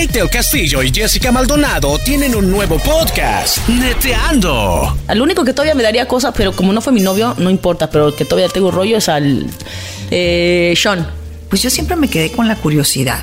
Kate del Castillo y Jessica Maldonado tienen un nuevo podcast, Neteando. Al único que todavía me daría cosas, pero como no fue mi novio, no importa, pero el que todavía tengo rollo es al eh, Sean. Pues yo siempre me quedé con la curiosidad.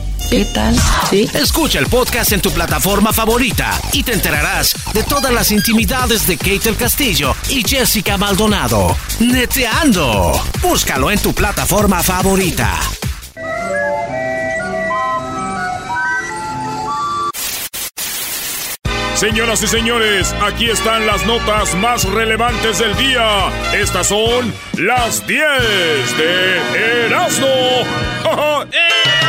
¿qué tal? Sí. Escucha el podcast en tu plataforma favorita y te enterarás de todas las intimidades de Kate del Castillo y Jessica Maldonado. Neteando. Búscalo en tu plataforma favorita. Señoras y señores, aquí están las notas más relevantes del día. Estas son las 10 de Erasmo. Siempre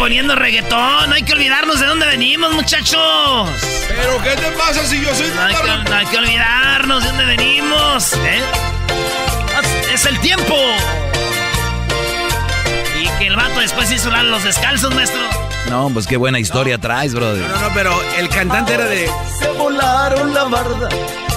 poniendo reggaetón. No hay que olvidarnos de dónde venimos, muchachos. ¿Pero qué te pasa si yo soy No hay que, no hay que olvidarnos de dónde venimos. ¿eh? Es el tiempo. Y que el vato después hizo los descalzos, maestro. No, pues qué buena historia traes, brother. No, no, pero el cantante era de... Se volaron la barda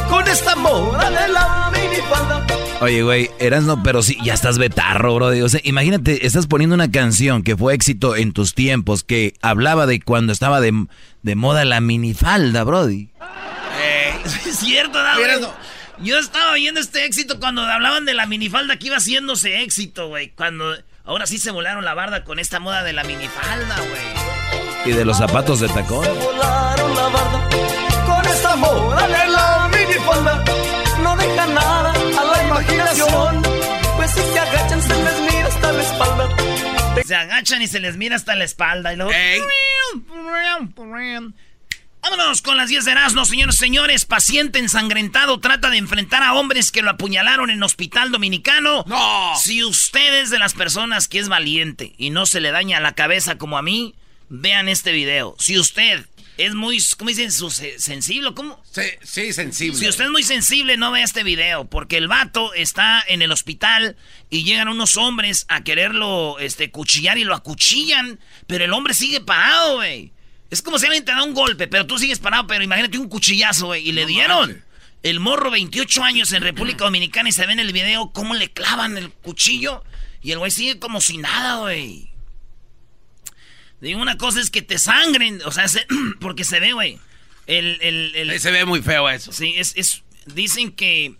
con esta mora de la minifalda. Oye, güey, eras no, pero sí, ya estás betarro, brother. O sea, imagínate, estás poniendo una canción que fue éxito en tus tiempos, que hablaba de cuando estaba de, de moda la minifalda, brody. Es cierto, ¿no, güey? Yo estaba viendo este éxito cuando hablaban de la minifalda que iba haciéndose éxito, güey. Cuando ahora sí se volaron la barda con esta moda de la minifalda, güey. Y de los zapatos de tacón. Volaron la barda con esta mora de la minifalda. No deja nada imaginación. Pues si se agachan se les mira hasta la espalda. Se agachan y se les mira hasta la espalda y luego... Vámonos con las 10 de Erasmo, señores y señores. Paciente ensangrentado trata de enfrentar a hombres que lo apuñalaron en hospital dominicano. ¡No! Si usted es de las personas que es valiente y no se le daña la cabeza como a mí, vean este video. Si usted es muy, ¿cómo dicen? Sensible, ¿cómo? Sí, sí, sensible. Si usted es muy sensible, no vea este video, porque el vato está en el hospital y llegan unos hombres a quererlo este, cuchillar y lo acuchillan, pero el hombre sigue parado, güey. Es como si alguien te da un golpe, pero tú sigues parado, pero imagínate un cuchillazo, güey, y le dieron. El morro, 28 años en República Dominicana, y se ve en el video cómo le clavan el cuchillo, y el güey sigue como si nada, güey. Digo, una cosa es que te sangren, o sea, se- porque se ve, güey. El, el, el- Se ve muy feo eso. Sí, es, es, dicen que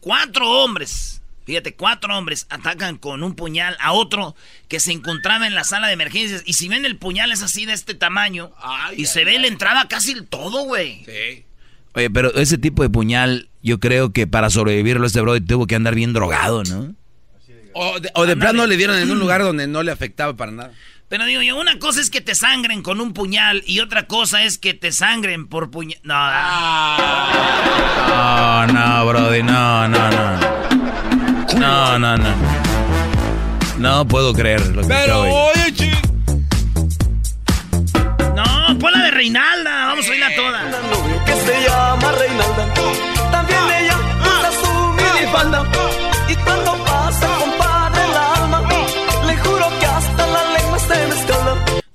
cuatro hombres, fíjate, cuatro hombres atacan con un puñal a otro que se encontraba en la sala de emergencias. Y si ven el puñal es así de este tamaño y se ve la entrada casi el todo, güey. Sí. Oye, pero ese tipo de puñal, yo creo que para sobrevivirlo este brother tuvo que andar bien drogado, ¿no? O de, o de plano le dieron en un lugar donde no le afectaba para nada. Pero digo yo, una cosa es que te sangren con un puñal y otra cosa es que te sangren por puñal. No, No, no, brody, no, no, no. No, no, no. No puedo creer lo que Pero oye, chi. no, pon la de Reinalda, vamos a oírla toda.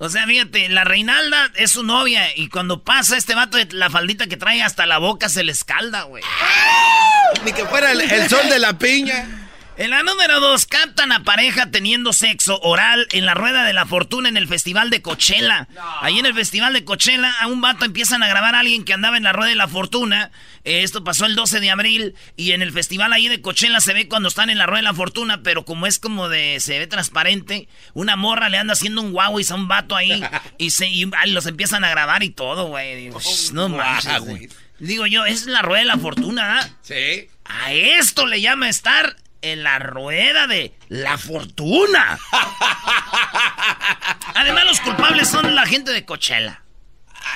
O sea, fíjate, la Reinalda es su novia y cuando pasa este vato la faldita que trae hasta la boca se le escalda, güey. Ni que fuera el, el sol de la piña. En la número dos, captan a pareja teniendo sexo oral en la rueda de la fortuna en el festival de Coachella. Ahí en el festival de Coachella, a un vato empiezan a grabar a alguien que andaba en la rueda de la fortuna. Eh, esto pasó el 12 de abril y en el festival ahí de Coachella se ve cuando están en la rueda de la fortuna, pero como es como de, se ve transparente, una morra le anda haciendo un guau y a un vato ahí y, se, y, los empiezan a grabar y todo, güey. "Shh, No manches, güey. Digo yo, es la rueda de la fortuna, ¿verdad? Sí. A esto le llama estar en la rueda de la fortuna. Además, los culpables son la gente de Coachella.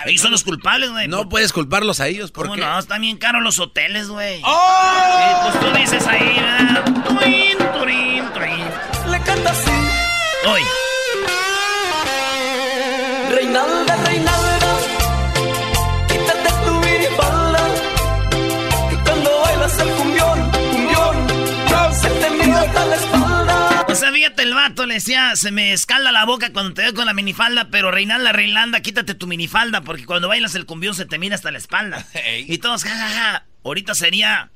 Ellos son los culpables, güey. No puedes culparlos a ellos ¿Cómo porque. no? Están bien caros los hoteles, güey. ¡Oh! Sí, pues tú dices ahí, ¿verdad? Turín, turín, turín. Le canta así. Hoy. Reinalda, la espalda. O sea, fíjate, el vato le decía, se me escalda la boca cuando te veo con la minifalda, pero Reinalda, Reinalda, quítate tu minifalda, porque cuando bailas el cumbión se te mira hasta la espalda. Y todos, jajaja, ahorita sería,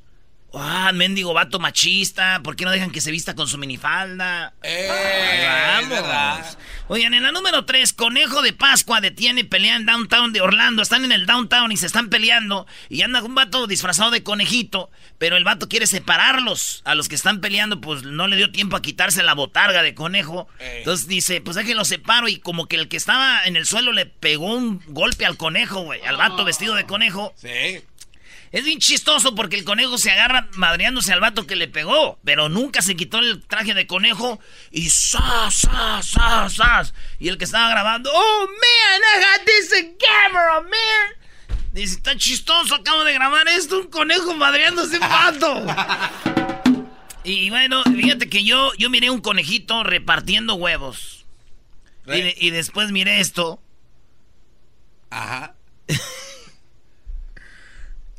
ah, mendigo vato machista, ¿por qué no dejan que se vista con su minifalda? Ay, vamos. Oigan, en la número 3, Conejo de Pascua detiene pelea en downtown de Orlando. Están en el downtown y se están peleando. Y anda un vato disfrazado de conejito. Pero el vato quiere separarlos. A los que están peleando, pues no le dio tiempo a quitarse la botarga de conejo. Entonces dice, pues que lo separo. Y como que el que estaba en el suelo le pegó un golpe al conejo, güey. Al vato vestido de conejo. Sí. Es bien chistoso porque el conejo se agarra madreándose al vato que le pegó, pero nunca se quitó el traje de conejo y ¡zas, zas, zas, zas! Y el que estaba grabando, ¡Oh, man, I got this camera, man! Dice, está chistoso, acabo de grabar esto, un conejo madreándose un vato. y bueno, fíjate que yo, yo miré un conejito repartiendo huevos. Y después miré esto. Ajá.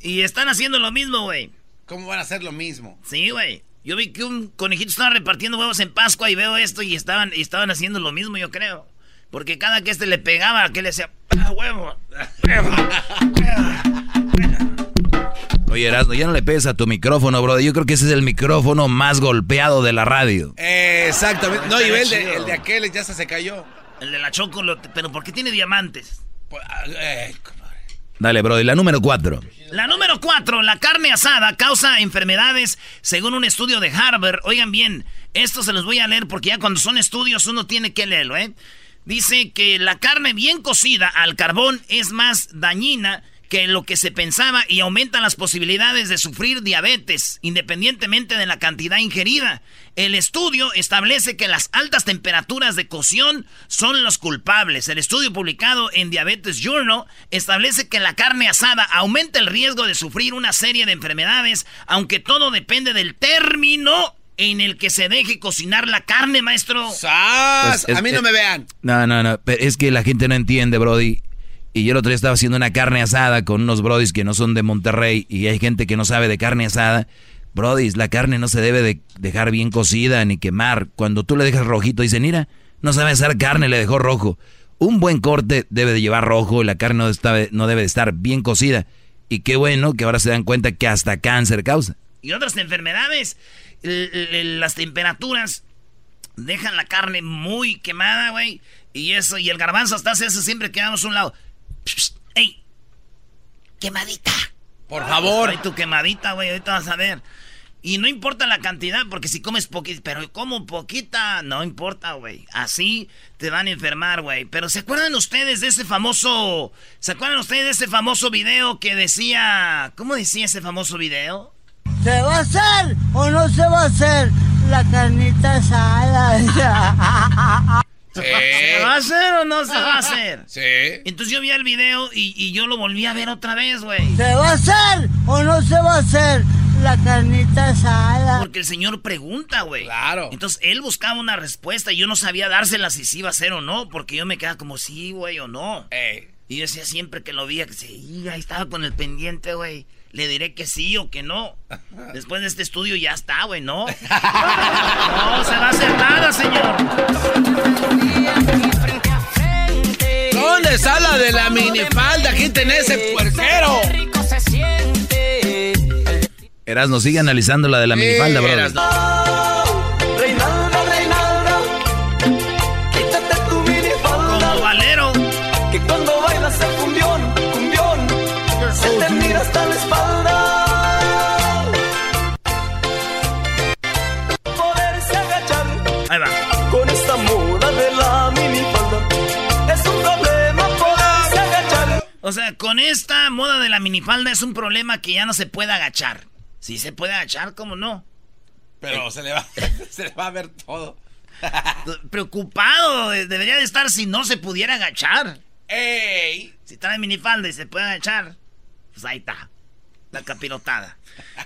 Y están haciendo lo mismo, güey. ¿Cómo van a hacer lo mismo? Sí, güey. Yo vi que un conejito estaba repartiendo huevos en Pascua y veo esto y estaban, y estaban haciendo lo mismo, yo creo. Porque cada que este le pegaba, que le decía, "Ah, huevo, huevo". Oye, Erasmo, ya no le pegues a tu micrófono, bro. Yo creo que ese es el micrófono más golpeado de la radio. Exactamente. No, y el de, el de aquel ya hasta se cayó. El de la Choco, pero ¿por qué tiene diamantes? Pues, ah, eh, Dale, bro. Y la número cuatro. La número cuatro, la carne asada causa enfermedades según un estudio de Harvard. Oigan bien, esto se los voy a leer porque ya cuando son estudios uno tiene que leerlo, ¿eh? Dice que la carne bien cocida al carbón es más dañina que lo que se pensaba y aumenta las posibilidades de sufrir diabetes, independientemente de la cantidad ingerida. El estudio establece que las altas temperaturas de cocción son los culpables. El estudio publicado en Diabetes Journal establece que la carne asada aumenta el riesgo de sufrir una serie de enfermedades, aunque todo depende del término en el que se deje cocinar la carne, maestro. ¡Sas! Pues, es- a mí no me vean. No, no, no. pero es que la gente no entiende, Brody. Y yo el otro día estaba haciendo una carne asada con unos brodis que no son de Monterrey y hay gente que no sabe de carne asada. Brodis, la carne no se debe de dejar bien cocida ni quemar. Cuando tú le dejas rojito, dicen, mira, no sabe hacer carne, le dejó rojo. Un buen corte debe de llevar rojo y la carne no, debe de estar bien cocida. Y qué bueno que ahora se dan cuenta que hasta cáncer causa. y otras enfermedades. Las temperaturas dejan la carne muy quemada, güey. Y eso, y el garbanzo hasta hace eso siempre quedamos a un lado. ¡Ey! ¡Quemadita! Por favor. Ay, tu quemadita, güey, ahorita vas a ver. Y no importa la cantidad, porque si comes poquita, pero como poquita, no importa, güey. Así te van a enfermar, güey. Pero ¿se acuerdan ustedes de ese famoso... ¿Se acuerdan ustedes de ese famoso video que decía... ¿Cómo decía ese famoso video? ¿Se va a hacer o no se va a hacer la carnita asada? ¿Se va a hacer o no se va a hacer? Sí. Entonces yo vi el video y, y yo lo volví a ver otra vez, güey. ¿Se va a hacer o no se va a hacer la carnita asada? Porque el señor pregunta, güey. Claro. Entonces él buscaba una respuesta y yo no sabía dársela si sí iba a ser o no, porque yo me quedaba como sí, güey, o no. Ey. Y yo decía siempre que lo veía que sí, ahí estaba con el pendiente, güey. Le diré que sí o que no. Después de este estudio ya está, güey, ¿no? No se va a hacer nada, señor. minifalda, quiten ese puerquero. rico se siente. Erasno, sigue analizando la de la minifalda, bro. O sea, con esta moda de la minifalda es un problema que ya no se puede agachar. Sí se puede agachar, ¿cómo no? Pero se le va, se le va a ver todo. Preocupado, de- debería de estar si no se pudiera agachar. ¡Ey! Si trae minifalda y se puede agachar, pues ahí está. La capirotada.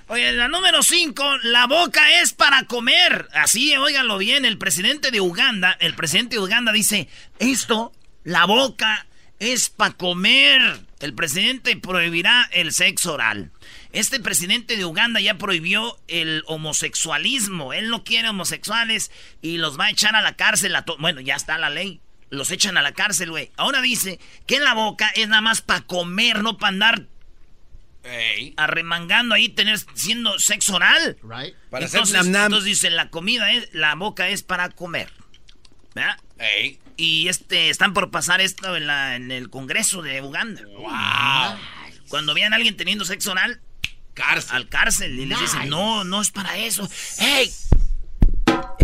Oye, la número 5, la boca es para comer. Así, óiganlo bien, el presidente de Uganda, el presidente de Uganda dice, esto, la boca es para comer. El presidente prohibirá el sexo oral. Este presidente de Uganda ya prohibió el homosexualismo. Él no quiere homosexuales y los va a echar a la cárcel. A bueno, ya está la ley. Los echan a la cárcel, güey. Ahora dice que la boca es nada más para comer, no para andar arremangando ahí, tener siendo sexo oral. Para hacer entonces, nam nam. entonces dice, la comida es, la boca es para comer. ¿Verdad? Y este, están por pasar esto en, la, en el Congreso de Uganda. ¡Wow! Cuando vean a alguien teniendo sexo oral, Cárcel. al cárcel y les dicen, no, no es para eso. ¡Ey!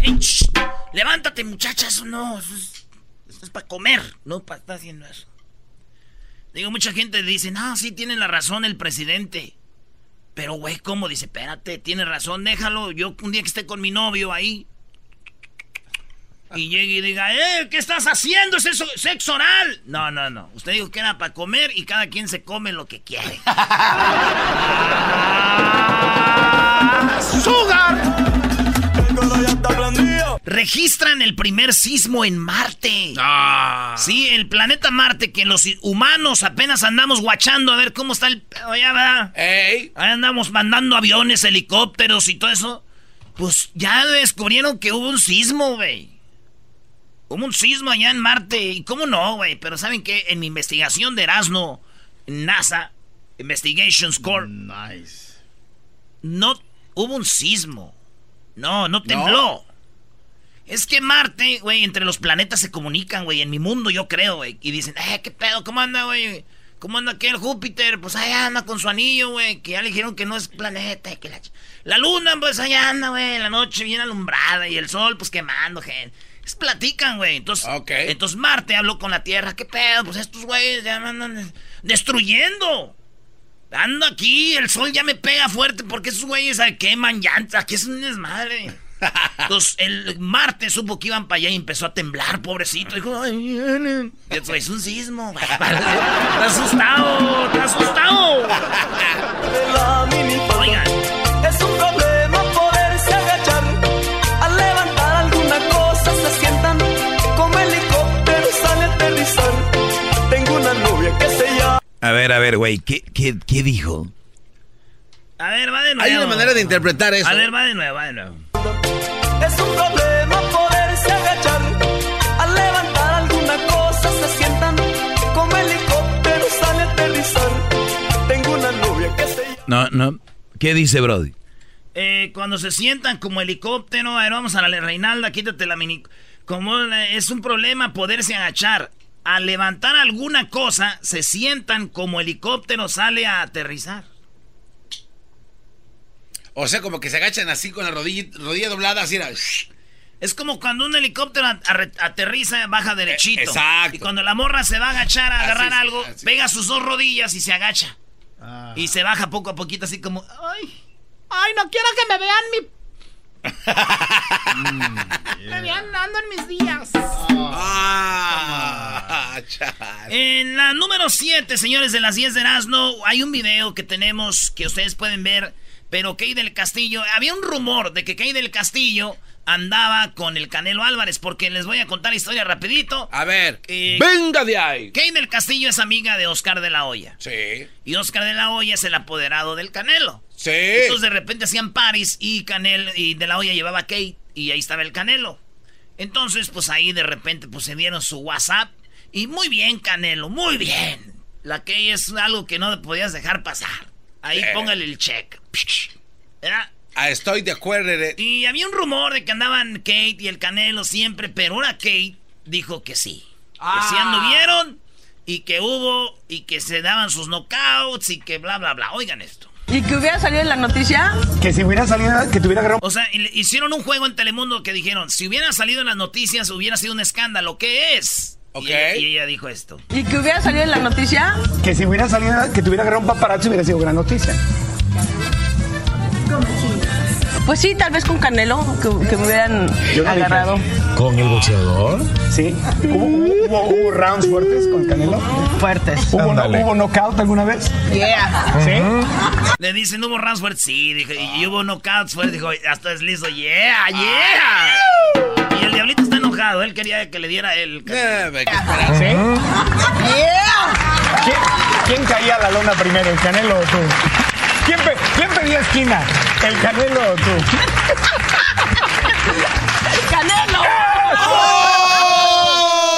¡Ey! shh! Levántate, muchacha, eso no. Eso es, eso es para comer, no para estar haciendo eso. Digo, mucha gente dice, no, sí tiene la razón el presidente. Pero, güey, ¿cómo? Dice, espérate, tiene razón, déjalo. Yo un día que esté con mi novio ahí. Y llegue y diga, eh, ¿qué estás haciendo? ¿Es eso sexo oral? No, no, no. Usted dijo que era para comer y cada quien se come lo que quiere. ¡Sugar! Registran el primer sismo en Marte. Ah. Sí, el planeta Marte, que los humanos apenas andamos guachando a ver cómo está el... pedo allá, ¿verdad? ¡Ey! Ahí andamos mandando aviones, helicópteros y todo eso. Pues ya descubrieron que hubo un sismo, güey. Hubo un sismo allá en Marte. ¿Y cómo no, güey? Pero ¿saben qué? En mi investigación de Erasmo, NASA, Investigations Corp, no hubo un sismo. No, no tembló. Es que Marte, güey, entre los planetas se comunican, güey. En mi mundo, yo creo, güey. Y dicen, eh, ¿qué pedo? ¿Cómo anda, güey? ¿Cómo anda aquel Júpiter? Pues allá anda con su anillo, güey. Que ya le dijeron que no es planeta. Que la... la luna, pues allá anda, güey. La noche bien alumbrada. Y el sol, pues quemando, gente. Es platican, güey. Entonces, entonces Marte habló con la Tierra. ¿Qué pedo? Pues estos güeyes ya me andan des- destruyendo. Ando aquí, el sol ya me pega fuerte porque esos güeyes se queman llantas. Aquí es un desmadre. Entonces, el Marte supo que iban para allá y empezó a temblar, pobrecito. Dijo, ay, vienen. Y eso es un sismo. Está asustado, está asustado. Oigan, A ver, a ver, güey, ¿qué, qué, qué dijo? a ver, va de nuevo. Hay una manera de interpretar eso. A ver, va de nuevo, va de nuevo. Es un problema poderse agachar. Al levantar alguna cosa se sientan como helicóptero sale a aterrizar. Tengo una novia que se llama. No, no. ¿Qué dice Brody? Eh, cuando se sientan como helicóptero, a ver, vamos a la Reinalda, quítate la mini. Como es un problema poderse agachar. Al levantar alguna cosa, se sientan como helicóptero sale a aterrizar. O sea, como que se agachan así con la rodilla, rodilla doblada, así era. Es como cuando un helicóptero a- aterriza, baja derechito. Eh, exacto. Y cuando la morra se va a agachar a Así agarrar es, algo, así. pega sus dos rodillas y se agacha. Y se baja poco a poquito, así como, ay, ay, no quiero que me vean mi... Me vean dando en mis días. Ah. En la número 7, señores de las 10 de Erasmo, hay un video que tenemos que ustedes pueden ver. Pero Key del Castillo, había un rumor de que Key del Castillo andaba con el Canelo Álvarez, porque les voy a contar la historia rapidito. A ver. Eh, Venga de ahí. Key del Castillo es amiga de Oscar de la Hoya. Sí. Y Oscar de la Hoya es el apoderado del Canelo. Sí. Entonces de repente hacían paris y Canelo y de la Hoya llevaba a Kate y ahí estaba el Canelo. Entonces, pues ahí de repente pues se dieron su WhatsApp y muy bien Canelo, muy bien. La Key es algo que no podías dejar pasar. Ahí póngale el check. ¿Verdad? Ah, estoy de acuerdo. eh. Y había un rumor de que andaban Kate y el Canelo siempre, pero una Kate dijo que sí. Que sí anduvieron y que hubo y que se daban sus knockouts y que bla, bla, bla. Oigan esto. ¿Y que hubiera salido en la noticia? Que si hubiera salido, que tuviera agarrado. O sea, hicieron un juego en Telemundo que dijeron, si hubiera salido en las noticias hubiera sido un escándalo. ¿Qué es? Ok. Y, ella, y ella dijo esto. ¿Y que hubiera salido en la noticia? Que si hubiera salido, que tuviera agarrado un paparazzi hubiera sido gran noticia. Pues sí, tal vez con Canelo, que, que me hubieran Yo no dije agarrado. ¿Con el boxeador? Sí. ¿Hubo, hubo, hubo rounds fuertes con Canelo? Fuertes. ¿Hubo, ¿Hubo knockout alguna vez? Yeah. ¿Sí? Le dicen, ¿hubo rounds fuertes? Sí, dijo, y hubo knockouts fuertes. Dijo, hasta deslizo, yeah, yeah. Y el diablito está enojado, él quería que le diera el... Eh. ¿Sí? Yeah. ¿Quién, quién caía a la lona primero, el Canelo o tú? ¿Quién, pe- quién pedía esquina, el Canelo o tú? ¡Canelo!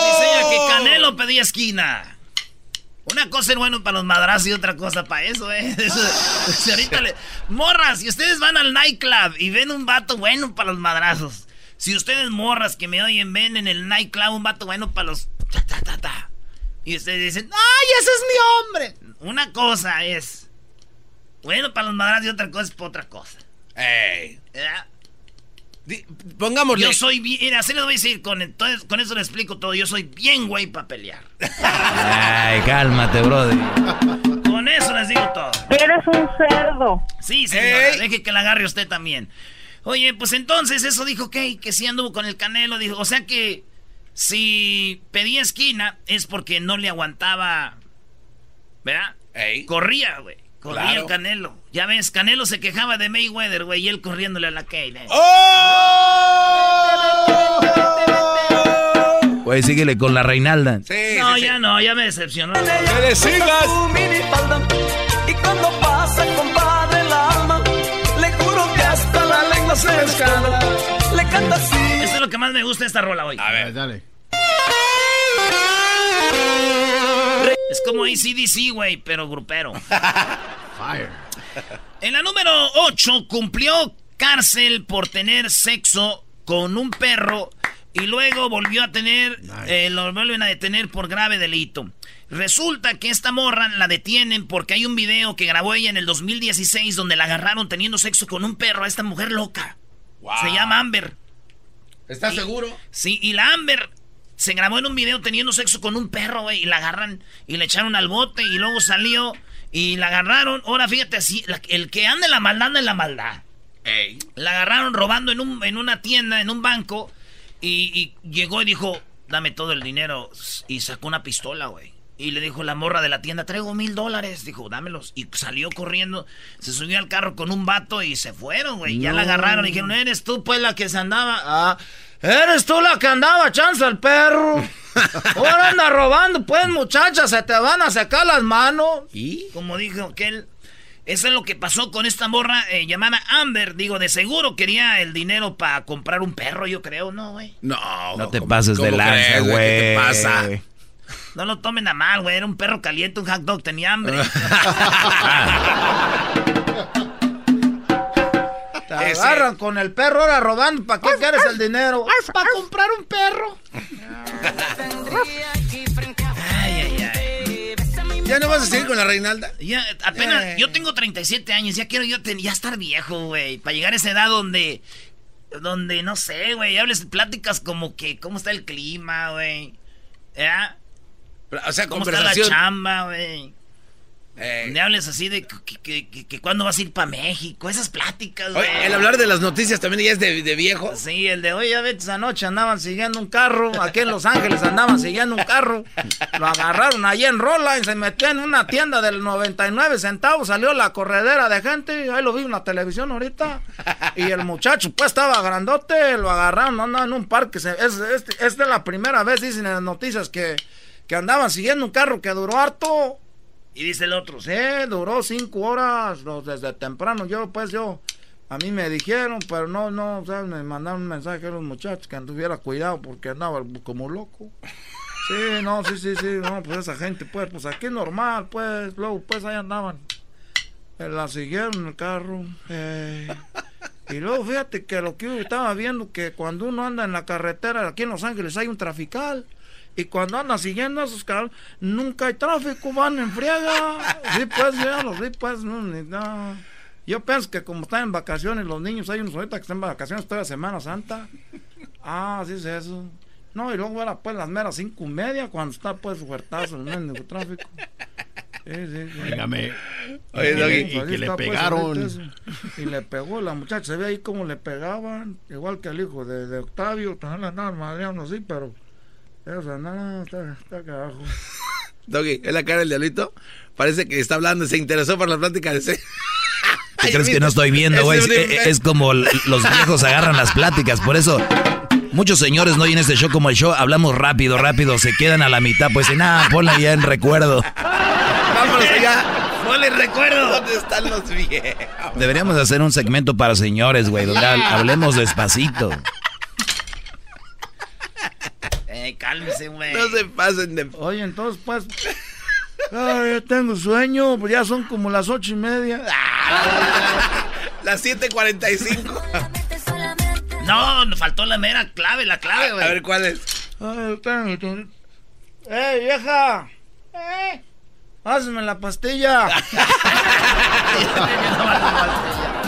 Dice ella que Canelo pedía esquina. Una cosa es bueno para los madrazos y otra cosa para eso, ¿eh? Eso- si ahorita le- Morras, si ustedes van al nightclub y ven un vato bueno para los madrazos. Si ustedes morras que me oyen ven en el nightclub un vato bueno para los... ta, ta, ta, ta, y ustedes dicen, ¡ay, ese es mi hombre! Una cosa es... Bueno para los madrazos y otra cosa es para otra cosa. Ey. Di- Pongámosle. Yo soy bien... Mira, así les voy a decir, con, entonces, con eso le explico todo. Yo soy bien güey para pelear. Ay, cálmate, brody. Con eso les digo todo. Eres un cerdo. Sí, señora, Ey. deje que la agarre usted también. Oye, pues entonces eso dijo que, que sí anduvo con el Canelo. Dijo, o sea que si pedía esquina es porque no le aguantaba. ¿Verdad? Ey. Corría, güey. Corría Claro. el Canelo. Ya ves, Canelo se quejaba de Mayweather, güey, y él corriéndole a la Kane. ¿eh? ¡Oh! Güey, síguele con la Reinalda. Sí, no, sí, sí. ya no, ya me decepcionó. ¡Que le sigas! Y cuando pasa, compadre, el alma, le juro que hasta la lengua se escala. Le canta así. Esto es lo que más me gusta de esta rola hoy. A ver. Dale. Es como ACDC, güey, pero grupero. Fire. En la número 8 cumplió cárcel por tener sexo con un perro y luego volvió a tener, eh, lo vuelven a detener por grave delito. Resulta que esta morra la detienen porque hay un video que grabó ella en el 2016 donde la agarraron teniendo sexo con un perro a esta mujer loca. Wow. Se llama Amber. ¿Estás seguro? Sí, y la Amber se grabó en un video teniendo sexo con un perro, güey, y la agarran y le echaron al bote y luego salió y la agarraron. Ahora fíjate así, la- el que anda en la maldad anda en la maldad. Ey. La agarraron robando en, un, en una tienda, en un banco, y, y llegó y dijo, dame todo el dinero, y sacó una pistola, güey. Y le dijo la morra de la tienda, traigo mil dólares. Dijo, dámelos. Y salió corriendo, se subió al carro con un vato y se fueron, güey. Ya la agarraron y dijeron, eres tú pues la que se andaba. Ah, eres tú la que andaba, chanza el perro. Ahora anda robando, pues muchacha, se te van a sacar las manos. ¿Y? Como dijo aquel. Eso es lo que pasó con esta morra eh, llamada Amber. Digo, de seguro quería el dinero para comprar un perro, yo creo, ¿no, güey? No. No te ¿cómo- pases de lanza, güey. ¿Qué te pasa? No lo tomen a mal, güey. Era un perro caliente, un hot dog, tenía hambre. Te Ese- agarran con el perro ahora robando. ¿Para qué quieres el dinero? Para comprar un perro. Ay, ay, ay. ¿Ya no vas a seguir con la Reinalda? Ya, apenas, Eh. yo tengo 37 años, ya quiero yo ten- ya estar viejo, güey, para llegar a esa edad donde, donde, no sé, güey, hables pláticas como que, ¿cómo está el clima, güey? ¿Ya? O sea, ¿Cómo está la chamba, güey? Ey. Donde hables así de que, que, que- que cuándo vas a ir para México, esas pláticas. Oye, el hablar de las noticias también ya es de, de viejo. Sí, el de hoy, ya ves, esa noche andaban siguiendo un carro, aquí en Los Ángeles andaban siguiendo un carro, lo agarraron allí en Rola y se metió en una tienda del 99 centavos, salió la corredera de gente, ahí lo vi en la televisión ahorita, y el muchacho pues estaba grandote, lo agarraron, andaba en un parque, es, es, es de la primera vez, dicen en las noticias, que, que andaban siguiendo un carro que duró harto, y dice el otro, sí, duró cinco horas, desde temprano, yo pues yo... A mí me dijeron, pero no, no, o sea, me mandaron un mensaje a los muchachos que anduviera cuidado porque andaba como loco. Sí, no, sí, sí, sí, no, pues esa gente, pues, pues aquí normal, pues, luego, pues, ahí andaban. Eh, La siguieron en el carro. eh, y luego, fíjate que lo que yo estaba viendo, que cuando uno anda en la carretera, aquí en Los Ángeles hay un trafical. Y cuando anda siguiendo a esos carros, nunca hay tráfico, van en friega. Sí, pues, ya, sí, pues, no, ni nada. Yo pienso que como están en vacaciones los niños, hay unos ahorita que están en vacaciones toda Semana Santa. Ah, sí es eso. No, y luego era pues las meras cinco y media cuando está pues fuertazo el mendigo tráfico. Sí, sí, sí. Óigame. Oye, Y que- Doggy, y que le pues, pegaron. y le pegó la muchacha, se ve ahí cómo le pegaban, igual que al hijo de, de Octavio, también le andaban madreando así, pero eso nada, está, está carajo. Doggy, ¿es la cara del diablito? Parece que está hablando, se interesó por la plática de ese. ¿Qué crees que no estoy viendo, güey? Es, es- es como los viejos agarran las pláticas. Por eso, muchos señores no oyen este show como el show. Hablamos rápido, rápido, se quedan a la mitad. Pues, nada, ponla ya en recuerdo. Vámonos allá. Ponle recuerdo. ¿Dónde están los viejos? Deberíamos hacer un segmento para señores, güey, donde hab- hablemos despacito. Cálmese, güey. No se pasen de... Oye, entonces pues, ay, ya tengo sueño, pues ya son como las ocho y media. Las 7.45. No, nos faltó la mera clave, la clave, güey. A ver, ¿cuál es? Ay, tengo, tengo. ¡Eh, vieja! ¡Eh! ¡Hazme la pastilla!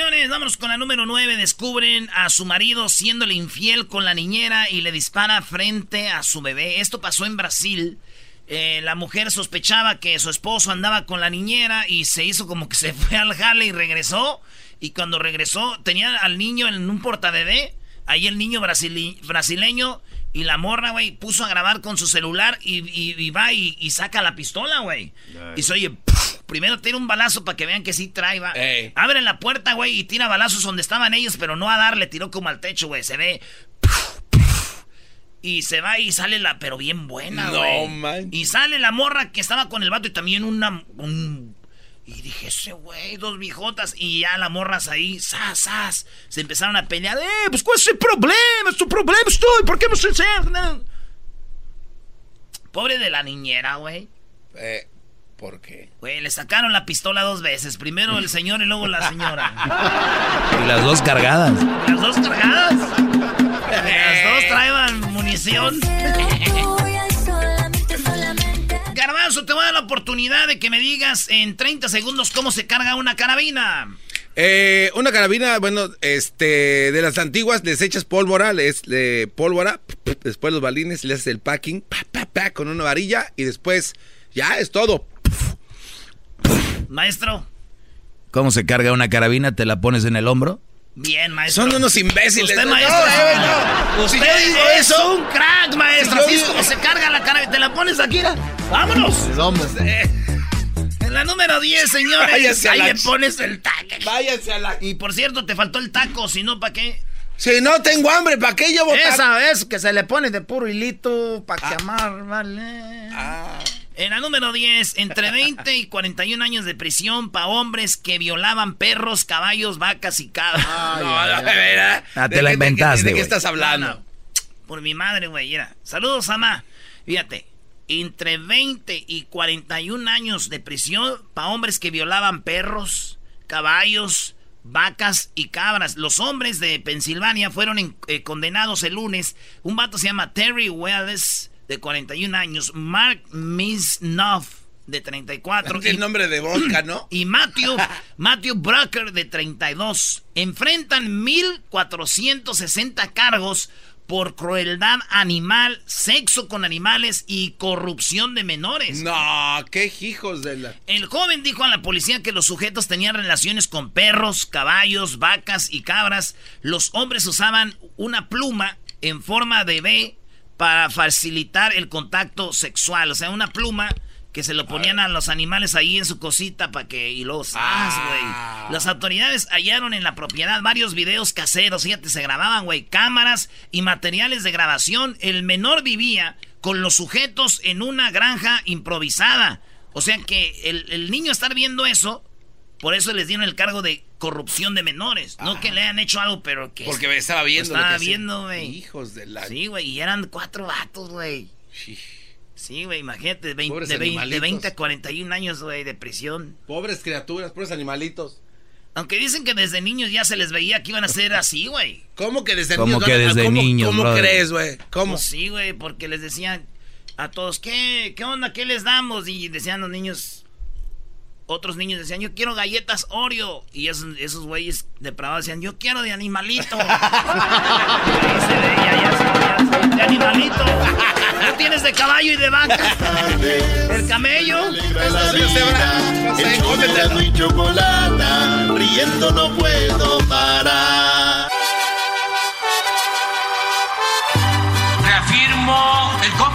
Señores, vámonos con la número 9. Descubren a su marido siéndole infiel con la niñera y le dispara frente a su bebé. Esto pasó en Brasil. Eh, la mujer sospechaba que su esposo andaba con la niñera y se hizo como que se fue al jale y regresó. Y cuando regresó, tenía al niño en un portabebé. Ahí el niño brasile- brasileño y la morra, güey, puso a grabar con su celular y, y- y va y, y saca la pistola, güey. Y se oye, ¡puf! primero tira un balazo para que vean que sí trae, va. Ey. Abre la puerta, güey, y tira balazos donde estaban ellos, pero no a darle, tiró como al techo, güey. Se ve. Y se va y sale la, pero bien buena, No, güey. man. Y sale la morra que estaba con el vato y también una. un- y dije, ese güey, dos viejotas. Y ya las morras ahí, sas, sas. Se empezaron a pelear. ¡Eh, pues cuál es el problema! ¿Es tu problema estoy? ¿Por qué me enseñan? Pobre de la niñera, güey. Eh, ¿Por qué? Güey, le sacaron la pistola dos veces. Primero el señor y luego la señora. Y las dos cargadas. Las dos cargadas. Las dos traían munición. Garbanzo, te voy a dar la oportunidad de que me digas en 30 segundos cómo se carga una carabina. Eh, una carabina, bueno, este, de las antiguas, les echas pólvora, les de pólvora, después los balines, le haces el packing, pa, pa, pa, con una varilla y después ya es todo. Maestro, ¿Cómo se carga una carabina? ¿Te la pones en el hombro? Bien, maestro. Son unos imbéciles. Usted, maestro, no, es- no, no. usted Si yo digo es eso- un crack, maestro. Si Así es como se carga la carabina. Te la pones aquí. ¡Vámonos! En la número 10, señores. Váyase a ahí le pones el taco. Váyanse a la... Y por cierto, te faltó el taco, si no, ¿para qué? Si no tengo hambre, ¿para qué llevo taco? Esa es que se le pone de puro hilito para Ah. quemar, vale. En la número 10, entre 20 y 41 años de prisión para hombres que violaban perros, caballos, vacas y cabras. No, a ver, ¿eh? Ah, te ¿De la qué- de qué- inventaste, ¿De qué estás hablando? No, no. Por mi madre, güey. Mira. Saludos, Ama. Fíjate. Entre 20 y 41 años de prisión para hombres que violaban perros, caballos, vacas y cabras. Los hombres de Pensilvania fueron en- eh, condenados el lunes. Un vato se llama Terry Wells, de 41 años. Mark Misnoff, de 34. El nombre de vodka, ¿no? Y Matthew, Matthew Brucker, de 32, enfrentan 1.460 cargos por crueldad animal, sexo con animales y corrupción de menores. No, qué hijos de la... El joven dijo a la policía que los sujetos tenían relaciones con perros, caballos, vacas y cabras. Los hombres usaban una pluma en forma de B para facilitar el contacto sexual. O sea, una pluma que se lo ponían a los animales ahí en su cosita para que... Y los... Ah. güey! Las autoridades hallaron en la propiedad varios videos caseros. Fíjate, se grababan, güey, cámaras y materiales de grabación. El menor vivía con los sujetos en una granja improvisada. O sea que el, el niño estar viendo eso, por eso les dieron el cargo de corrupción de menores. No que le hayan hecho algo, pero que... Porque estaba viendo. Estaba lo que viendo, güey. Hijos de la. Sí, güey, y eran cuatro vatos, güey. Sí, güey, imagínate, de, vein- Pobres de, vein- de animalitos. 20 a 41 años, güey, de prisión. Pobres criaturas, pobres animalitos. Aunque dicen que desde niños ya se les veía que iban a ser así, güey. ¿Cómo que desde ¿Cómo niños? que desde ¿Cómo- niños, crees, güey? ¿Cómo? Pues sí, güey, porque les decían a todos, ¿qué, ¿qué onda? ¿Qué les damos? Y decían los niños, otros niños decían, yo quiero galletas Oreo. Y esos, esos güeyes depravados decían, yo quiero de animalito. Ahí se veía, ya de animalito. Tú tienes de caballo y de vaca. El camello. El y Chocolata, riendo no puedo parar.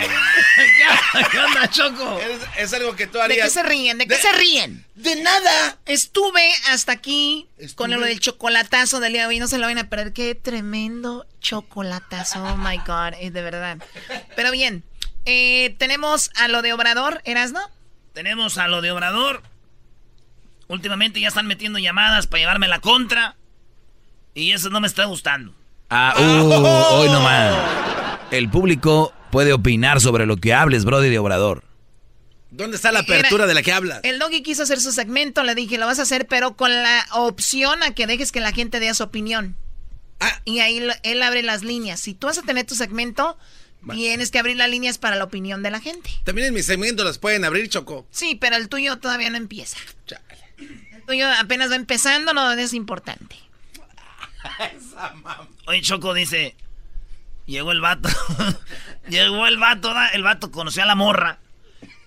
¿Qué onda, Choco? Es, es algo que tú ¿De harías. qué se ríen? ¿De qué se ríen? De nada. Estuve hasta aquí con lo del chocolatazo del día de hoy. No se lo van a perder. Qué tremendo chocolatazo. Oh my God. Es de verdad. Pero bien, eh, tenemos a lo de Obrador, ¿Erasno? Tenemos a lo de Obrador. Últimamente ya están metiendo llamadas para llevarme la contra. Y eso no me está gustando. Ah, uh, hoy nomás. El público puede opinar sobre lo que hables, Brody de Obrador. ¿Dónde está la apertura Era- de la que hablas? El doggy quiso hacer su segmento. Le dije, lo vas a hacer, pero con la opción a que dejes que la gente dé su opinión. Ah. Y ahí él abre las líneas. Si tú vas a tener tu segmento, tienes que abrir las líneas para la opinión de la gente. También en mi segmento las pueden abrir, Choco. Sí, pero el tuyo todavía no empieza. El tuyo apenas va empezando, no es importante. Oye, Choco dice, llegó el vato, llegó el vato, ¿da? el vato conoció a la morra.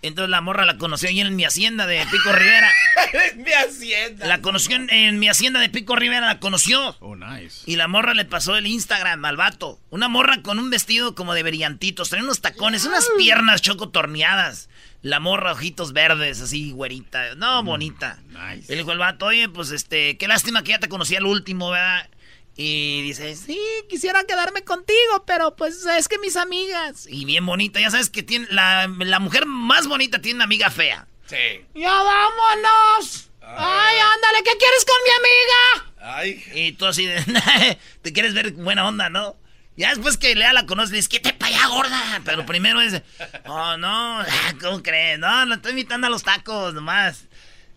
Entonces la morra la conoció ahí en mi hacienda de Pico Rivera. mi hacienda. La conoció en, en mi hacienda de Pico Rivera, la conoció. Oh, nice. Y la morra le pasó el Instagram al vato. Una morra con un vestido como de brillantitos, tenía unos tacones, unas piernas choco torneadas. La morra, ojitos verdes, así, güerita. No, bonita. nice. Y le dijo el vato, oye, pues este, qué lástima que ya te conocí al último, ¿verdad? Y dice, sí, Quisiera quedarme contigo, pero pues es que mis amigas. y bien bonita. Ya sabes que tiene, la, la mujer más bonita tiene una amiga fea. Sí. ¡Ya vámonos! ¡Ay, ándale! ¿Qué quieres con mi amiga? Ay. Y tú así de, te quieres ver buena onda, ¿no? Ya después que Lea la conoce, le dices, ¿qué te para allá, gorda? Pero primero es, oh, no, ah, ¿cómo crees? No, lo estoy invitando a los tacos nomás.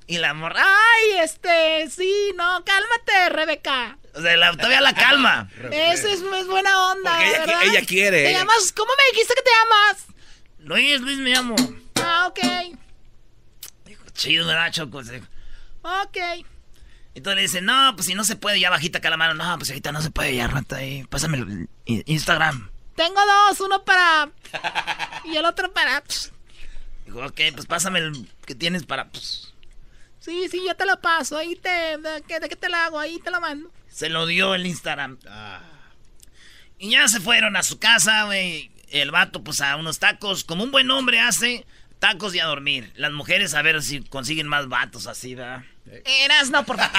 Y la morra, Ay, este, sí, no, cálmate, Rebeca. o sea, la- todavía la calma. Eso es, es buena onda, Porque ella qui- ¿verdad? ella quiere, ¿Te llamas? ¿Cómo me dijiste que te llamas? Luis, Luis me llamo. Ah, ok. Chido, ¿verdad, Choco? Ok. Entonces le dice, no, pues si no se puede, ya bajita acá la mano. No, pues ahorita no se puede, ya rata ahí. Pásame el Instagram. Tengo dos, uno para... y el otro para... Dijo, ok, pues pásame el que tienes para, pues. Sí, sí, yo te lo paso. Ahí te... ¿De qué, de qué te lo hago? Ahí te lo mando. Se lo dio el Instagram. Y ya se fueron a su casa, güey. El vato, pues a unos tacos. Como un buen hombre hace, tacos y a dormir. Las mujeres a ver si consiguen más vatos así, ¿verdad? Eras, no, por favor.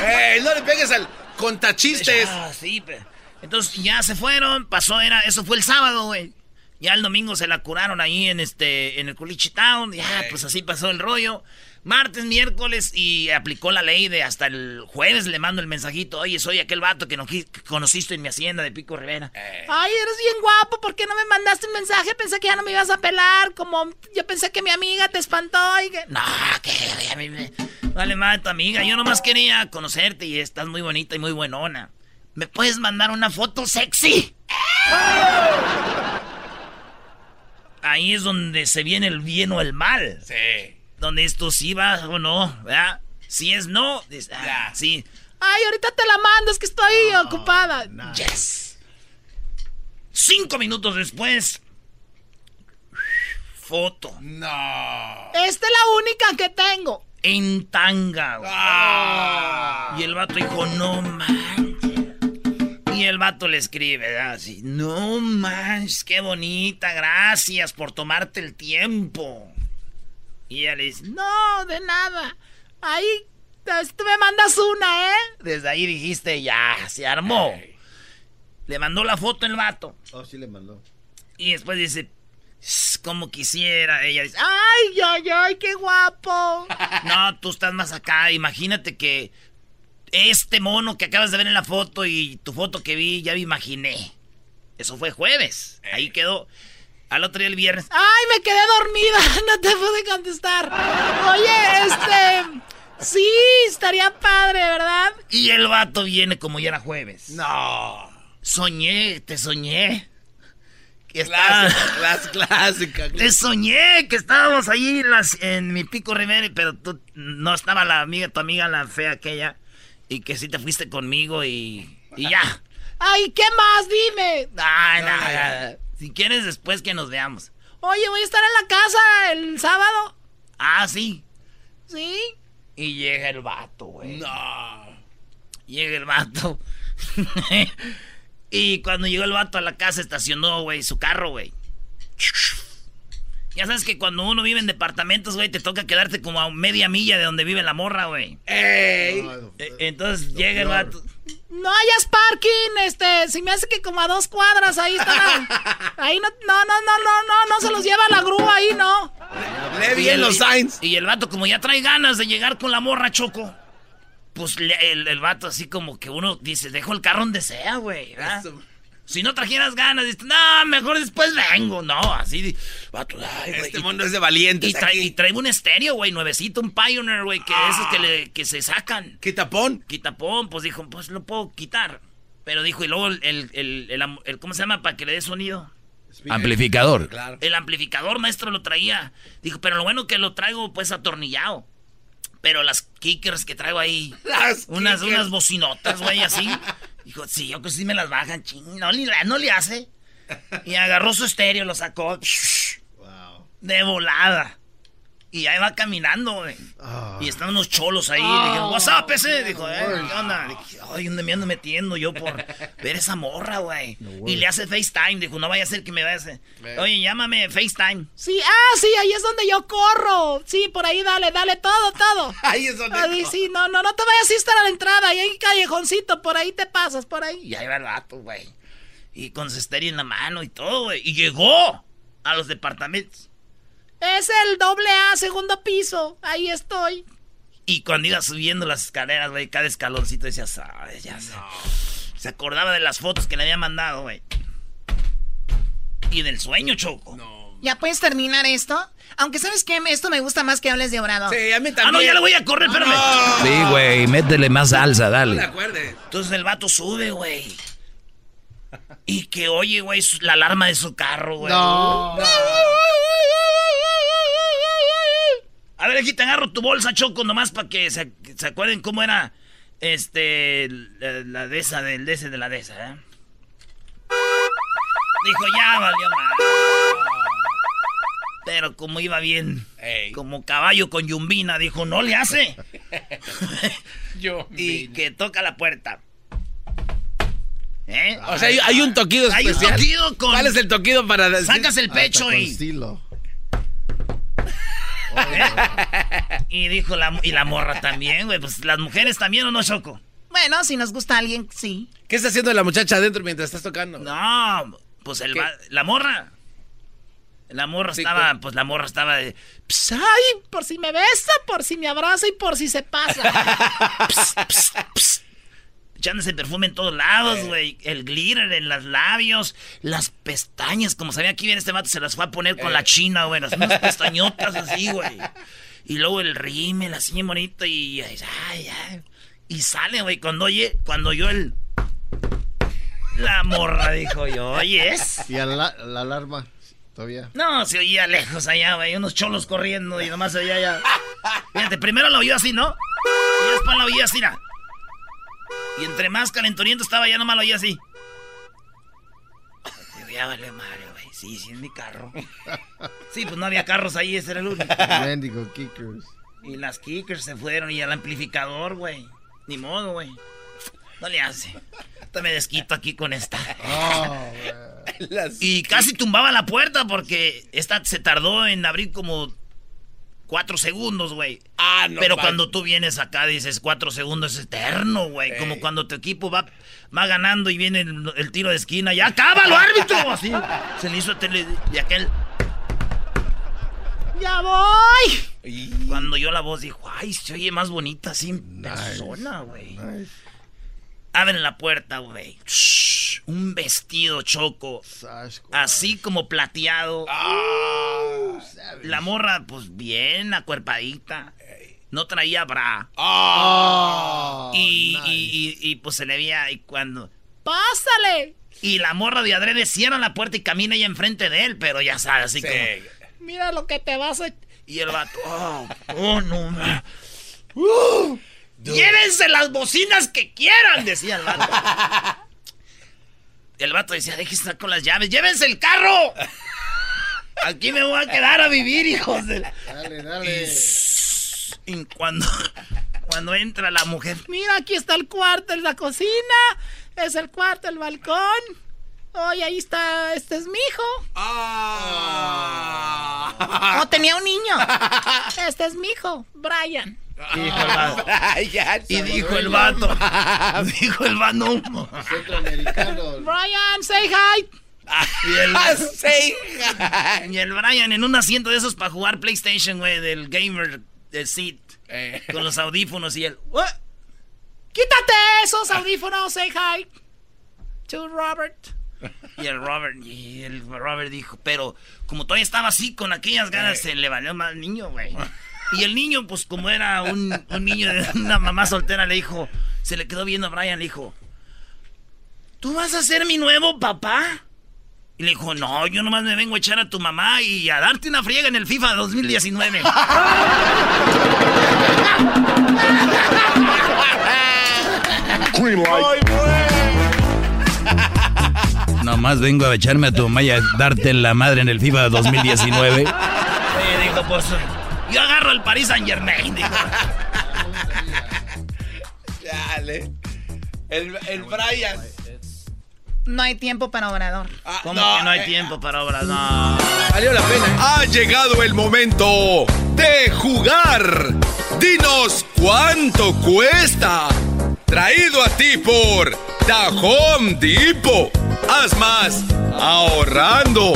¡Ey, no le pegues al contachistes! Ah, sí, pero... Entonces ya se fueron, pasó, era, eso fue el sábado, güey. Ya el domingo se la curaron ahí en este, en el Culichi Town. Ya, pues así pasó el rollo. Martes, miércoles y aplicó la ley de hasta el jueves le mando el mensajito. Oye, soy aquel vato que, no, que conociste en mi hacienda de Pico Rivera. Ay, eres bien guapo. ¿Por qué no me mandaste un mensaje? Pensé que ya no me ibas a pelar. Como yo pensé que mi amiga te espantó y que... No, que a mí me... Vale madre tu amiga. Yo nomás quería conocerte y estás muy bonita y muy buenona. ¿Me puedes mandar una foto sexy? Ahí es donde se viene el bien o el mal. Sí. Donde esto sí va o no, ¿verdad? Si es no, dices, ah, sí. Ay, ahorita te la mando, es que estoy ocupada. Yes. Cinco minutos después. Foto. No. Esta es la única que tengo. En tanga, güey. Y el vato dijo, no manches. Y el vato le escribe, ¿verdad? así, no manches, qué bonita, gracias por tomarte el tiempo. Y ella le dice, no, de nada. Ahí tú me mandas una, ¿eh? Desde ahí dijiste, ya, se armó. Le mandó la foto el vato. Oh, sí le mandó. Y después dice, como quisiera. Ella dice, ay, ay, ay, qué guapo. no, tú estás más acá. Imagínate que este mono que acabas de ver en la foto y tu foto que vi, ya me imaginé. Eso fue jueves. Ahí quedó. Al otro día el viernes. ¡Ay, me quedé dormida! No te pude contestar. Oye, este. Sí, estaría padre, ¿verdad? Y el vato viene como ya era jueves. No. Soñé, te soñé. Que clásica, clásica, Te soñé que estábamos ahí en, las, en mi pico Rivera, pero tú no estaba la amiga, tu amiga la fea aquella. Y que sí te fuiste conmigo y, y ya. Ay, ¿qué más? Dime. Ay, nada. Si quieres, después que nos veamos. Oye, voy a estar en la casa el sábado. Ah, sí. ¿Sí? Y llega el vato, güey. No. Llega el vato. y cuando llegó el vato a la casa, estacionó, güey, su carro, güey. Ya sabes que cuando uno vive en departamentos, güey, te toca quedarte como a media milla de donde vive la morra, güey. ¡Ey! E, entonces llega el vato. No hayas parking, este, si me hace que como a dos cuadras ahí está Ahí no, no, no, no, no, no, no se los lleva la grúa ahí, no. Lee bien los signs. Y el vato como ya trae ganas de llegar con la morra, Choco. Pues el, el vato así como que uno dice, dejo el carro donde sea, güey. Si no trajeras ganas, dices, no, mejor después vengo. No, así, vato, ay, güey. Este mundo es de valientes. Y, trae un estéreo, güey, nuevecito, un Pioneer, güey, que esos que, le, que se sacan. ¿Quitapón? Quitapón, pues dijo, pues lo puedo quitar. Pero dijo, y luego el, el, el, el ¿cómo se llama? Para que le dé sonido. Amplificador. Claro. El amplificador, maestro, lo traía. Dijo, pero lo bueno que lo traigo, pues, atornillado. Pero las kickers que traigo ahí, unas, unas bocinotas, güey, así. Dijo, sí, yo que sí me las bajan, ching, no, no le hace. Y agarró su estéreo, lo sacó. Wow. De volada. Y ahí va caminando, güey. Ah. Y están unos cholos ahí. Dije, ah. what's up, ese? Dijo, eh, ¿qué onda? Dije, ay, ¿dónde me ando metiendo yo por ver esa morra, güey? y le hace FaceTime. Dijo, no vaya a ser que me vaya a hacer. Oye, llámame FaceTime. Sí, ah, sí, ahí es donde yo corro. Sí, por ahí dale, dale todo, todo. ahí es donde. Ahí, sí, no, no, no te vayas a estar a la entrada. Ahí hay callejoncito, por ahí te pasas, por ahí. Y ahí va el rato, güey. Y con estéreo en la mano y todo, güey. Y llegó a los departamentos. Es el doble A, segundo piso. Ahí estoy. Y cuando iba subiendo las escaleras, güey, cada escaloncito decía, ¿sabes? Ya se, se acordaba de las fotos que le había mandado, güey. Y del sueño, Choco. No. ¿Ya puedes terminar esto? Aunque sabes que esto me gusta más que hables de Obrador. Sí, a mí también. Ah, no, ya le voy a correr, espérame. Sí, güey, métele más salsa, dale. No acuerde. Entonces el vato sube, güey. Y que oye, güey, la alarma de su carro, güey. No. no. A ver, aquí te agarro tu bolsa, Choco, nomás para que se, acuerden cómo era este la, de esa, del de ese de la de esa, ¿eh? Dijo, ya valió más. Pero como iba bien, como caballo con yumbina, dijo, no le hace. y que toca la puerta. ¿Eh? O sea, hay, un toquido especial. Hay un toquido con... ¿Cuál es el toquido para Sacas el pecho y... Estilo. Y dijo la, y la morra también, güey. Pues las mujeres también o no, Choco. Bueno, si nos gusta alguien, sí. ¿Qué está haciendo la muchacha adentro mientras estás tocando? No, pues el la morra. La morra estaba, pues la morra estaba de. ay, por si me besa, por si me abraza y por si se pasa. echándose perfume en todos lados, eh. güey. El glitter en los labios, las pestañas, como sabía que viene este vato, se las fue a poner con la eh. china, güey. Unas pestañotas así, güey. Y luego el rímel así bonito y. Ay, ay, y sale, güey, cuando oye, cuando yo el. La morra dijo yo, oyes. Y la, alarma. Todavía. No, se oía lejos allá, güey. Unos cholos corriendo y nomás se oía allá. Fíjate, primero la oyó así, ¿no? Y después la oía así, ¿no? Y entre más calenturiento estaba, ya nomás lo oía así. Ya vale madre, güey. Sí, sí, es mi carro. Sí, pues no había carros ahí, ese era el único. Kickers. Y las kickers se fueron y el amplificador, güey. Ni modo, güey. No le hace. Ahorita me desquito aquí con esta. Oh, y casi tumbaba la puerta porque esta se tardó en abrir como cuatro segundos, güey. Ah, no. Pero cuando tú vienes acá dices cuatro segundos es eterno, güey. Como cuando tu equipo va, va ganando y viene el, el tiro de esquina. ¡Ya cábalo, árbitro! Así se le hizo tele de aquel. ¡Ya voy! Cuando yo la voz dijo, ay, se oye más bonita así en persona, güey. Abren la puerta, güey. Un vestido choco. Así como plateado. La morra, pues bien acuerpadita. No traía bra. Ah, y, y- y- y, pues se le veía y cuando. ¡Pásale! Y la morra de adrede cierra la puerta y camina ella enfrente de él, pero ya sabes, así Sí. como. Mira lo que te vas a. Y el vato. Oh, oh, no. Uh, Llévense las bocinas que quieran, decía el vato. El vato decía, déjense estar con las llaves, llévense el carro. Aquí me voy a quedar a vivir, hijos de... Dale, dale. Y, y cuando, cuando entra la mujer, mira, aquí está el cuarto, es la cocina, es el cuarto, el balcón. Oye, ahí está, este es mi hijo. Ah. Oh, tenía un niño. Este es mi hijo, Brian. Dijo el vato. y dijo el vato. dijo el vato. Centroamericano. Brian, say hi. Y el, Say y el Brian en un asiento de esos para jugar PlayStation, güey, del gamer del seat. Eh. Con los audífonos y él. "What? Quítate esos audífonos, say hi. To Robert. Y el Robert, y el Robert dijo, pero como todavía estaba así con aquellas ganas, se le valió más al niño, güey. Y el niño, pues como era un, un niño de una mamá soltera, le dijo, se le quedó viendo a Brian, le dijo, ¿tú vas a ser mi nuevo papá? Y le dijo, no, yo nomás me vengo a echar a tu mamá y a darte una friega en el FIFA 2019. Nomás vengo a echarme a tu mamá y a darte en la madre en el FIFA 2019. Eh, dijo, pues, yo agarro el Paris Saint Germain, dijo. Dale. El, el Brian. No hay tiempo para Obrador. ¿Cómo no, que no hay eh, tiempo para obras? No. Valió la pena. ¿eh? Ha llegado el momento de jugar. Dinos cuánto cuesta. Traído a ti por The Home Depot. Haz más ahorrando.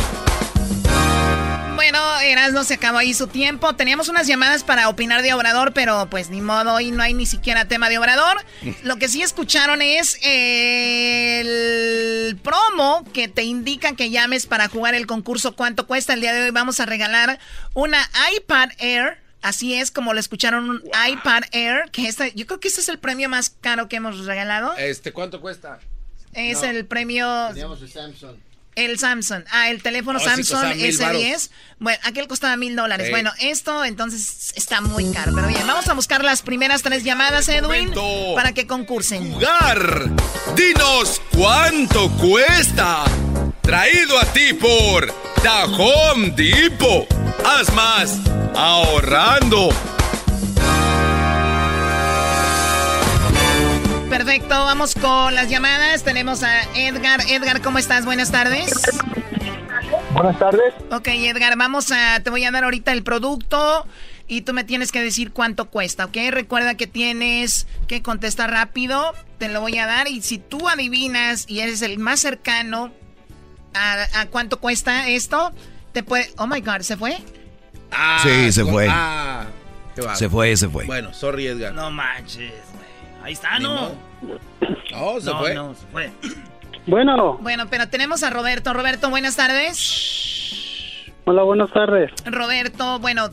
Bueno, Erasmo se acabó ahí su tiempo. Teníamos unas llamadas para opinar de Obrador, pero pues ni modo, hoy no hay ni siquiera tema de Obrador. Lo que sí escucharon es el promo que te indica que llames para jugar el concurso ¿Cuánto cuesta? El día de hoy vamos a regalar una iPad Air. Así es como lo escucharon, un iPad Air, que esta, yo creo que este es el premio más caro que hemos regalado. Este, ¿cuánto cuesta? Es No. el premio Teníamos el Samsung. El Samsung. Ah, el teléfono Oh, Samsung costaba mil S10. Bueno, aquel costaba mil dólares. Sí. Bueno, esto entonces está muy caro. Pero bien, vamos a buscar las primeras tres llamadas, Edwin, para que concursen. Jugar. Dinos cuánto cuesta. Traído a ti por The Home Depot. Haz más ahorrando. Perfecto, vamos con las llamadas. Tenemos a Edgar. Edgar, ¿cómo estás? Buenas tardes. Buenas tardes. Ok, Edgar, vamos a. Te voy a dar ahorita el producto y tú me tienes que decir cuánto cuesta, ¿ok? Recuerda que tienes que contestar rápido. Te lo voy a dar y si tú adivinas y eres el más cercano a, a cuánto cuesta esto, te puede. Oh my God, ¿se fue? Ah, Sí, se fue. Ah. Se fue, se fue. Bueno, sorry, Edgar. No manches. Ahí está, ¿no? No, se no, fue. no, se fue. Bueno, Bueno, pero tenemos a Roberto. Roberto, buenas tardes. hola, buenas tardes. Roberto, bueno,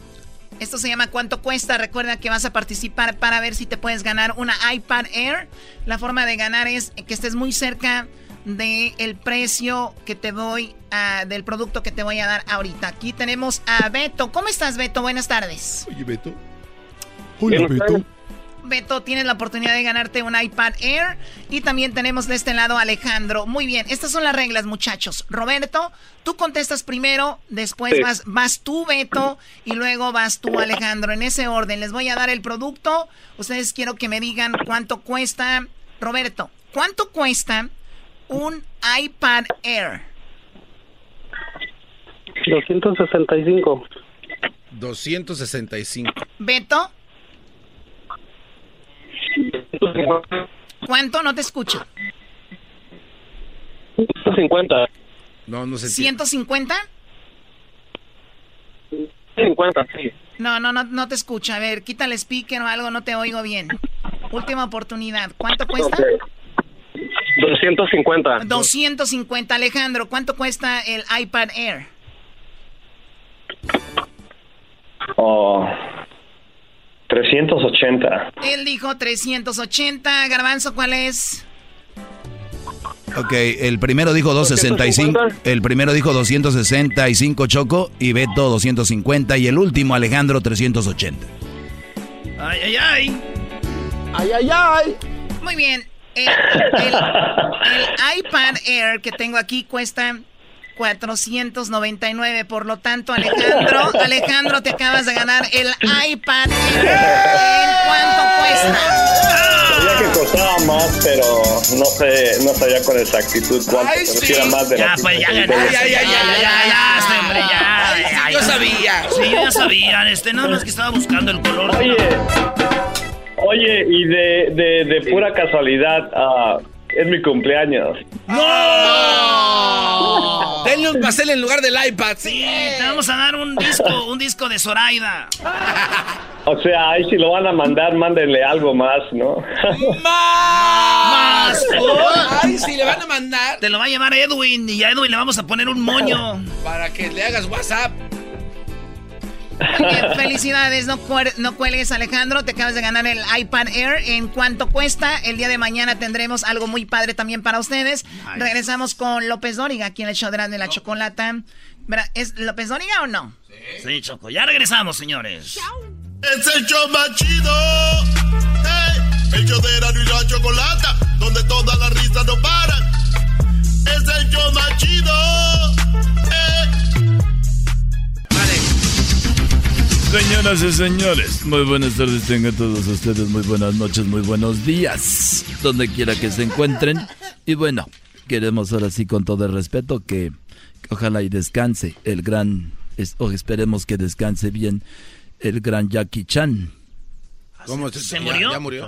esto se llama ¿Cuánto cuesta? Recuerda que vas a participar para ver si te puedes ganar una iPad Air. La forma de ganar es que estés muy cerca del precio que te doy, del producto que te voy a dar ahorita. Aquí tenemos a Beto. ¿Cómo estás, Beto? Buenas tardes. Oye, Beto. Hola, Beto. Beto, tienes la oportunidad de ganarte un iPad Air. Y también tenemos de este lado a Alejandro. Muy bien, estas son las reglas, muchachos. Roberto, tú contestas primero, después Sí. vas, vas tú, Beto, y luego vas tú, Alejandro. En ese orden, les voy a dar el producto. Ustedes quiero que me digan cuánto cuesta Roberto, ¿cuánto cuesta un iPad Air? 265. 265. Beto, ¿cuánto? No te escucho. 150. No, no sé. ¿150? 50, sí. No, no, no, no te escucho. A ver, quítale speaker o algo, no te oigo bien. Última oportunidad. ¿Cuánto cuesta? 250. 250. Alejandro, ¿cuánto cuesta el iPad Air? Oh, 380. Él dijo 380. Garbanzo, ¿cuál es? Ok, el primero dijo 265, el primero dijo 265 Choco y Beto 250 y el último Alejandro 380. Ay, ay, ay. Ay, ay, ay. Muy bien. El, el- el iPad Air que tengo aquí cuesta 499. Por lo tanto, Alejandro, Alejandro, te acabas de ganar el iPad. ¿En cuánto cuesta? Sabía que costaba más, pero no sé, no sabía con exactitud cuánto. pero sí era más de Ya, la pues ya ganaste. Ya, ya, ya, ya, ya, este hombre, ya. Ay, yo ya. sabía. Sí, yo ya sabía. Este, nada más que estaba buscando el color. Oye, oye, y de, de, de pura casualidad, ah, es mi cumpleaños. ¡No! Denle un pastel en lugar del iPad. Sí, te vamos a dar un disco, un disco de Zoraida. O sea, ahí si lo van a mandar, mándenle algo más, ¿no? Más. Ay, si le van a mandar. Te lo va a llevar Edwin y a Edwin le vamos a poner un moño. Para que le hagas WhatsApp. Bien, felicidades, no, cuer- no cuelgues Alejandro, te acabas de ganar el iPad Air. ¿En cuánto cuesta? El día de mañana tendremos algo muy padre también para ustedes. Regresamos con López Dóriga, aquí en el show de la Chocolata. Verá, ¿Es López Dóriga o no? Sí, Choco. Ya regresamos, señores. Es el show más chido. Ey, el show de Erasmo y la Chocolata, donde todas las risas no paran. Es el show más chido. Ey. Señoras y señores, muy buenas tardes tengan todos ustedes, muy buenas noches, muy buenos días, donde quiera que se encuentren. Y bueno, queremos ahora sí con todo el respeto que, ojalá y descanse el gran, o esperemos que descanse bien el gran Jackie Chan. ¿Cómo ¿Se murió? Ya murió.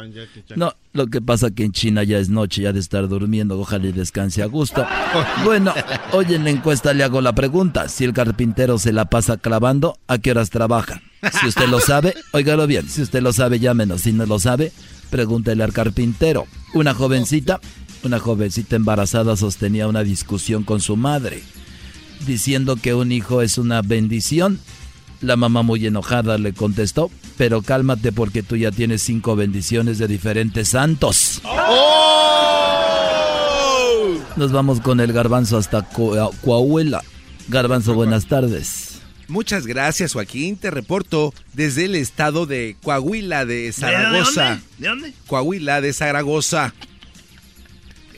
No, lo que pasa que en China ya es noche, ya de estar durmiendo, ojalá y descanse a gusto. Bueno, hoy en la encuesta le hago la pregunta, si el carpintero se la pasa clavando, ¿a qué horas trabaja? Si usted lo sabe, óigalo bien, si usted lo sabe, llámenos, si no lo sabe, pregúntele al carpintero. Una jovencita, una jovencita embarazada sostenía una discusión con su madre, diciendo que un hijo es una bendición. La mamá muy enojada le contestó, pero cálmate porque tú ya tienes cinco bendiciones de diferentes santos. Nos vamos con el garbanzo hasta Coa- Coahuila. Garbanzo, buenas tardes. Muchas gracias, Joaquín. Te reporto desde el estado de Coahuila de Zaragoza. dónde? ¿De dónde? Coahuila de Zaragoza.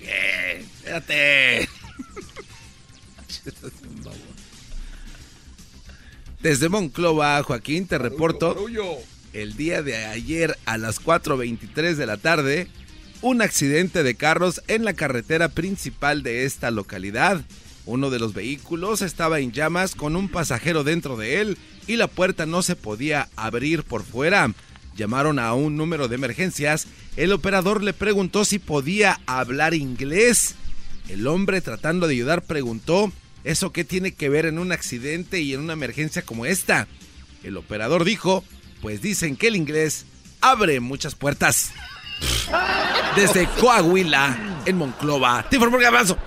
Eh, espérate. Desde Monclova, Joaquín, te reporto el día de ayer a las 4.23 de la tarde, un accidente de carros en la carretera principal de esta localidad. Uno de los vehículos estaba en llamas con un pasajero dentro de él y la puerta no se podía abrir por fuera. Llamaron a un número de emergencias. El operador le preguntó si podía hablar inglés. El hombre tratando de ayudar preguntó, ¿eso qué tiene que ver en un accidente y en una emergencia como esta? El operador dijo, pues dicen que el inglés abre muchas puertas. Desde Coahuila, en Monclova. Te informó Garbanzo.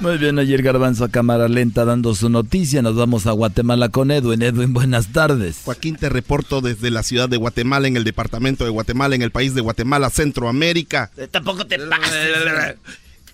Muy bien, ayer Garbanzo a cámara lenta dando su noticia. Nos vamos a Guatemala con Edwin. Edwin, buenas tardes. Joaquín, te reporto desde la ciudad de Guatemala, en el departamento de Guatemala, en el país de Guatemala, Centroamérica. Eh, Tampoco te pases.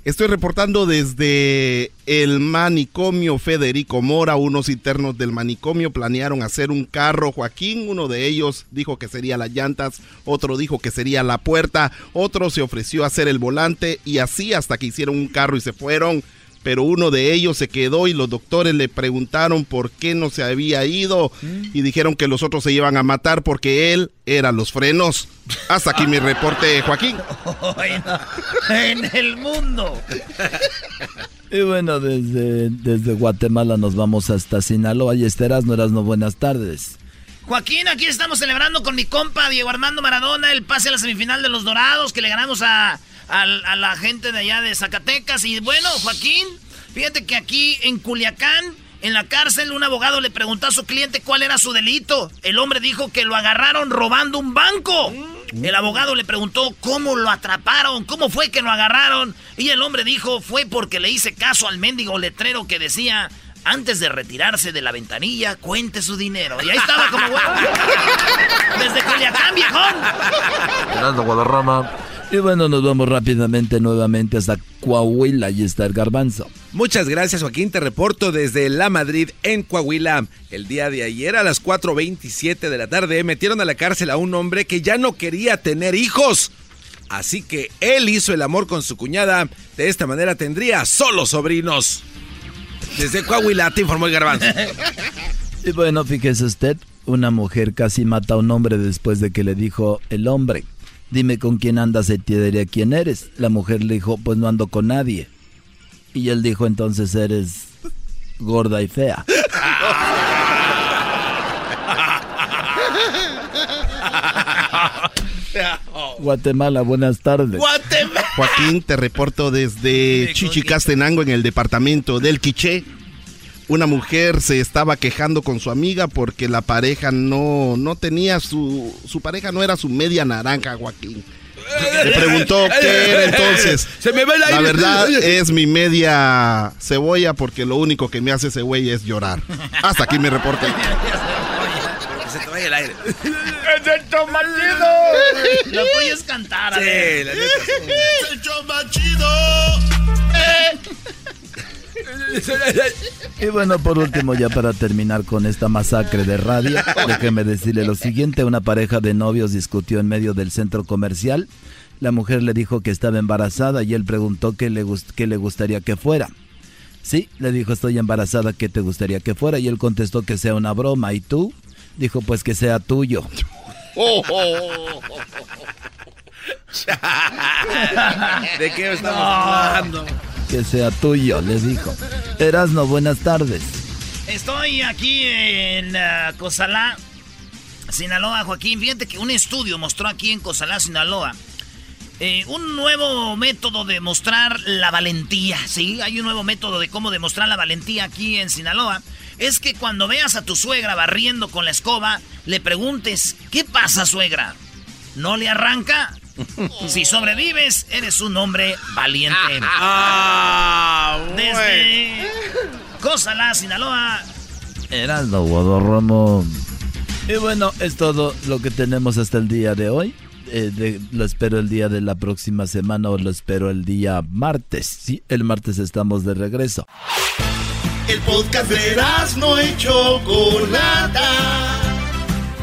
Estoy reportando desde el manicomio Federico Mora. Unos internos del manicomio planearon hacer un carro. Joaquín, uno de ellos dijo que sería las llantas, otro dijo que sería la puerta, otro se ofreció a hacer el volante y así hasta que hicieron un carro y se fueron. Pero uno de ellos se quedó y los doctores le preguntaron por qué no se había ido y dijeron que los otros se iban a matar porque él era los frenos. Hasta aquí mi reporte, Joaquín. en el mundo. Y bueno, desde, desde Guatemala nos vamos hasta Sinaloa. Y esteras, no eras no buenas tardes. Joaquín, aquí estamos celebrando con mi compa Diego Armando Maradona el pase a la semifinal de los Dorados que le ganamos a, a, a la gente de allá de Zacatecas. Y bueno, Joaquín, fíjate que aquí en Culiacán, en la cárcel, un abogado le preguntó a su cliente cuál era su delito. El hombre dijo que lo agarraron robando un banco. El abogado le preguntó cómo lo atraparon, cómo fue que lo agarraron. Y el hombre dijo, fue porque le hice caso al mendigo letrero que decía, antes de retirarse de la ventanilla, cuente su dinero. Y ahí estaba como huevo. Desde Culiacán, viejón. Fernando Guadarrama. Y bueno, nos vamos rápidamente nuevamente hasta Coahuila. y está el garbanzo. Muchas gracias Joaquín, te reporto desde La Madrid en Coahuila. El día de ayer a las 4.27 de la tarde metieron a la cárcel a un hombre que ya no quería tener hijos. Así que él hizo el amor con su cuñada. De esta manera tendría solo sobrinos. Desde Coahuila te informó el garbanzo. Y bueno, fíjese usted, una mujer casi mata a un hombre después de que le dijo el hombre, dime con quién andas y te diré quién eres. La mujer le dijo, pues no ando con nadie. Y él dijo, entonces eres gorda y fea. Guatemala, buenas tardes. Joaquín, te reporto desde Chichicastenango en el departamento del Quiché. Una mujer se estaba quejando con su amiga porque la pareja no, no tenía su, su pareja no era su media naranja, Joaquín. Le preguntó qué era entonces. Se me va el La aire. verdad es mi media cebolla porque lo único que me hace ese güey es llorar. Hasta aquí mi reporte. Que se te vaya el aire. ¡Es el tomatito! Lo tuyo es cantar, a Sí, la neta, sí. Es el show más chido. Y bueno, por último, ya para terminar con esta masacre de radio, déjeme decirle lo siguiente, una pareja de novios discutió en medio del centro comercial. La mujer le dijo que estaba embarazada y él preguntó qué le, gust- qué le gustaría que fuera. Sí, le dijo, estoy embarazada, ¿qué te gustaría que fuera? Y él contestó que sea una broma. ¿Y tú? Dijo, pues que sea tuyo. ¿De qué estamos hablando? Que sea tuyo, le dijo. Erasno, buenas tardes. Estoy aquí en Cozalá, Sinaloa, Joaquín. Fíjate que un estudio mostró aquí en Cozalá, Sinaloa, eh, un nuevo método de mostrar la valentía. Sí, hay un nuevo método de cómo demostrar la valentía aquí en Sinaloa. Es que cuando veas a tu suegra barriendo con la escoba, le preguntes, ¿qué pasa, suegra? ¿No le arranca? Si sobrevives, eres un hombre valiente. Ah, Desde Cozalá, Sinaloa, Erasno Guadarramo. Y bueno, es todo lo que tenemos hasta el día de hoy. Eh, de- lo espero el día de la próxima semana o lo espero el día martes. Sí, el martes estamos de regreso. El podcast de no y Chocolata.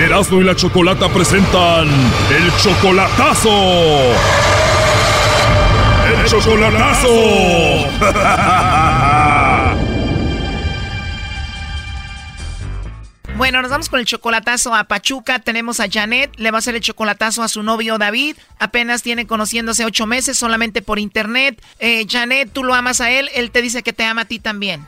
Erasmo y la Chocolata presentan el chocolatazo. El chocolatazo. Bueno, nos vamos con el chocolatazo a Pachuca. Tenemos a Janet, le va a hacer el chocolatazo a su novio David. Apenas tiene conociéndose ocho meses solamente por internet. Eh, Janet, tú lo amas a él, él te dice que te ama a ti también.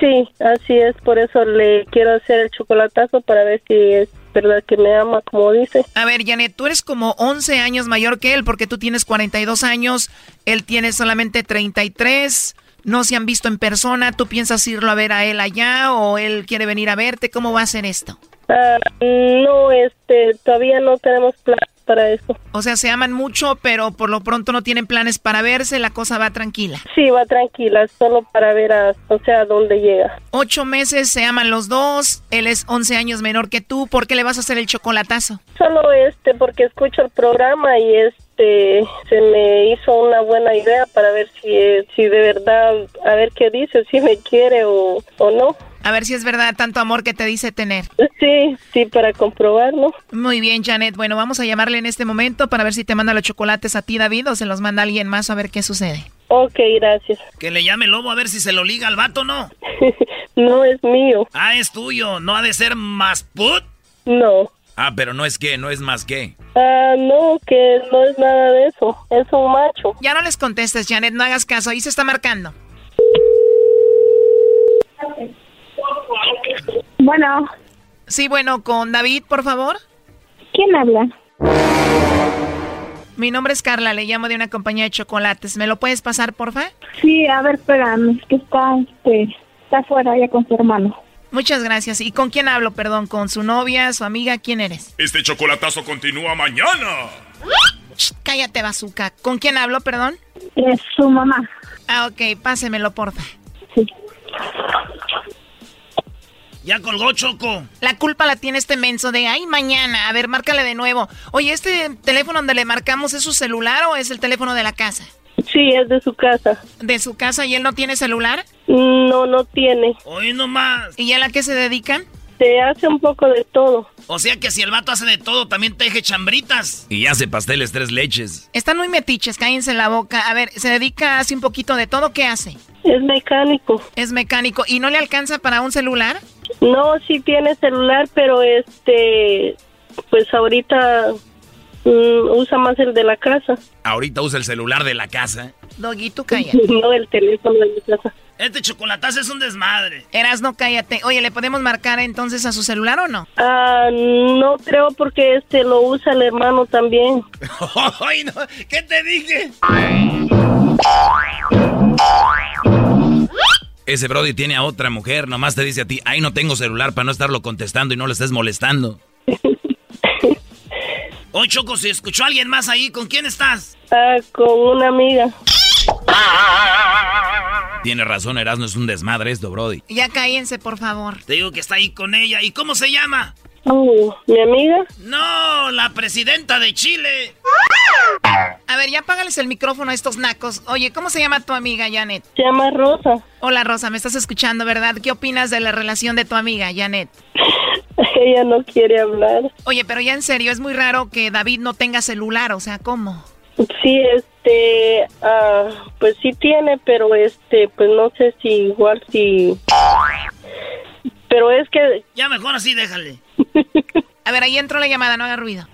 Sí, así es, por eso le quiero hacer el chocolatazo para ver si es verdad que me ama como dice. A ver, Janet, tú eres como 11 años mayor que él porque tú tienes 42 años, él tiene solamente 33. No se han visto en persona, ¿tú piensas irlo a ver a él allá o él quiere venir a verte? ¿Cómo va a ser esto? Ah, no, este, todavía no tenemos planes para eso. O sea, se aman mucho, pero por lo pronto no tienen planes para verse, la cosa va tranquila. Sí, va tranquila, solo para ver a, o sea, a dónde llega. Ocho meses, se aman los dos, él es 11 años menor que tú, ¿por qué le vas a hacer el chocolatazo? Solo este, porque escucho el programa y este, se me hizo una buena idea para ver si, si de verdad, a ver qué dice, si me quiere o, o no. A ver si es verdad tanto amor que te dice tener. Sí, sí, para comprobarlo. Muy bien, Janet. Bueno, vamos a llamarle en este momento para ver si te manda los chocolates a ti, David, o se los manda alguien más a ver qué sucede. Ok, gracias. Que le llame Lobo a ver si se lo liga al vato, ¿no? no es mío. Ah, es tuyo. ¿No ha de ser más put? No. Ah, pero no es que, no es más que. Ah, no, que no es nada de eso. Es un macho. Ya no les contestes, Janet, no hagas caso. Ahí se está marcando. Bueno. Sí, bueno, con David, por favor. ¿Quién habla? Mi nombre es Carla, le llamo de una compañía de chocolates. ¿Me lo puedes pasar, porfa? Sí, a ver, espérame, es que está, este, está afuera ya con su hermano. Muchas gracias. ¿Y con quién hablo, perdón? ¿Con su novia, su amiga? ¿Quién eres? Este chocolatazo continúa mañana. Shh, cállate, bazooka. ¿Con quién hablo, perdón? Es su mamá. Ah, ok, pásemelo, porfa. Sí. Ya colgó Choco. La culpa la tiene este menso de, ay, mañana. A ver, márcale de nuevo. Oye, ¿este teléfono donde le marcamos es su celular o es el teléfono de la casa? Sí, es de su casa. ¿De su casa y él no tiene celular? No, no tiene. Hoy nomás. ¿Y a la qué se dedican? Se hace un poco de todo. O sea que si el vato hace de todo, también teje chambritas. Y hace pasteles tres leches. Están muy metiches, cállense en la boca. A ver, se dedica, hace un poquito de todo, ¿qué hace? Es mecánico. Es mecánico. ¿Y no le alcanza para un celular? No, sí tiene celular, pero este, pues ahorita mm, usa más el de la casa. Ahorita usa el celular de la casa. Doguito, cállate. no, el teléfono de mi casa. Este chocolatazo es un desmadre. Eras, no cállate. Oye, ¿le podemos marcar entonces a su celular o no? Ah, no creo porque este lo usa el hermano también. Ay, no. ¿Qué te dije? Ese Brody tiene a otra mujer, nomás te dice a ti, ay, no tengo celular para no estarlo contestando y no le estés molestando. Oye, Choco, si escuchó a alguien más ahí, ¿con quién estás? Ah, con una amiga. Tiene razón, Erasmo, es un desmadre esto, Brody. Ya cállense, por favor. Te digo que está ahí con ella. ¿Y cómo se llama? ¿Mi amiga? No, la presidenta de Chile. A ver, ya apágales el micrófono a estos nacos. Oye, ¿cómo se llama tu amiga, Janet? Se llama Rosa. Hola, Rosa, me estás escuchando, ¿verdad? ¿Qué opinas de la relación de tu amiga, Janet? Ella no quiere hablar. Oye, pero ya en serio, es muy raro que David no tenga celular, o sea, ¿cómo? Sí, este, ah, pues sí tiene, pero este, pues no sé si igual si... Pero es que... Ya mejor así, déjale. A ver, ahí entró la llamada, no haga ruido.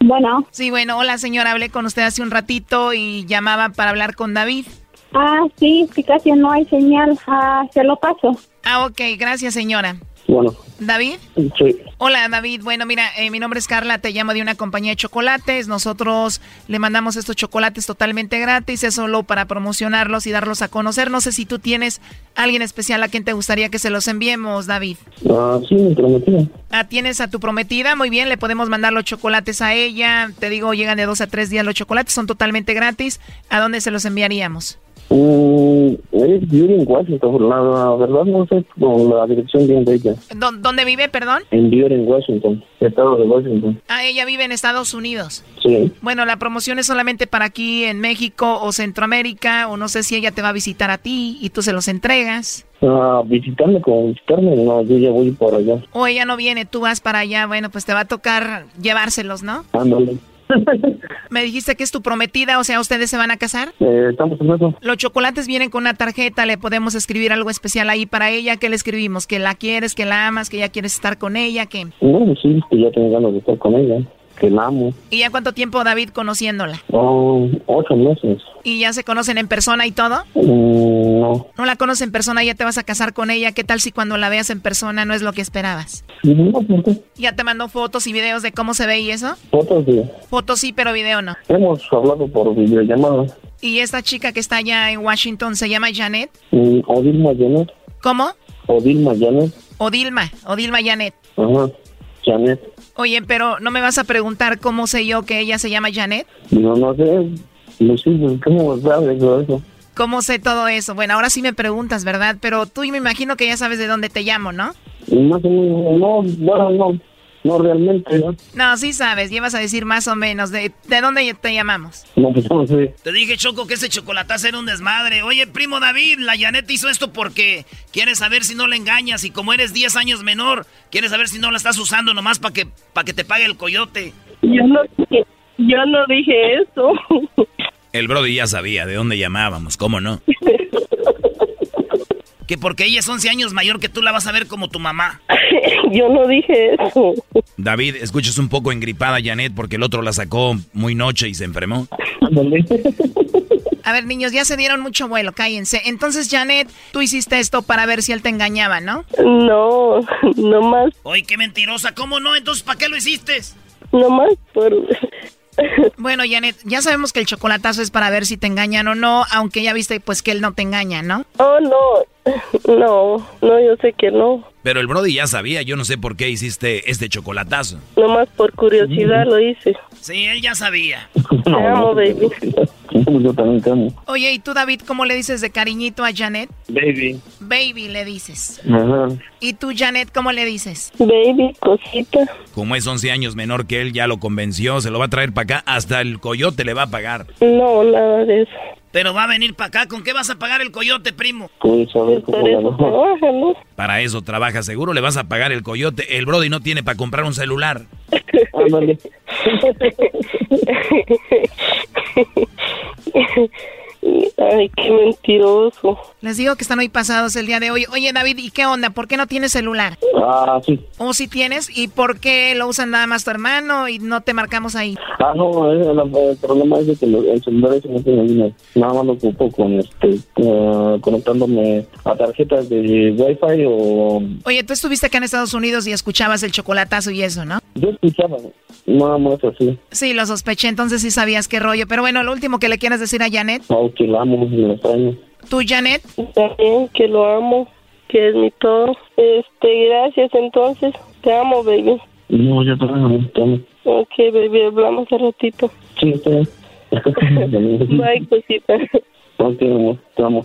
Bueno. Sí, bueno, hola señora, hablé con usted hace un ratito y llamaba para hablar con David. Ah, sí, sí, casi no hay señal. Ah, se lo paso. Ah, ok, gracias señora. Bueno. ¿David? Sí. Hola David, bueno mira, eh, mi nombre es Carla, te llamo de una compañía de chocolates, nosotros le mandamos estos chocolates totalmente gratis, es solo para promocionarlos y darlos a conocer, no sé si tú tienes alguien especial a quien te gustaría que se los enviemos, David. Ah, sí, mi prometida. Ah, tienes a tu prometida, muy bien, le podemos mandar los chocolates a ella, te digo, llegan de dos a tres días los chocolates, son totalmente gratis, ¿a dónde se los enviaríamos? Mm, es en Washington, la, la verdad no sé con la dirección bien de ella. ¿Dó- ¿Dónde vive, perdón? En Washington, estado de Washington. Ah, ella vive en Estados Unidos. Sí. Bueno, la promoción es solamente para aquí en México o Centroamérica, o no sé si ella te va a visitar a ti y tú se los entregas. Ah, visitarme con visitarme, no, yo ya voy por allá. O ella no viene, tú vas para allá, bueno, pues te va a tocar llevárselos, ¿no? Ándale. Me dijiste que es tu prometida, o sea, ¿ustedes se van a casar? Eh, estamos en eso. Los chocolates vienen con una tarjeta, le podemos escribir algo especial ahí para ella. ¿Qué le escribimos? ¿Que la quieres, que la amas, que ya quieres estar con ella? ¿Qué? No, sí, que ya tengo ganas de estar con ella, que la amo. ¿Y ya cuánto tiempo, David, conociéndola? Oh, ocho meses. ¿Y ya se conocen en persona y todo? Mm, no. No la conoces en persona, ya te vas a casar con ella. ¿Qué tal si cuando la veas en persona no es lo que esperabas? No, ¿por qué? ¿Ya te mandó fotos y videos de cómo se ve y eso? Fotos de... Fotos sí, pero video no. Hemos hablado por videollamada. ¿Y esta chica que está allá en Washington se llama Janet? Mm, Odilma Janet. ¿Cómo? Odilma Janet. Odilma, Odilma Janet. Ajá. Janet. Oye, pero ¿no me vas a preguntar cómo sé yo que ella se llama Janet? No, no sé. No sé, pues, ¿cómo sabes todo eso? ¿Cómo sé todo eso? Bueno, ahora sí me preguntas, ¿verdad? Pero tú me imagino que ya sabes de dónde te llamo, ¿no? Más o menos, no, bueno, no, no realmente, ¿no? No, sí sabes, llevas a decir más o menos. ¿De, de dónde te llamamos? No, pues no sé. Te dije, Choco, que ese chocolatazo era un desmadre. Oye, primo David, la Janet hizo esto porque quiere saber si no la engañas y como eres 10 años menor, quiere saber si no la estás usando nomás para que, para que te pague el coyote. Yo no dije, yo no dije eso. El Brody ya sabía de dónde llamábamos, ¿cómo no? Que porque ella es 11 años mayor que tú la vas a ver como tu mamá. yo no dije eso. David, escuchas un poco engripada a Janet porque el otro la sacó muy noche y se enfermó. A ver, niños, ya se dieron mucho vuelo, cállense. Entonces, Janet, tú hiciste esto para ver si él te engañaba, ¿no? No, no más, Oye, qué mentirosa. ¿Cómo no? Entonces, ¿para qué lo hiciste? no más por... Bueno, Janet, ya sabemos que el chocolatazo es para ver si te engañan o no, aunque ya viste pues que él no te engaña, ¿no? Oh, no, no, no, yo sé que no. Pero el Brody ya sabía, yo no sé por qué hiciste este chocolatazo. Nomás por curiosidad lo hice. Sí, él ya sabía. Te amo, baby. Yo también te amo. Oye, ¿y tú, David, cómo le dices de cariñito a Janet? Baby. Baby, le dices. Ajá. ¿Y tú, Janet, cómo le dices? Baby, cosita. Como es 11 años menor que él, ya lo convenció, se lo va a traer para acá, hasta el coyote le va a pagar. No, nada de eso. Pero va a venir para acá. ¿Con qué vas a pagar el coyote, primo? Pues. Para eso trabaja seguro, le vas a pagar el coyote. El Brody no tiene para comprar un celular. Ay, qué mentiroso. Les digo que están hoy pasados el día de hoy. Oye, David, ¿y qué onda? ¿Por qué no tienes celular? Ah, sí. ¿O si tienes? ¿Y por qué lo usan nada más tu hermano y no te marcamos ahí? Ah, no, eh, el, el problema es de que el celular ese no tiene. Nada más lo ocupo con este, eh, conectándome a tarjetas de Wi-Fi o... Oye, tú estuviste acá en Estados Unidos y escuchabas el chocolatazo y eso, ¿no? Yo escuchaba, nada más así. Sí, lo sospeché, entonces sí sabías qué rollo. Pero bueno, lo último que le quieras decir a Janet. Oh, que la amo, la extraño. ¿Tú, Janet? También que lo amo, que es mi todo. Este, gracias entonces. Te amo, baby. No, yo también te amo. Ok, baby, hablamos al ratito. Sí, está bien. Bye, cosita. Ok, amor, te amo.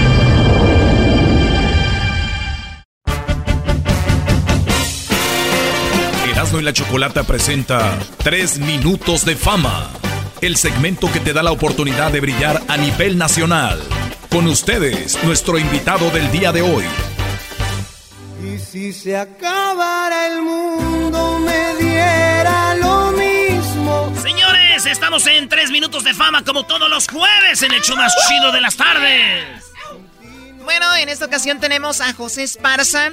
Erasmo y la Chocolata presenta 3 minutos de fama. El segmento que te da la oportunidad de brillar a nivel nacional. Con ustedes, nuestro invitado del día de hoy. Y si se acabara el mundo, me diera lo mismo. Señores, estamos en tres minutos de fama como todos los jueves en el show más chido de las tardes. Bueno, en esta ocasión tenemos a José Esparza,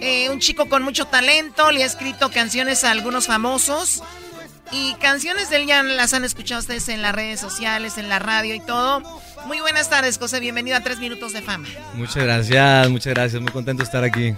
eh, un chico con mucho talento, le ha escrito canciones a algunos famosos. Y canciones de él ya las han escuchado ustedes en las redes sociales, en la radio y todo. Muy buenas tardes, José. Bienvenido a Tres Minutos de Fama. Muchas gracias, muchas gracias. Muy contento de estar aquí.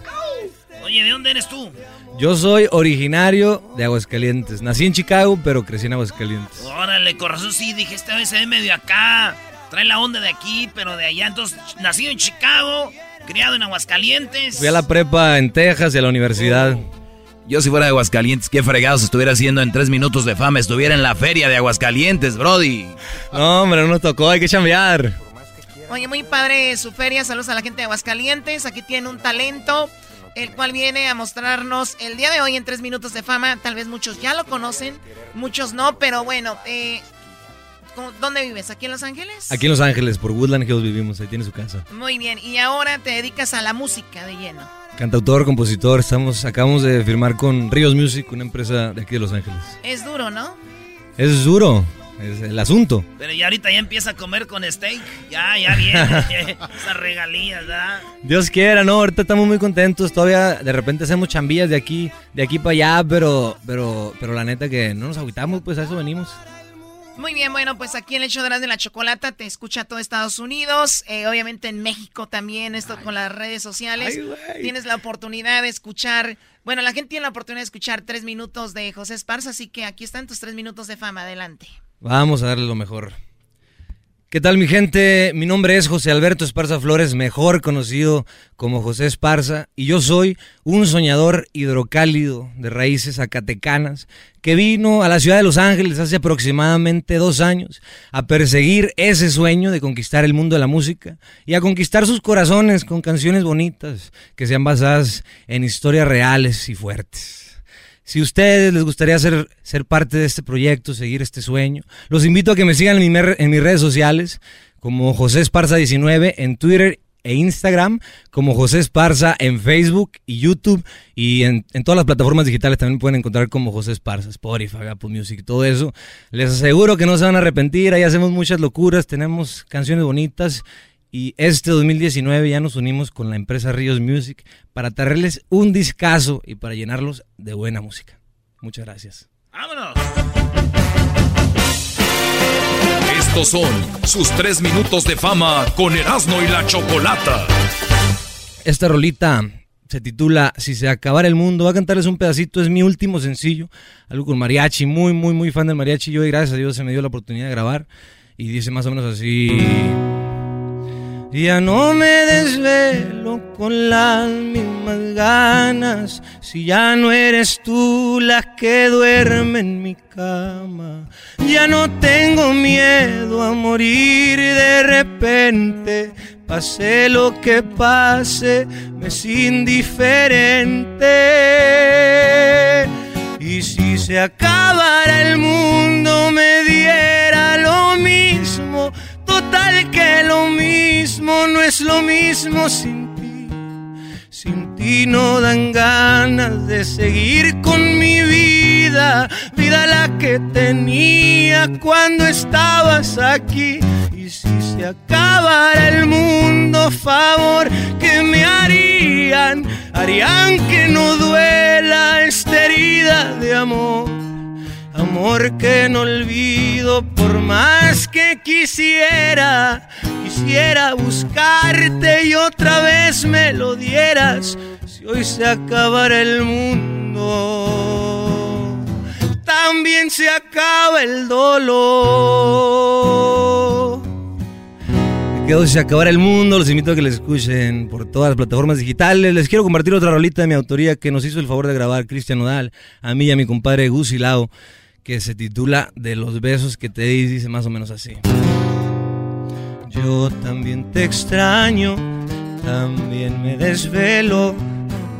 Oye, ¿de dónde eres tú? Yo soy originario de Aguascalientes. Nací en Chicago, pero crecí en Aguascalientes. Órale, corazón, sí, dije, este vez se ve medio acá. Trae la onda de aquí, pero de allá. Entonces, nacido en Chicago, criado en Aguascalientes. Fui a la prepa en Texas y a la universidad. Yo si fuera de Aguascalientes, qué fregados estuviera haciendo en tres minutos de fama, estuviera en la feria de Aguascalientes, Brody. No, hombre, no nos tocó, hay que chambear. Oye, muy padre su feria. Saludos a la gente de Aguascalientes. Aquí tiene un talento, el cual viene a mostrarnos el día de hoy en Tres Minutos de Fama. Tal vez muchos ya lo conocen, muchos no, pero bueno, eh, ¿cómo- ¿dónde vives? ¿Aquí en Los Ángeles? Aquí en Los Ángeles, por Woodland Hills vivimos, ahí tiene su casa. Muy bien, y ahora te dedicas a la música de lleno. Cantautor, compositor, estamos, acabamos de firmar con Ríos Music, una empresa de aquí de Los Ángeles. Es duro, ¿no? Es duro, es el asunto. Pero ya ahorita ya empieza a comer con steak. Ya, ya viene. Esas regalías, ¿verdad? Dios quiera, no, ahorita estamos muy contentos, todavía de repente hacemos chambillas de aquí, de aquí para allá, pero, pero, pero la neta que no nos agüitamos, pues a eso venimos. Muy bien, bueno, pues aquí en el show de la chocolata te escucha todo Estados Unidos, eh, obviamente en México también, esto con las redes sociales. Ay, Tienes la oportunidad de escuchar, bueno, la gente tiene la oportunidad de escuchar tres minutos de José Esparza, así que aquí están tus tres minutos de fama, adelante. Vamos a darle lo mejor. ¿Qué tal mi gente? Mi nombre es José Alberto Esparza Flores, mejor conocido como José Esparza, y yo soy un soñador hidrocálido de raíces zacatecanas que vino a la ciudad de Los Ángeles hace aproximadamente dos años a perseguir ese sueño de conquistar el mundo de la música y a conquistar sus corazones con canciones bonitas que sean basadas en historias reales y fuertes. Si ustedes les gustaría ser, ser parte de este proyecto, seguir este sueño, los invito a que me sigan en, mis redes sociales como José Esparza 19 en Twitter e Instagram, como José Esparza en Facebook y YouTube y en, en todas las plataformas digitales también pueden encontrar como José Esparza, Spotify, Apple Music, todo eso. Les aseguro que no se van a arrepentir, ahí hacemos muchas locuras, tenemos canciones bonitas y este 2019 ya nos unimos con la empresa Ríos Music para traerles un discazo y para llenarlos de buena música. Muchas gracias. ¡Vámonos! Estos son sus tres minutos de fama con Erasmo y la Chocolata. Esta rolita se titula Si se acabara el mundo. Va a cantarles un pedacito, es mi último sencillo. Algo con mariachi, muy, muy, muy fan del mariachi. Yo, y gracias a Dios, se me dio la oportunidad de grabar. Y dice más o menos así. Ya no me desvelo con las mismas ganas si ya no eres tú la que duerme en mi cama. Ya no tengo miedo a morir de repente. Pase lo que pase, me es indiferente. Y si se acabara el mundo, me diera. Que lo mismo no es lo mismo sin ti. Sin ti no dan ganas de seguir con mi vida. Vida la que tenía cuando estabas aquí. Y si se acabara el mundo, favor que me harían. Harían que no duela esta herida de amor. Amor que no olvido por más que quisiera. Quisiera buscarte y otra vez me lo dieras. Si hoy se acabara el mundo, también se acaba el dolor. Quedo si se acabara el mundo. Los invito a que les escuchen por todas las plataformas digitales. Les quiero compartir otra rolita de mi autoría que nos hizo el favor de grabar Cristian Nodal, a mí y a mi compadre Gus Lao, que se titula De los besos que te di, dice más o menos así. Yo también te extraño, también me desvelo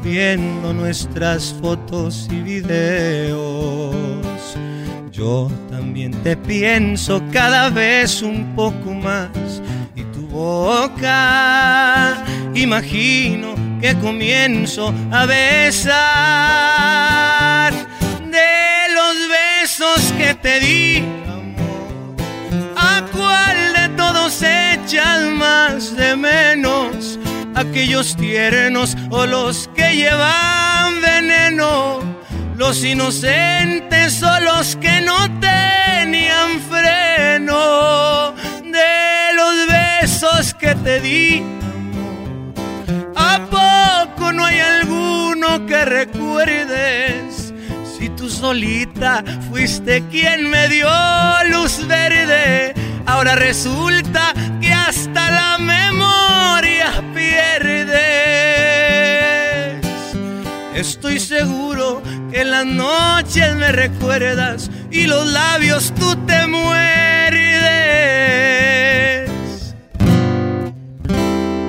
viendo nuestras fotos y videos. Yo también te pienso cada vez un poco más y tu boca imagino que comienzo a besar de los besos que te di ¿A cuál de todos echas más de menos? ¿Aquellos tiernos o los que llevan veneno? ¿Los inocentes o los que no tenían freno? De los besos que te di, ¿a poco no hay alguno que recuerdes? Si tú solita fuiste quien me dio luz verde, ahora resulta que hasta la memoria pierdes. Estoy seguro que en las noches me recuerdas y los labios tú te muerdes.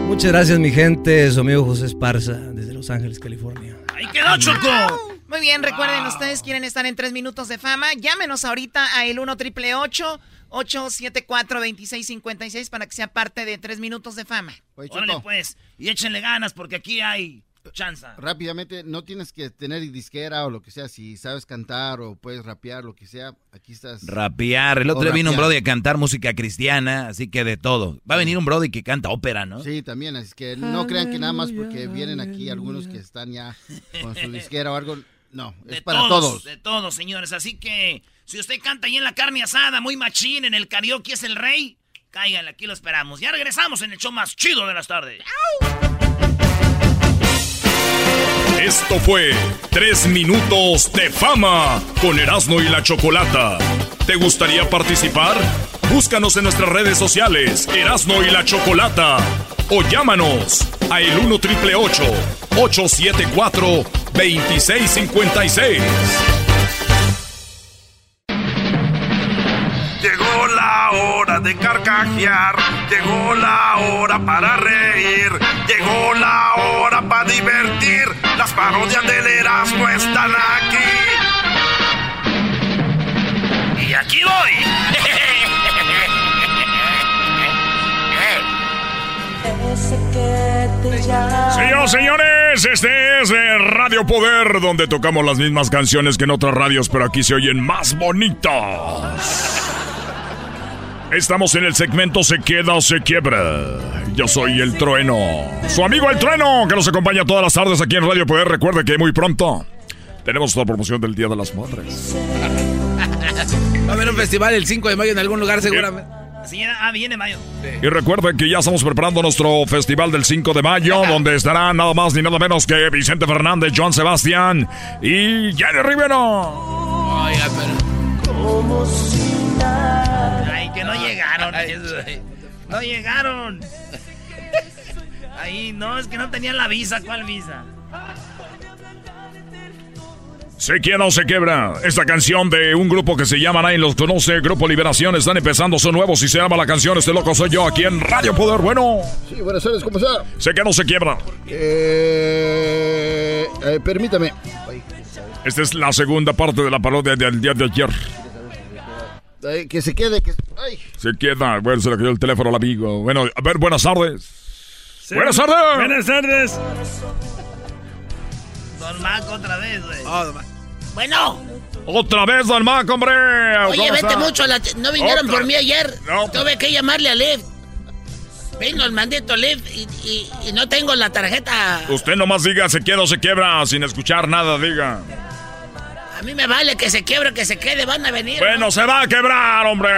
Muchas gracias mi gente, su amigo José Esparza desde Los Ángeles, California. ¡Ahí quedó, Choco! Muy bien, recuerden, ustedes quieren estar en tres minutos de fama, llámenos ahorita a el 1 triple 874 2656 para que sea parte de tres minutos de fama. Órale, pues. Y échenle ganas porque aquí hay chanza. Rápidamente, no tienes que tener disquera o lo que sea. Si sabes cantar o puedes rapear, lo que sea, aquí estás. Rapear. El otro día vino un brody a cantar música cristiana, así que de todo. Va a venir un brody que canta ópera, ¿no? Sí, también, así que no crean que nada más porque vienen aquí algunos que están ya con su disquera o algo, No, es De para todos. De todos, señores. Así que si usted canta ahí en la carne asada, muy machín, en el karaoke es el rey, cáiganle, aquí lo esperamos. Ya regresamos en el show más chido de las tardes. Esto fue Tres Minutos de Fama con Erasmo y la Chocolata. ¿Te gustaría participar? Búscanos en nuestras redes sociales, Erasmo y la Chocolata. O llámanos a el 1 triple 874 2656. Llegó la hora de carcajear, llegó la hora para reír, llegó la hora para divertir. Las parodias del Erasmo están aquí. Aquí voy. Señoras señores, este es Radio Poder, donde tocamos las mismas canciones que en otras radios, pero aquí se oyen más bonitas. Estamos en el segmento Se queda o se quiebra. Yo soy el trueno. Su amigo el trueno, que nos acompaña todas las tardes aquí en Radio Poder. Recuerde que muy pronto tenemos la promoción del Día de las Madres. Va a haber un festival el 5 de mayo en algún lugar seguramente. Señora, ah, viene Mayo. Y recuerden que ya estamos preparando nuestro festival del 5 de mayo, donde estarán nada más ni nada menos que Vicente Fernández, Joan Sebastián y Jenny Rivero. Oiga, pero. Ay, que no llegaron. No llegaron. Ahí, no, es que no tenían la visa. ¿Cuál visa? Se quiera o se quiebra. Esta canción de un grupo que se llama Nadie los conoce, Grupo Liberación, están empezando su nuevo. Si se llama la canción, este loco soy yo aquí en Radio Poder. Bueno, Sí, buenas tardes, ¿cómo está? se queda o se quiebra. Eh, eh, permítame. Esta es la segunda parte de la parodia del día de ayer. Que se quede, que... Ay. Se queda, bueno, se le cayó el teléfono al amigo. Bueno, a ver, buenas tardes. Buenas tardes. Buenas tardes. Don Mac otra vez, güey. Oh, bueno. Otra vez, don Mac, hombre. Oye, ¿Cómo vete está? mucho a la... No vinieron Otra. por mí ayer. No. Tuve que llamarle a Lev. Vino el maldito Lev y, y- y no tengo la tarjeta. Usted nomás diga se queda o se quiebra sin escuchar nada, diga. A mí me vale que se quiebre, que se quede. Van a venir. Bueno, se va a quebrar, hombre.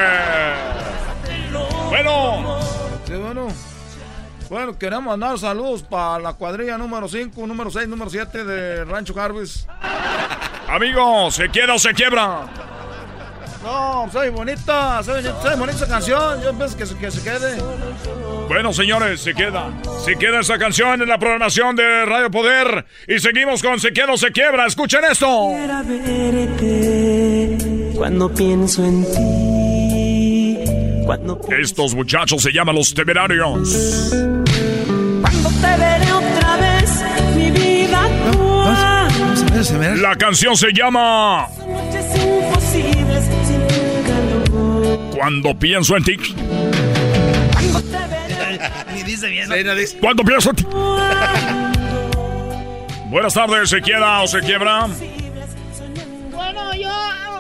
Bueno. Bueno. Queremos mandar saludos para la cuadrilla número 5, número 6, número 7 de Rancho Jarvis. Amigo, se queda o se quiebra. No, soy bonita, soy, soy bonita esa canción. Yo pienso que se, que se quede. Bueno, señores, se queda. Se queda esa canción en la programación de Radio Poder. Y seguimos con Se queda o se quiebra. Escuchen esto. Cuando pienso en ti, cuando Estos muchachos se llaman los temerarios. Cuando te veré otra vez, mi vida actúa. La canción se llama Noches imposibles sin tu calor. Cuando pienso en ti. Ni dice bien. ¿no? Cuando pienso en ti. Buenas tardes, ¿se queda o se quiebra? Bueno, yo.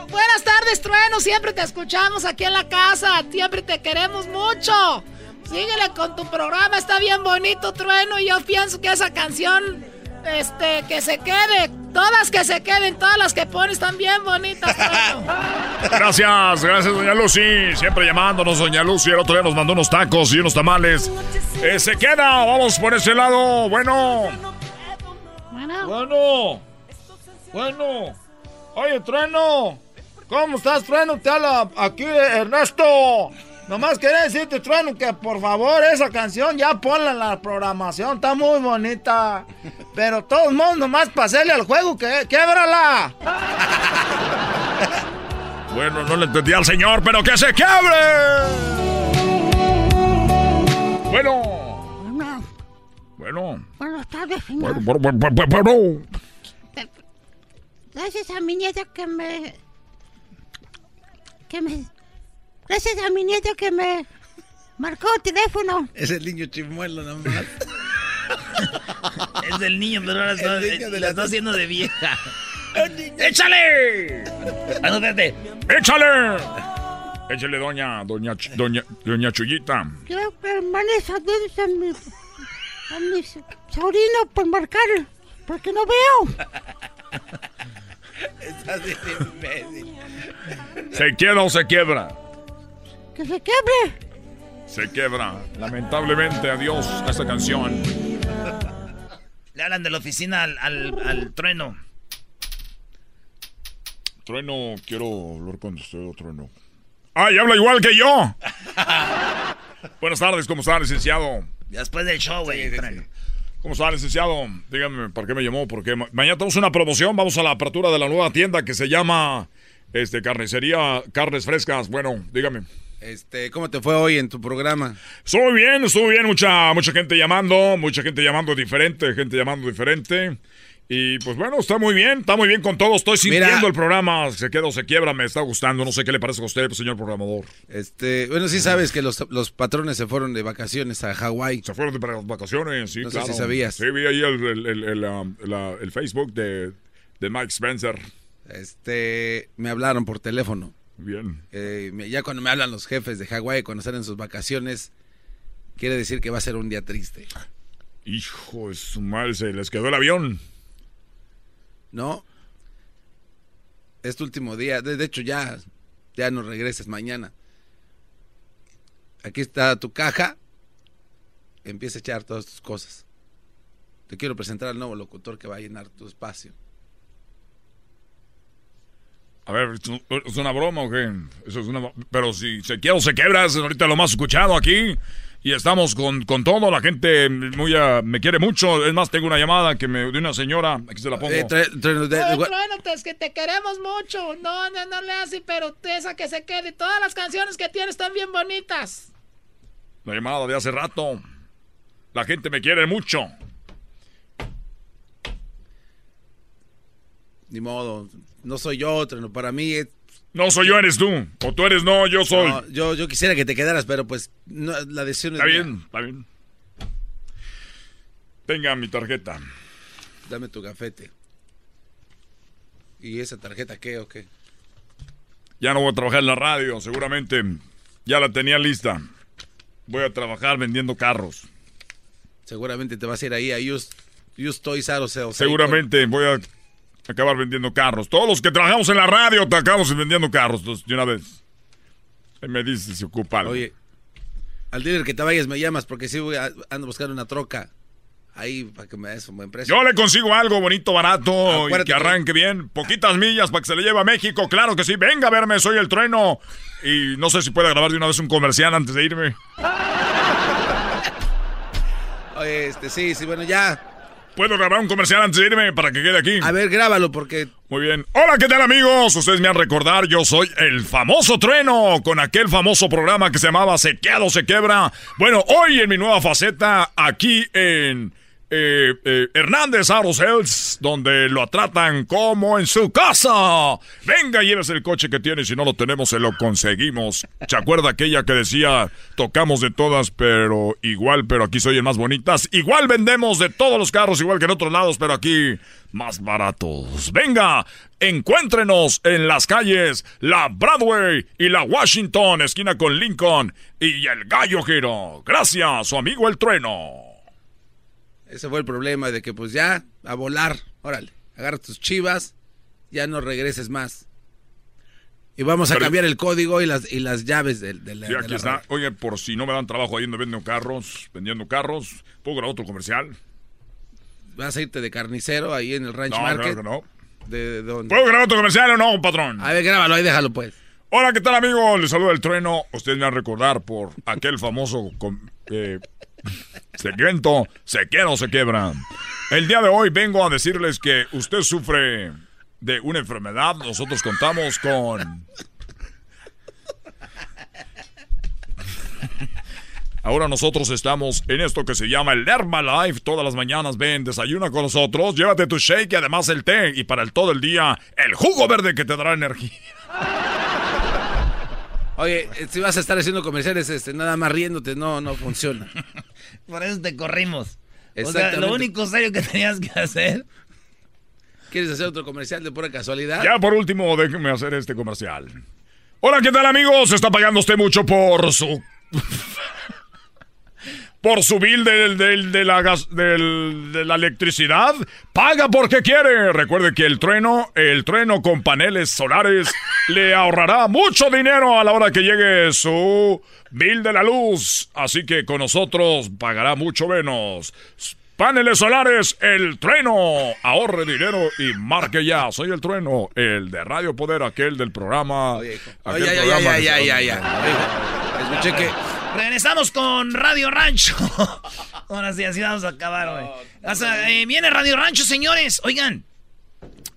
Buenas tardes, Trueno. Siempre te escuchamos aquí en la casa. Siempre te queremos mucho. Síguele con tu programa. Está bien bonito, Trueno. Y yo pienso que esa canción. Este, que se quede. Todas que se queden. Todas las que pones están bien bonitas, Trueno. Gracias, gracias, doña Lucy. Siempre llamándonos, doña Lucy. El otro día nos mandó unos tacos y unos tamales. Eh, se queda, vamos por ese lado. Bueno. Bueno. Bueno. Oye, Trueno. ¿Cómo estás, Trueno? Te habla aquí Ernesto. Nomás quería decirte, Trueno, que por favor esa canción ya ponla en la programación. Está muy bonita. Pero todos modos, nomás pasarle al juego, que québrala. Bueno, no le entendí al señor, pero que se quiebre. Bueno. Bueno. Buenas tardes, señor. Bueno, bueno, bueno, bueno, bueno. Gracias a mi nieto que me. que me. Gracias a mi nieto que me. marcó el teléfono. Es el niño chimuelo nomás. Es del niño, pero ahora está, El niño de la la está haciendo de vieja. ¡Échale! Ah, no, espérate. ¡Échale! Échale, doña, doña, doña, doña Chuyita. Quiero que mande saludos a mi. a mi sobrino por marcar. porque no veo. Estás imbécil. ¿Se quiebra o se quiebra? ¡Que se quiebre! Se quiebra. Lamentablemente, adiós a esta canción. Le hablan de la oficina al, al, al trueno. Trueno, quiero hablar con usted, Trueno. ¡Ay, habla igual que yo! Buenas tardes, ¿cómo está, licenciado? Después del show, güey. trueno. ¿Cómo está, licenciado? Dígame, ¿por qué me llamó? Porque ma- mañana tenemos una promoción, vamos a la apertura de la nueva tienda que se llama este Carnicería Carnes Frescas. Bueno, dígame. Este, ¿cómo te fue hoy en tu programa? Estuvo bien, estuvo bien, mucha, mucha gente llamando, mucha gente llamando diferente, gente llamando diferente. Y pues bueno, está muy bien, está muy bien con todo. Estoy sintiendo Mira. el programa, se queda o se quiebra, me está gustando. No sé qué le parece a usted, señor programador. Este, bueno, sí sabes que los, los patrones se fueron de vacaciones a Hawái. Se fueron de vacaciones, sí, No sé claro. si sabías. Sí, vi ahí el, el- el- el, um, la- el Facebook de, de Mike Spencer. Este, me hablaron por teléfono. Bien. Eh, ya cuando me hablan los jefes de Hawái cuando están en sus vacaciones, quiere decir que va a ser un día triste. Hijo de su madre, se les quedó el avión. ¿No? Es tu último día. De, de hecho, ya, ya no regreses mañana. Aquí está tu caja. Empieza a echar todas tus cosas. Te quiero presentar al nuevo locutor que va a llenar tu espacio. A ver, ¿es un- ¿es una broma o qué? Eso es una... Pero si se quiebra o se quebra, es ahorita lo más escuchado aquí. Y estamos con, con todo, la gente muy ah, me quiere mucho. Es más, tengo una llamada que me de una señora, aquí se la pongo. Eh, tre- tre- de- Oye, de- Trueno, es que te queremos mucho. No, no, no le haces, pero esa que se quede. Todas las canciones que tienes están bien bonitas. La llamada de hace rato. La gente me quiere mucho. Ni modo. No soy yo, otro. Para mí es... No soy yo, eres tú. O tú eres no, yo soy. No, yo, yo quisiera que te quedaras, pero pues no, la decisión es Está mía. bien, está bien. Tenga mi tarjeta. Dame tu gafete. ¿Y esa tarjeta qué o qué? Ya no voy a trabajar en la radio, seguramente. Ya la tenía lista. Voy a trabajar vendiendo carros. Seguramente te vas a ir ahí a Just, Just Toys R Seguramente voy a acabar vendiendo carros. Todos los que trabajamos en la radio te acabamos vendiendo carros entonces, de una vez. Ahí me dice si se ocupa algo. Oye, al dealer que te vayas me llamas porque sí voy a, ando buscando una troca. Ahí para que me des un buen precio. Yo le consigo algo bonito, barato y Acuérdate que- arranque bien. Poquitas millas para que se le lleve a México. Claro que sí. Venga a verme, soy el trueno. Y no sé si puede grabar de una vez un comercial antes de irme. Oye, este, sí, sí, bueno, ya. ¿Puedo grabar un comercial antes de irme para que quede aquí? A ver, grábalo porque... Muy bien. Hola, ¿qué tal amigos? Ustedes me han recordar, yo soy el famoso trueno con aquel famoso programa que se llamaba Se queda o se quebra. Bueno, hoy en mi nueva faceta aquí en eh, eh, Hernández Auto Sales, donde lo tratan como en su casa. Venga, llévese el coche que tiene, si no lo tenemos, se lo conseguimos. ¿Se acuerda aquella que decía, tocamos de todas, pero igual, pero aquí soy el más bonitas? Igual vendemos de todos los carros, igual que en otros lados, pero aquí más baratos. Venga, encuéntrenos en las calles La Broadway y la Washington, esquina con Lincoln y el Gallo Giro. Gracias, su amigo el trueno. Ese fue el problema de que pues ya, a volar. Órale, agarra tus chivas, ya no regreses más. Y vamos a Pero- cambiar el código y las, y las llaves de, de la... Sí, de aquí la está. Oye, por si no me dan trabajo ahí donde venden carros, vendiendo carros, ¿puedo grabar otro comercial? Vas a irte de carnicero ahí en el Ranch No, Market. claro que no. ¿De, de dónde? ¿Puedo grabar otro comercial o no, patrón? A ver, grábalo ahí, déjalo pues. Hola, ¿qué tal, amigo? Les saluda el trueno. Ustedes me van a recordar por aquel famoso eh, segmento Se queda o se quiebra. El día de hoy vengo a decirles que usted sufre de una enfermedad. Nosotros contamos con. Ahora nosotros estamos en esto que se llama el Herbalife. Todas las mañanas ven, desayuna con nosotros, llévate tu shake y además el té. Y para el todo el día, el jugo verde que te dará energía. Oye, si vas a estar haciendo comerciales, este, nada más riéndote, no, no funciona. Por eso te corrimos. O sea, lo único serio que tenías que hacer. ¿Quieres hacer otro comercial de pura casualidad? Ya por último, déjenme hacer este comercial. Hola, ¿qué tal amigos? ¿Está pagando usted mucho por su... por su bill del, del- de, la gas- del- de la electricidad? Paga porque quiere. Recuerde que el trueno, el trueno con paneles solares le ahorrará mucho dinero a la hora que llegue su bill de la luz. Así que con nosotros pagará mucho menos. Paneles solares, el trueno. Ahorre dinero y marque ya. Soy el trueno, el de Radio Poder, aquel del programa. aquel Oye, ya, ya, programa ya, ya, ya, ya. Escuché que. Regresamos con Radio Rancho. Ahora sí, así vamos a acabar. O sea, eh, viene Radio Rancho, señores. Oigan,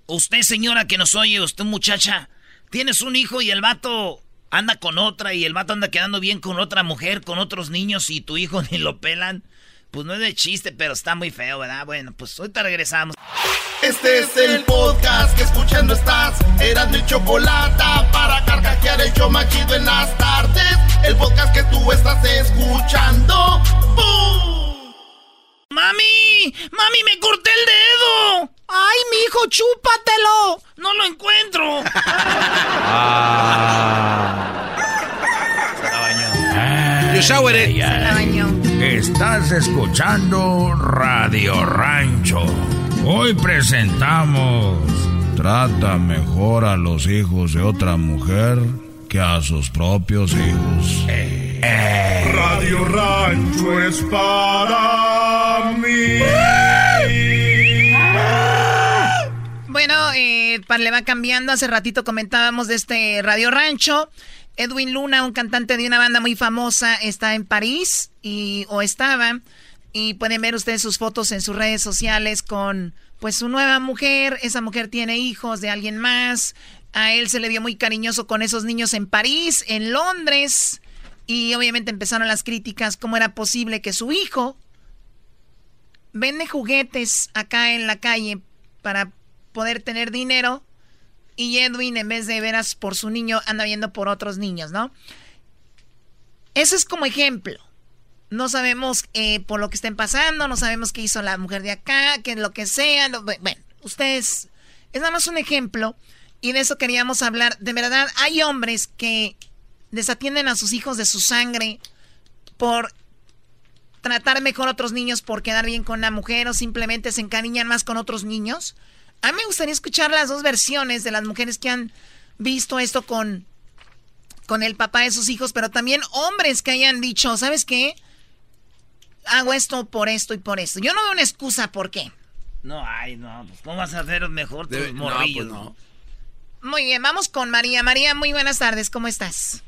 usted, señora que nos oye, usted, muchacha, tienes un hijo y el vato anda con otra y el vato anda quedando bien con otra mujer, con otros niños y tu hijo ni lo pelan. Pues no es de chiste, pero está muy feo, ¿verdad? Bueno, pues ahorita regresamos. Este es el podcast que escuchando estás. Eran mi chocolate para carcajear el yo machido en las tardes. El podcast que tú estás escuchando. ¡Bum! ¡Mami! ¡Mami, me corté el dedo! ¡Ay, mi hijo, chúpatelo! ¡No lo encuentro! You shower it. Estás escuchando Radio Rancho. Hoy presentamos Trata mejor a los hijos de otra mujer que a sus propios hijos. Radio Rancho es para mí. Bueno, eh, le va cambiando. Hace ratito comentábamos de este Radio Rancho. Edwin Luna, un cantante de una banda muy famosa, está en París y o estaba y pueden ver ustedes sus fotos en sus redes sociales con pues su nueva mujer. Esa mujer tiene hijos de alguien más. A él se le vio muy cariñoso con esos niños en París, en Londres y obviamente empezaron las críticas cómo era posible que su hijo vende juguetes acá en la calle para poder tener dinero y Edwin en vez de veras por su niño anda viendo por otros niños, ¿no? Eso es como ejemplo. No sabemos eh, por lo que estén pasando, no sabemos qué hizo la mujer de acá, que lo que sea. bueno, ustedes, es nada más un ejemplo y de eso queríamos hablar. De verdad, hay hombres que desatienden a sus hijos de su sangre por tratar mejor a otros niños por quedar bien con la mujer o simplemente se encariñan más con otros niños. A mí me gustaría escuchar las dos versiones de las mujeres que han visto esto con, con el papá de sus hijos, pero también hombres que hayan dicho, ¿sabes qué? Hago esto por esto y por esto. Yo no veo una excusa por qué. No, ay, no, pues ¿cómo vas a hacer mejor tus Debe- no, morrillos? pues no. Muy bien, vamos con María. María, muy buenas tardes, ¿cómo estás?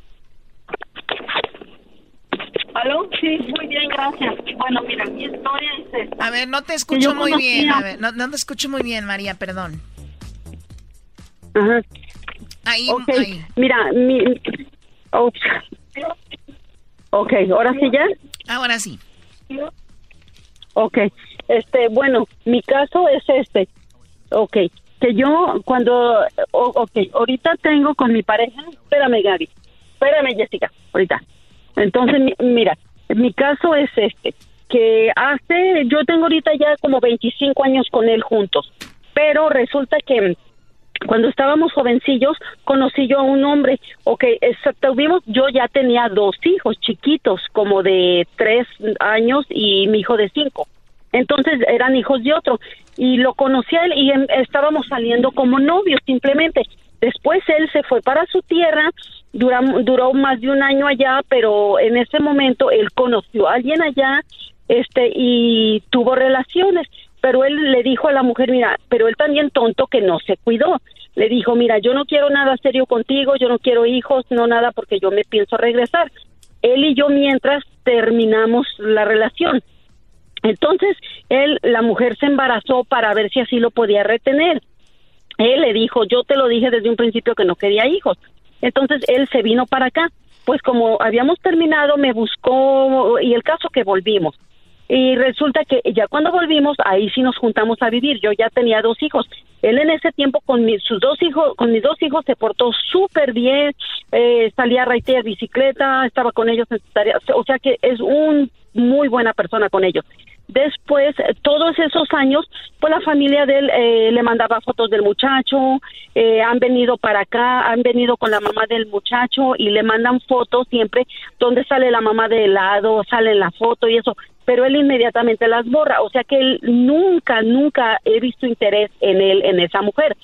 ¿Aló? Sí, muy bien, gracias. Bueno, mira, mi historia es esta. A ver, no te escucho muy conocí bien. a- ver, no, no te escucho muy bien, María, perdón. Ajá. Ahí, Ok, ahí. mira, mi... oh. Ok, ¿ahora sí ya? Ahora sí. Ok, este, bueno, mi caso es este. Ok, que yo cuando... o- ok, ahorita tengo con mi pareja... Espérame, Gaby. Espérame, Jessica, ahorita. Entonces, mi- mira, mi caso es este. Que hace... Yo tengo ahorita ya como 25 años con él juntos. Pero resulta que cuando estábamos jovencillos, conocí yo a un hombre, ok, tuvimos, yo ya tenía dos hijos chiquitos, como de tres años y mi hijo de cinco. Entonces eran hijos de otro. Y lo conocí a él y em- estábamos saliendo como novios simplemente. Después él se fue para su tierra, duram- duró más de un año allá, pero en ese momento él conoció a alguien allá este y tuvo relaciones pero él le dijo a la mujer, mira, pero él también tonto que no se cuidó. Le dijo, mira, yo no quiero nada serio contigo, yo no quiero hijos, no nada porque yo me pienso regresar. Él y yo mientras terminamos la relación. Entonces, él, la mujer se embarazó para ver si así lo podía retener. Él le dijo, yo te lo dije desde un principio que no quería hijos. Entonces, él se vino para acá. Pues como habíamos terminado, me buscó y el caso que volvimos. Y resulta que ya cuando volvimos, ahí sí nos juntamos a vivir. Yo ya tenía dos hijos. Él en ese tiempo con mis, sus dos hijos, con mis dos hijos se portó súper bien, eh, salía a raitear bicicleta, estaba con ellos en tareas. O sea que es un muy buena persona con ellos. Después, todos esos años, pues la familia de él eh, le mandaba fotos del muchacho, eh, han venido para acá, han venido con la mamá del muchacho y le mandan fotos siempre donde sale la mamá de lado, sale la foto y eso, pero él inmediatamente las borra, o sea que él nunca, nunca he visto interés en él, en esa mujer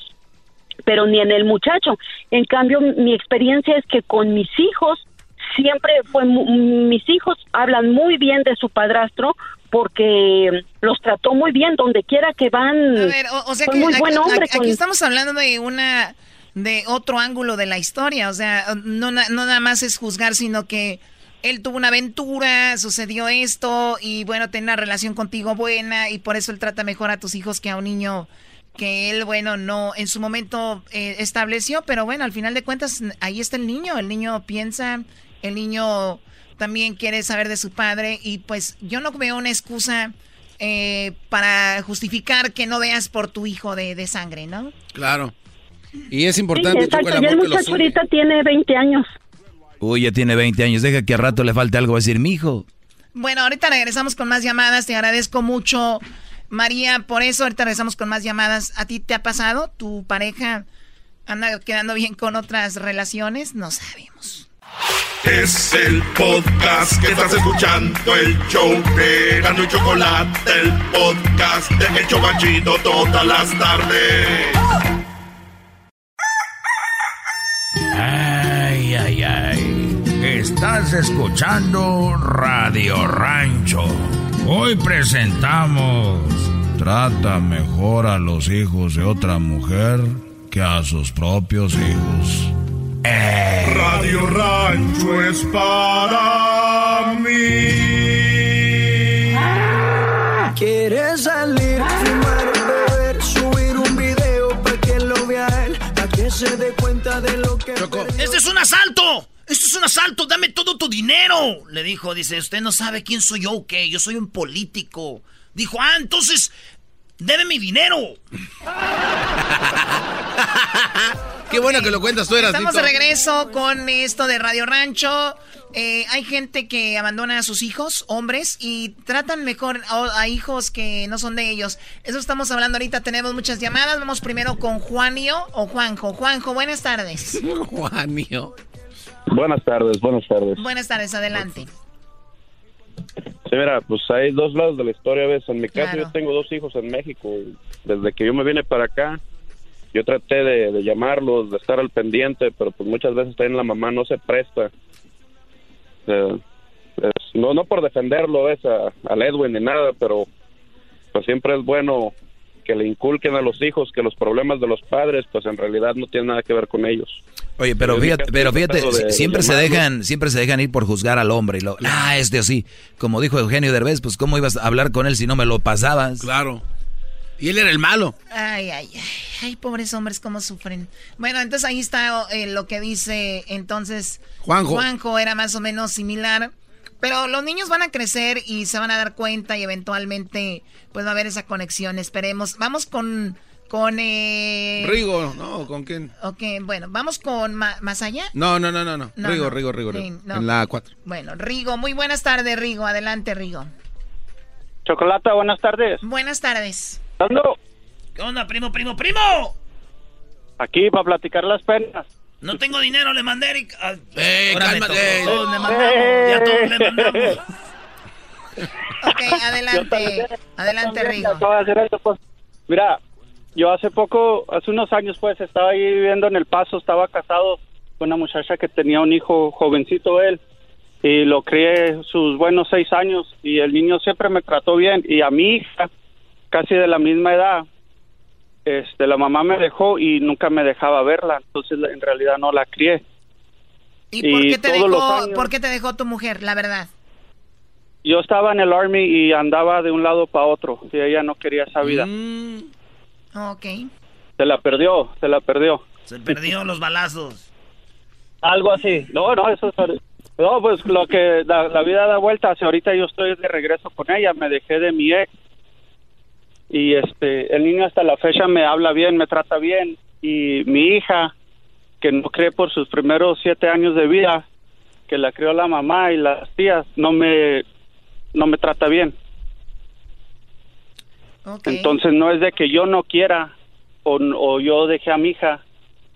pero ni en el muchacho. En cambio, mi experiencia es que con mis hijos siempre fue mis hijos hablan muy bien de su padrastro porque los trató muy bien donde quiera que van. A ver, o, o sea que muy aquí, buen hombre. aquí- con- aquí estamos hablando de una de otro ángulo de la historia, o sea, no nada más es juzgar, sino que él tuvo una aventura, sucedió esto y bueno, tiene una relación contigo buena y por eso él trata mejor a tus hijos que a un niño que él, bueno, no en su momento eh, estableció, pero bueno, al final de cuentas ahí está el niño, el niño piensa, el niño también quiere saber de su padre y pues yo no veo una excusa eh, para justificar que no veas por tu hijo de, de sangre, ¿no? Claro. Y es Sí, importante, Choco, exacto, el y el muchacho ahorita tiene 20 años. Uy, ya tiene 20 años. Deja que a rato le falte algo. A decir, mijo. Bueno, ahorita regresamos con más llamadas. Te agradezco mucho, María, por eso. Ahorita regresamos con más llamadas. ¿A ti te ha pasado? ¿Tu pareja anda quedando bien con otras relaciones? No sabemos. Es el podcast que estás escuchando, el show de Gano y Chocolate, el podcast de El Chocachito todas las tardes. Ay, ay, ay. Estás escuchando Radio Rancho. Hoy presentamos Trata mejor a los hijos de otra mujer que a sus propios hijos. Radio Rancho es para mí. Quieres salir, fumar, beber, subir un video para que lo vea él, para que se dé cuenta de lo que... ¡Este es un asalto! ¡Esto es un asalto! ¡Dame todo tu dinero! Le dijo, dice, usted no sabe quién soy yo o qué. Yo soy un político. Dijo, ah, entonces, debe mi dinero. Qué bueno que lo cuentas tú, eras Estamos de regreso con esto de Radio Rancho. Eh, hay gente que abandona a sus hijos, hombres, y tratan mejor a, a hijos que no son de ellos. Eso estamos hablando ahorita. Tenemos muchas llamadas. Vamos primero con Juanio o Juanjo. Juanjo, buenas tardes. Juanio. Buenas tardes, buenas tardes. Buenas tardes, adelante. Sí, mira, pues hay dos lados de la historia, ¿ves? En mi caso Claro. yo tengo dos hijos en México. Desde que yo me vine para acá, yo traté de, de llamarlos, de estar al pendiente, pero pues muchas veces también la mamá no se presta. Eh, es- no, no por defenderlo, ¿ves? A, al Edwin ni nada, pero pues siempre es bueno que le inculquen a los hijos que los problemas de los padres, pues en realidad no tienen nada que ver con ellos. Oye, pero fíjate, pero fíjate, de siempre se dejan, siempre se dejan ir por juzgar al hombre y lo, ah, este o sí. Como dijo Eugenio Derbez, pues cómo ibas a hablar con él si no me lo pasabas. Claro. Y él era el malo. Ay, ay, ay, ay, pobres hombres, cómo sufren. Bueno, entonces ahí está eh, lo que dice entonces Juanjo. Juanjo era más o menos similar. Pero los niños van a crecer y se van a dar cuenta y eventualmente pues va a haber esa conexión. Esperemos. Vamos con con eh... Rigo, ¿no? ¿Con quién? Ok, bueno, vamos con Ma- más allá. No, no, no, no, no. No, Rigo, no. Rigo, Rigo, Rigo. Sí, no. En la 4. Bueno, Rigo, muy buenas tardes, Rigo. Adelante, Rigo. Chocolata, buenas tardes. Buenas tardes. Ando ¿Qué onda, primo, primo, primo? aquí para platicar las penas. No tengo dinero, le mandé Eric. Ah, ¡Eh, cálmate! todos le mandamos, ya todos le mandamos. Ok, adelante. Adelante, Rigo. Pues. Mira, yo hace poco, hace unos años, pues, estaba ahí viviendo en El Paso, estaba casado con una muchacha que tenía un hijo jovencito él, y lo crié sus buenos seis años, y el niño siempre me trató bien, y a mi hija, casi de la misma edad, este, la mamá me dejó y nunca me dejaba verla, entonces en realidad no la crié. ¿Y por qué, te dejó, años- por qué te dejó tu mujer, la verdad? Yo estaba en el Army y andaba de un lado para otro, y ella no quería esa vida. Ok. Se la perdió, se la perdió. Se perdió los balazos. Algo así. No, no, eso es... No, pues lo que la, la vida da vueltas. Ahorita yo estoy de regreso con ella. Me dejé de mi ex. Y este, el niño hasta la fecha me habla bien, me trata bien. Y mi hija, que no cree por sus primeros siete años de vida, que la crió la mamá y las tías, no me, no me trata bien. Entonces no es de que yo no quiera o, o yo dejé a mi hija,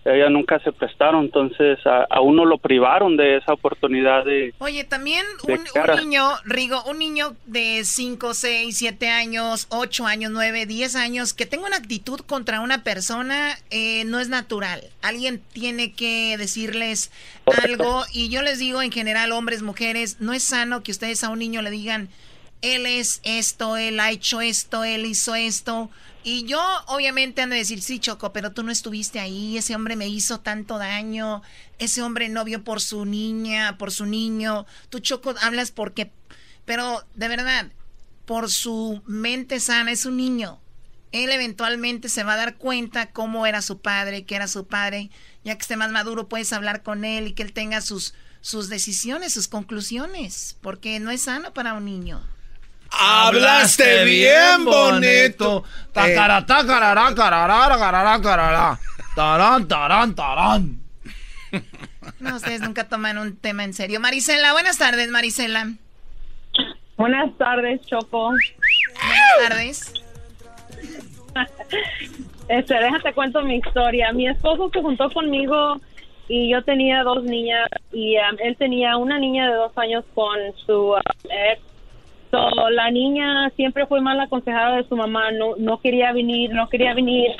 ella nunca se prestaron, entonces a, a uno lo privaron de esa oportunidad de... Oye, también de un, un niño, Rigo, un niño de 5, 6, 7 años, 8 años, 9, 10 años, que tenga una actitud contra una persona, eh, no es natural. Alguien tiene que decirles algo y yo les digo en general, hombres, mujeres, no es sano que ustedes a un niño le digan, él es esto, él ha hecho esto, él hizo esto. Y yo obviamente han de decir, sí, Choco, pero tú no estuviste ahí, ese hombre me hizo tanto daño, ese hombre no vio por su niña, por su niño, tú, Choco, hablas porque... Pero de verdad, por su mente sana, es un niño. Él eventualmente se va a dar cuenta cómo era su padre, que era su padre. Ya que esté más maduro, puedes hablar con él y que él tenga sus, sus decisiones, sus conclusiones, porque no es sano para un niño. Hablaste bien bonito. Carará, carará. Tarán, tarán, tarán. No, ustedes nunca toman un tema en serio. Marisela, buenas tardes, Marisela. Buenas tardes, Choco. Buenas tardes. Este, déjate cuento mi historia. Mi esposo se juntó conmigo y yo tenía dos niñas y um, él tenía una niña de dos años con su um, ex. So, la niña siempre fue mal aconsejada de su mamá, no, no quería venir, no quería venir.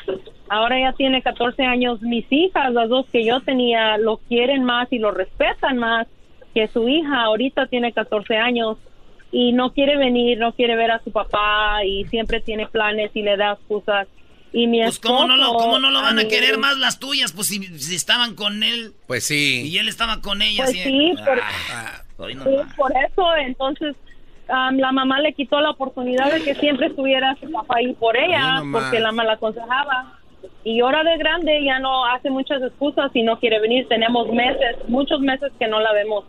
Ahora ya tiene 14 años. Mis hijas, las dos que yo tenía, lo quieren más y lo respetan más que su hija. Ahorita tiene 14 años y no quiere venir, no quiere ver a su papá y siempre tiene planes y le da excusas. Y mi Pues cómo no lo, esposo, cómo no lo van a mí- querer más las tuyas, pues si, si estaban con él Pues sí. y él estaba con ella. Pues sí, por, Ah, hoy no sí, por eso entonces la mamá le quitó la oportunidad de que siempre estuviera su papá ahí por ella, no porque la mala aconsejaba. Y ahora de grande ya no hace muchas excusas y no quiere venir. Tenemos meses, muchos meses que no la vemos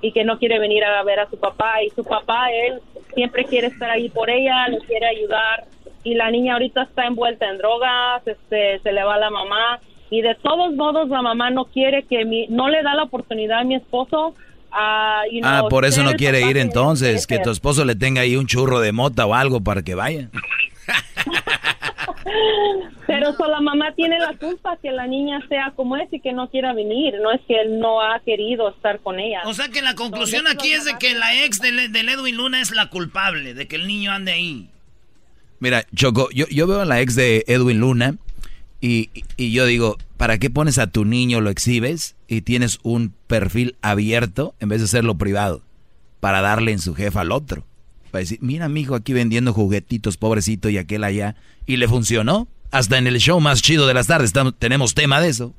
y que no quiere venir a ver a su papá. Y su papá, él siempre quiere estar ahí por ella, le quiere ayudar. Y la niña ahorita está envuelta en drogas, este, se le va la mamá. Y de todos modos la mamá no quiere que mi, no le da la oportunidad a mi esposo you Ah, por eso no quiere ir entonces, que tu esposo le tenga ahí un churro de mota o algo para que vaya. Pero so, la mamá tiene la culpa que la niña sea como es y que no quiera venir. No es que él no ha querido estar con ella. O sea que la conclusión aquí es de que la ex del, del Edwin Luna es la culpable de que el niño ande ahí. Mira, Choco, yo, yo veo a la ex de Edwin Luna y, y yo digo, ¿para qué pones a tu niño, lo exhibes y tienes un perfil abierto en vez de hacerlo privado? Para darle en su jefa al otro. Para decir, mira, mijo, aquí vendiendo juguetitos, pobrecito, y aquel allá. Y le funcionó. Hasta en el show más chido de las tardes estamos- tenemos tema de eso.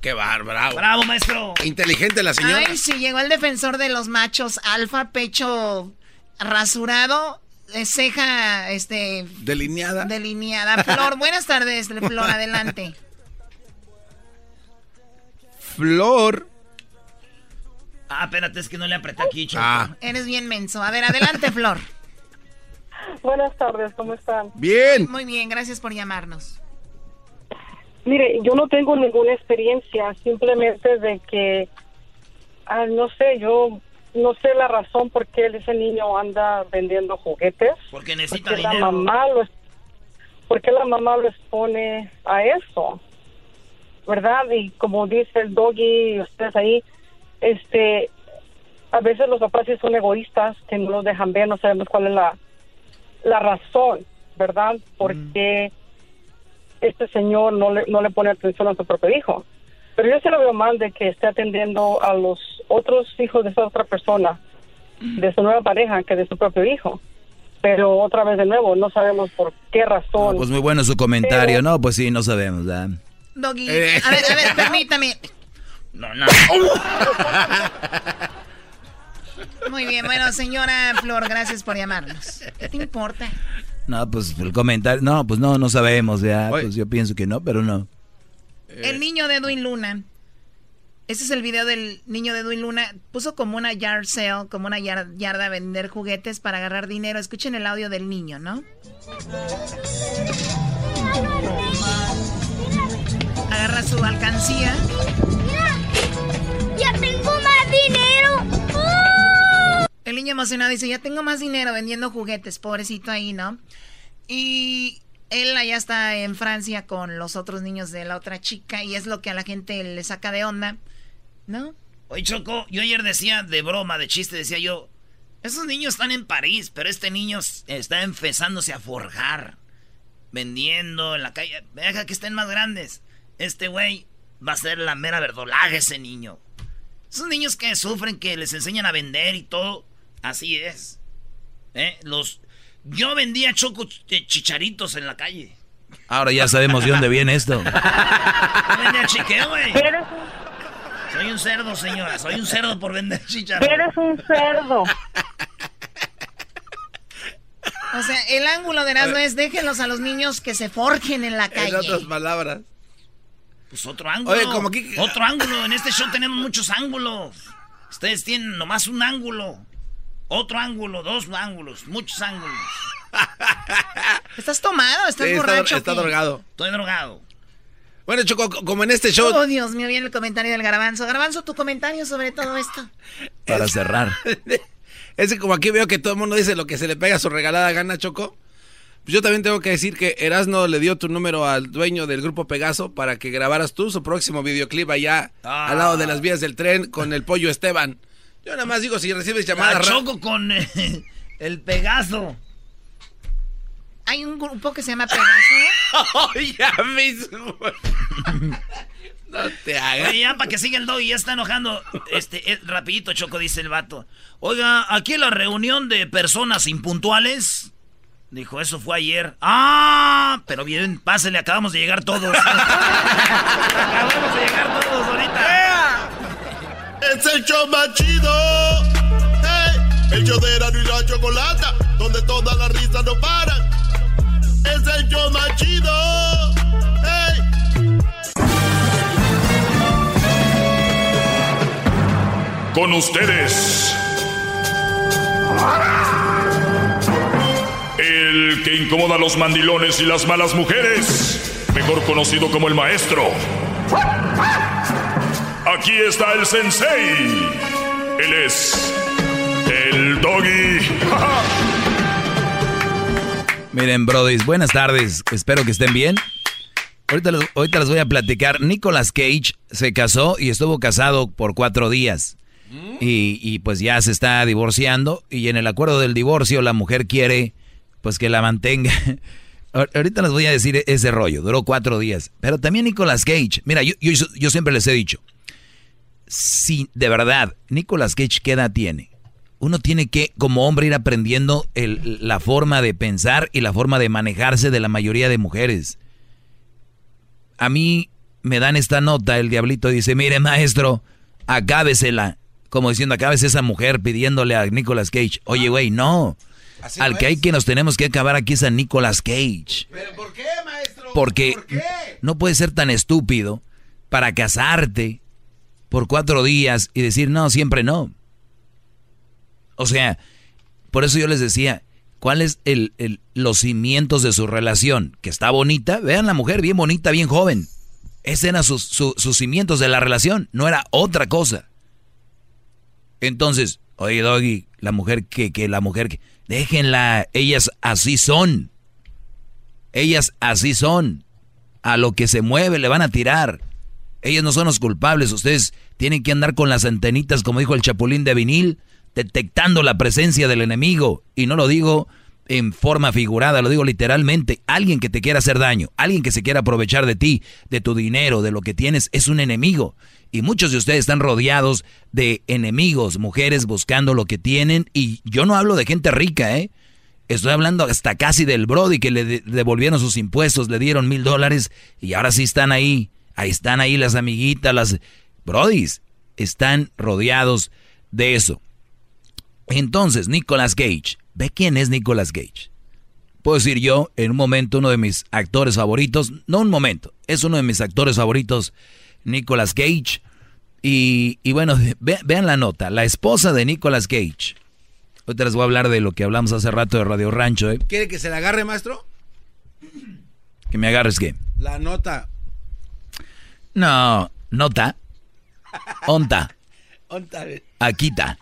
Qué bárbaro. Bravo, maestro. Inteligente la señora. Ay, sí, llegó el defensor de los machos, alfa, pecho rasurado, ceja, este... Delineada. Delineada. Flor, buenas tardes, Flor, adelante. Flor. Ah, espérate, es que no le apreté aquí, Choco. Ah. Eres bien menso. A ver, adelante, Flor. Buenas tardes, ¿cómo están? Bien. Muy bien, gracias por llamarnos. Mire, yo no tengo ninguna experiencia, simplemente de que, ah, no sé, yo no sé la razón por qué ese niño anda vendiendo juguetes. Porque necesita Porque la dinero. mamá lo, ¿Por qué la mamá lo expone a eso? ¿Verdad? Y como dice el doggy y ustedes ahí, este, a veces los papás sí son egoístas, que no los dejan ver, no sabemos cuál es la, la razón, ¿verdad? Porque este señor no le, no le pone atención a su propio hijo. Pero yo se lo veo mal de que esté atendiendo a los otros hijos de esa otra persona, de su nueva pareja, que de su propio hijo. Pero otra vez de nuevo, no sabemos por qué razón. Pues muy bueno su comentario. No, pues sí, no sabemos, ¿verdad? Doggy. Eh. A ver, a ver, permítame. No, no. Muy bien, bueno, señora Flor, gracias por llamarnos. ¿Qué te importa? No, pues el comentario. No, pues no, no sabemos, ya. Pues yo pienso que no, pero no. El niño de Edwin Luna. Este es el video del niño de Edwin Luna. Puso como una yard sale, como una yar- yarda a vender juguetes para agarrar dinero. Escuchen el audio del niño, ¿no? Agarra su alcancía. ¡Ya tengo más dinero! El niño emocionado dice, ya tengo más dinero vendiendo juguetes, pobrecito ahí, ¿no? Y él allá está en Francia con los otros niños de la otra chica y es lo que a la gente le saca de onda, ¿no? Oye, Choco, yo ayer decía de broma, de chiste, decía yo, esos niños están en París, pero este niño está empezándose a forjar, vendiendo en la calle. Deja que estén más grandes. Este güey va a ser la mera verdolaga ese niño. Esos niños que sufren, que les enseñan a vender y todo, así es. ¿Eh? Los, yo vendía choco chicharitos en la calle. Ahora ya sabemos de dónde viene esto. Yo vendía chique, güey. Soy un cerdo, señora. Soy un cerdo por vender chicharrones. Eres un cerdo. O sea, el ángulo de Erasmo es déjenlos a los niños que se forjen en la calle. En otras palabras. Pues otro ángulo. Oye, como que... Otro ángulo. En este show tenemos muchos ángulos. Ustedes tienen nomás un ángulo. Otro ángulo, dos ángulos, muchos ángulos. ¿Estás tomado? ¿Estás Sí, está- borracho? está drogado. Estoy drogado. Bueno, Choco, como en este show... Oh, Dios mío, viene el comentario del garbanzo. Garbanzo, tu comentario sobre todo esto. Para cerrar. Es que como aquí veo que todo el mundo dice lo que se le pega a su regalada gana, Choco. Pues yo también tengo que decir que Erasno le dio tu número al dueño del grupo Pegaso para que grabaras tú su próximo videoclip allá Ah. al lado de las vías del tren con el pollo Esteban. Yo nada más digo, si recibes La llamadas... choco con eh, el Pegaso. Hay un grupo que se llama Pegaso. ¡Ay, ya mismo! No te hagas. Oye, ya para que siga el dog y ya está enojando. Este, eh, rapidito, Choco, dice el vato. Oiga, aquí en la reunión de personas impuntuales. Dijo, eso fue ayer. ¡Ah! Pero bien, pásele, acabamos de llegar todos. acabamos de llegar todos. Es el show más chido. Hey, el show de Erasmo y la Chocolata, donde todas las risas no paran. Es el show más chido. Con ustedes. El que incomoda a los mandilones y las malas mujeres. Mejor conocido como el maestro. Aquí está el sensei. Él es el doggy. Miren, brodis, buenas tardes. Espero que estén bien. Ahorita, les- ahorita les voy a platicar. Nicolas Cage se casó y estuvo casado por cuatro días. Y, y, pues ya se está divorciando. Y en el acuerdo del divorcio la mujer quiere pues que la mantenga. Ahor- Ahorita les voy a decir ese rollo. Duró cuatro días. Pero también Nicolas Cage. Mira, yo, yo, yo siempre les he dicho. Si de verdad Nicolas Cage, ¿qué edad tiene? Uno tiene que, como hombre, ir aprendiendo el- la forma de pensar y la forma de manejarse de la mayoría de mujeres. A mí me dan esta nota, el diablito dice, mire maestro, acábesela. Como diciendo, acábese esa mujer pidiéndole a Nicolas Cage. Oye, güey, no. Así Al no que hay que nos tenemos que acabar aquí es a Nicolas Cage. ¿Pero por qué, maestro? Porque no puedes ser tan estúpido para casarte por cuatro días y decir no, siempre no. O sea, por eso yo les decía, ¿cuáles el, el- los cimientos de su relación? Que está bonita, vean la mujer bien bonita, bien joven. Esos eran sus, su- sus cimientos de la relación, no era otra cosa. Entonces, oye, Doggy, la mujer que, que la mujer que, déjenla, ellas así son. Ellas así son. A lo que se mueve le van a tirar. Ellos no son los culpables. Ustedes tienen que andar con las antenitas, como dijo el chapulín de vinil, detectando la presencia del enemigo. Y no lo digo en forma figurada, lo digo literalmente. Alguien que te quiera hacer daño, alguien que se quiera aprovechar de ti, de tu dinero, de lo que tienes, es un enemigo. Y muchos de ustedes están rodeados de enemigos, mujeres buscando lo que tienen. Y yo no hablo de gente rica, ¿eh? Estoy hablando hasta casi del Brody que le de- devolvieron sus impuestos, le dieron mil dólares y ahora sí están ahí. Ahí están ahí las amiguitas, las Brodis. Están rodeados de eso. Entonces, Nicolas Cage. ¿Ve quién es Nicolas Cage? Puedo decir yo, en un momento, uno de mis actores favoritos. No un momento, es uno de mis actores favoritos, Nicolas Cage. Y, y bueno, ve- vean la nota. La esposa de Nicolas Cage. Ahorita les voy a hablar de lo que hablamos hace rato de Radio Rancho, ¿eh? ¿Quiere que se la agarre, maestro? Que me agarres qué. La nota. No, nota. Onta. Onta. Aquita.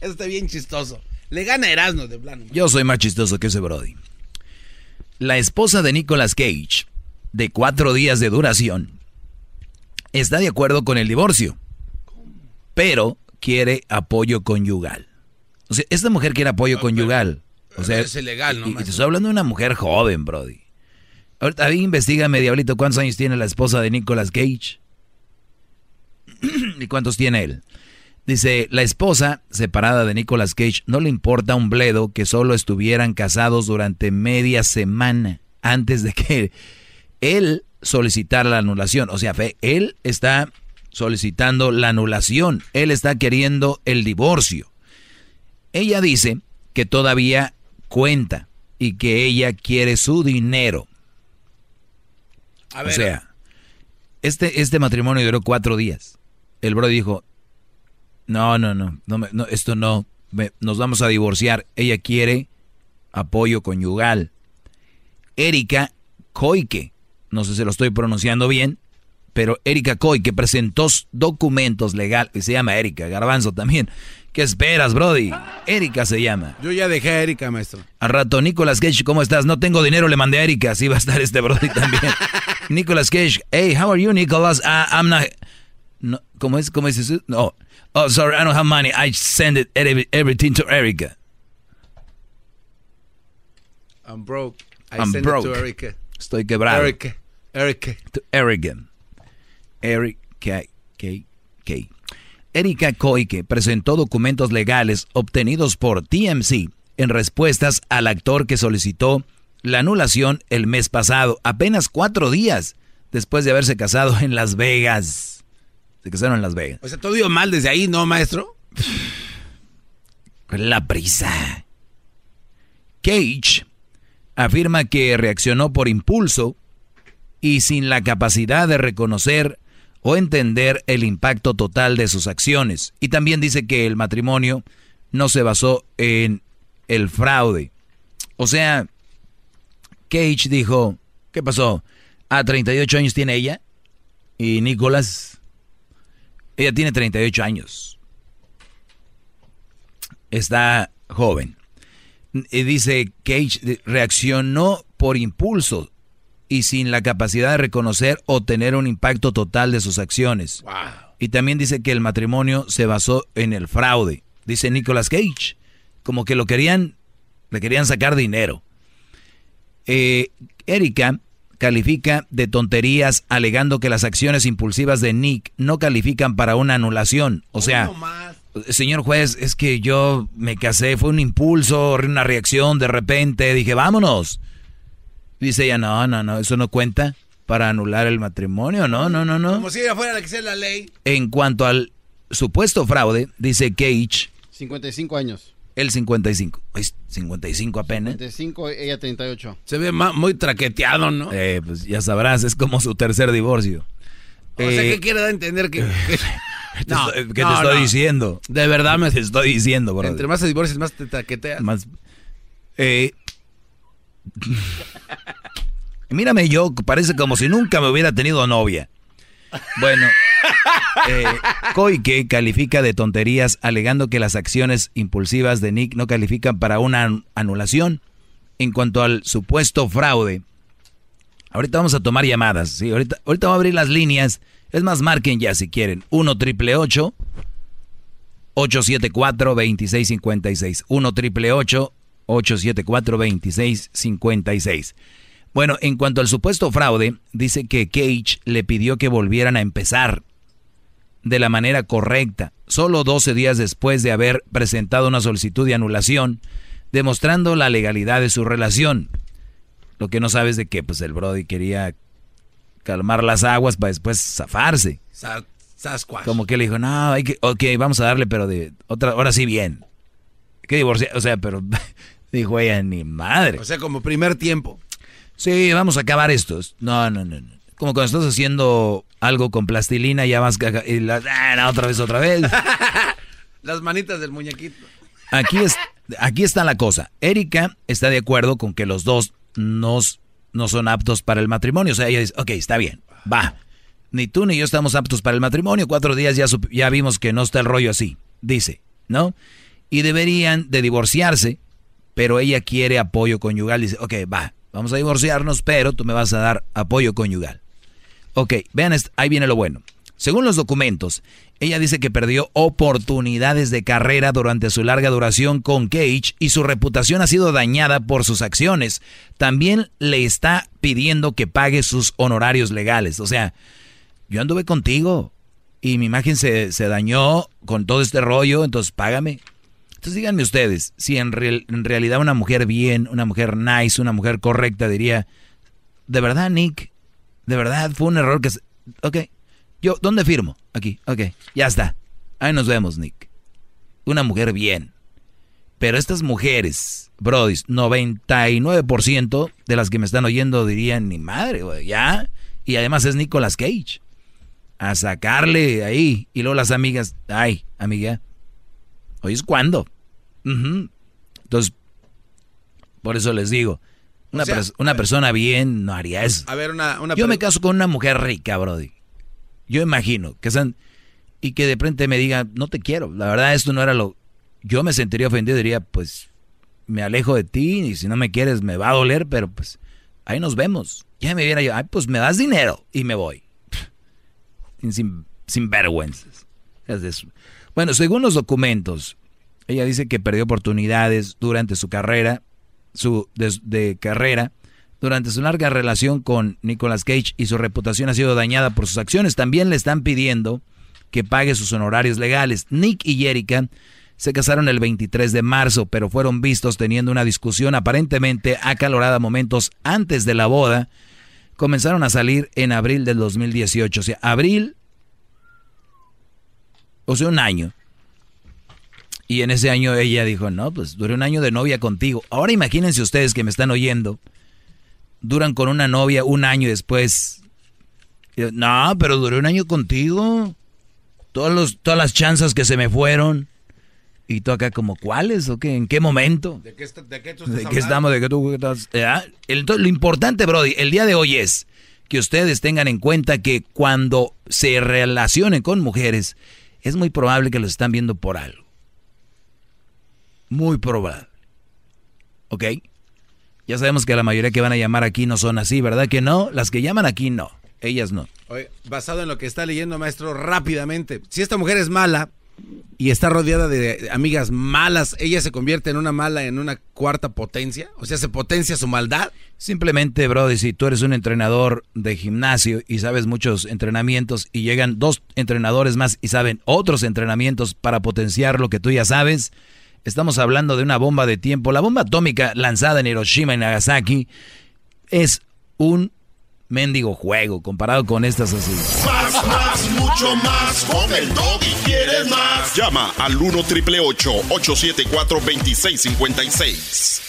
Eso está bien chistoso. Le gana Erasmo de plano. Yo soy más chistoso que ese Brody. la esposa de Nicolas Cage, de cuatro días de duración, está de acuerdo con el divorcio, pero quiere apoyo conyugal. O sea, esta mujer quiere apoyo conyugal. O sea, es ilegal, ¿no? y, y te estoy hablando de una mujer joven, Brody. Ahorita ahí investigame, Diablito, ¿cuántos años tiene la esposa de Nicolas Cage? ¿Y cuántos tiene él? Dice, la esposa, separada de Nicolas Cage, no le importa un bledo que solo estuvieran casados durante media semana antes de que él solicitara la anulación. O sea, él está solicitando la anulación, él está queriendo el divorcio. Ella dice que todavía cuenta y que ella quiere su dinero. A O sea, este, este matrimonio duró cuatro días. El bro dijo, no, no, no, no, me- no, esto no, me- nos vamos a divorciar. Ella quiere apoyo conyugal. Erika Koike, no sé si lo estoy pronunciando bien, pero Erika Koike presentó s- documentos legales, y se llama Erika, Garbanzo también. ¿Qué esperas, Brody? Erika se llama. Yo ya dejé a Erika, maestro. Al rato, Nicolas Cage, ¿cómo estás? No tengo dinero, le mandé a Erika. Así va a estar este Brody también. Nicolas Cage, hey, how are you, Nicolas? Uh, I'm not... No, ¿Cómo es? ¿Cómo es eso? No. Oh, sorry, I don't have money. I send it every- everything to Erika. I'm broke. I I'm send broke. it to Erika. Estoy quebrado. Erika. Erika. To K. K. Erika Koike presentó documentos legales obtenidos por TMC en respuestas al actor que solicitó la anulación el mes pasado, apenas cuatro días después de haberse casado en Las Vegas. Se casaron en Las Vegas. O sea, todo iba mal desde ahí, ¿no, maestro? La prisa. Cage afirma que reaccionó por impulso y sin la capacidad de reconocer o entender el impacto total de sus acciones. Y también dice que el matrimonio no se basó en el fraude. O sea, Cage dijo, ¿qué pasó? A 38 años tiene ella y Nicolás, ella tiene 38 años. Está joven. Y dice Cage reaccionó por impulso y sin la capacidad de reconocer o tener un impacto total de sus acciones. Y también dice que el matrimonio se basó en el fraude. Dice Nicolas Cage, como que lo querían, le querían sacar dinero. Eh, Erika califica de tonterías alegando que las acciones impulsivas de Nick no califican para una anulación. O sea, señor juez, es que yo me casé, fue un impulso, una reacción de repente, dije, vámonos. Dice ella, no, no, no, eso no cuenta para anular el matrimonio, no, no, no, no. Como si ella fuera la que sea la ley. En cuanto al supuesto fraude, dice Cage, 55 años. El 55. Es 55 apenas. 55, ella 38. Se ve muy traqueteado, ¿no? Eh, pues ya sabrás, es como su tercer divorcio. o sea, Eh, ¿qué quiere dar a entender que... que- ¿Qué te estoy- diciendo? De verdad me Te estoy diciendo, bro. Entre más te divorcias, más te traqueteas. Más. Eh, mírame yo, parece como si nunca me hubiera tenido novia. Bueno, eh, Koike califica de tonterías alegando que las acciones impulsivas de Nick no califican para una an- anulación. En cuanto al supuesto fraude, ahorita vamos a tomar llamadas, ¿sí? ahorita, ahorita voy a abrir las líneas. Es más, marquen ya si quieren. 1 triple 874-2656. 1 triple 874-2656. Bueno, en cuanto al supuesto fraude, dice que Cage le pidió que volvieran a empezar de la manera correcta, solo 12 días después de haber presentado una solicitud de anulación, demostrando la legalidad de su relación. Lo que no sabes de que pues el Brody quería calmar las aguas para después zafarse. Sa- Sasquatch. Como que le dijo, no, hay que, ok, vamos a darle, pero de otra, ahora sí bien. Que divorciar, o sea, pero dijo ella, ni madre. O sea, como primer tiempo. Sí, vamos a acabar esto. No, no, no. no. Como cuando estás haciendo algo con plastilina, ya vas y la- ah, otra vez, otra vez. Las manitas del muñequito. Aquí, es, aquí está la cosa. Erika está de acuerdo con que los dos nos, no son aptos para el matrimonio. O sea, ella dice, ok, está bien, va. Ni tú ni yo estamos aptos para el matrimonio. Cuatro días ya, ya vimos que no está el rollo así, dice, ¿no? Y deberían de divorciarse, pero ella quiere apoyo conyugal. Dice, ok, va, vamos a divorciarnos, pero tú me vas a dar apoyo conyugal. Ok, vean, ahí viene lo bueno. Según los documentos, ella dice que perdió oportunidades de carrera durante su larga duración con Cage y su reputación ha sido dañada por sus acciones. También le está pidiendo que pague sus honorarios legales. O sea, yo anduve contigo y mi imagen se, dañó con todo este rollo, entonces págame. Entonces díganme ustedes, si en, en realidad una mujer bien, una mujer nice, una mujer correcta diría, de verdad Nick, de verdad fue un error que... Ok, yo, ¿dónde firmo? Aquí, ok, ya está. Ahí nos vemos, Nick. Una mujer bien. Pero estas mujeres, Brody, 99% de las que me están oyendo dirían, ni madre, güey, ya. Y además es Nicolas Cage. A sacarle ahí. Y luego las amigas, ay, amiga, hoy es cuando. Entonces, por eso les digo, una, una persona bien no haría eso. A ver, una, una Yo me caso con una mujer rica, Brody. Yo imagino que sean y que de frente me diga, no te quiero. La verdad, esto no era lo. Yo me sentiría ofendido, diría, pues me alejo de ti y si no me quieres me va a doler, pero pues ahí nos vemos. Ya me viera yo, ay, pues me das dinero y me voy. Sin, sin vergüenzas. Bueno, según los documentos, ella dice que perdió oportunidades durante su carrera, su de carrera durante su larga relación con Nicolas Cage y su reputación ha sido dañada por sus acciones. También le están pidiendo que pague sus honorarios legales. Nick y Jerica se casaron el 23 de marzo, pero fueron vistos teniendo una discusión aparentemente acalorada momentos antes de la boda. Comenzaron a salir en abril del 2018, o sea, abril, o sea, un año. Y en ese año ella dijo, no, pues duré un año de novia contigo. Ahora imagínense ustedes que me están oyendo duran con una novia un año después. No, pero duré un año contigo. Todos los, todas las chanzas que se me fueron. Y tú acá como, ¿cuáles? ¿O qué? ¿En qué momento? ¿De qué, de qué, ¿De qué estamos? ¿De qué tú estás? lo importante, Brody, el día de hoy es que ustedes tengan en cuenta que cuando se relacionen con mujeres, es muy probable que los están viendo por algo. Muy probable. ¿Ok? Ya sabemos que la mayoría que van a llamar aquí no son así, ¿verdad que no? Las que llaman aquí no, ellas no. Oye, basado en lo que está leyendo, maestro, rápidamente, si esta mujer es mala y está rodeada de amigas malas, ¿ella se convierte en una mala, en una cuarta potencia? O sea, ¿se potencia su maldad? Simplemente, Brody, si tú eres un entrenador de gimnasio y sabes muchos entrenamientos y llegan dos entrenadores más y saben otros entrenamientos para potenciar lo que tú ya sabes, Estamos hablando de una bomba de tiempo. La bomba atómica lanzada en Hiroshima y Nagasaki es un mendigo juego comparado con estas así. Más, más, mucho más. Con el y quieres más. Llama al 1 triple 874 2656.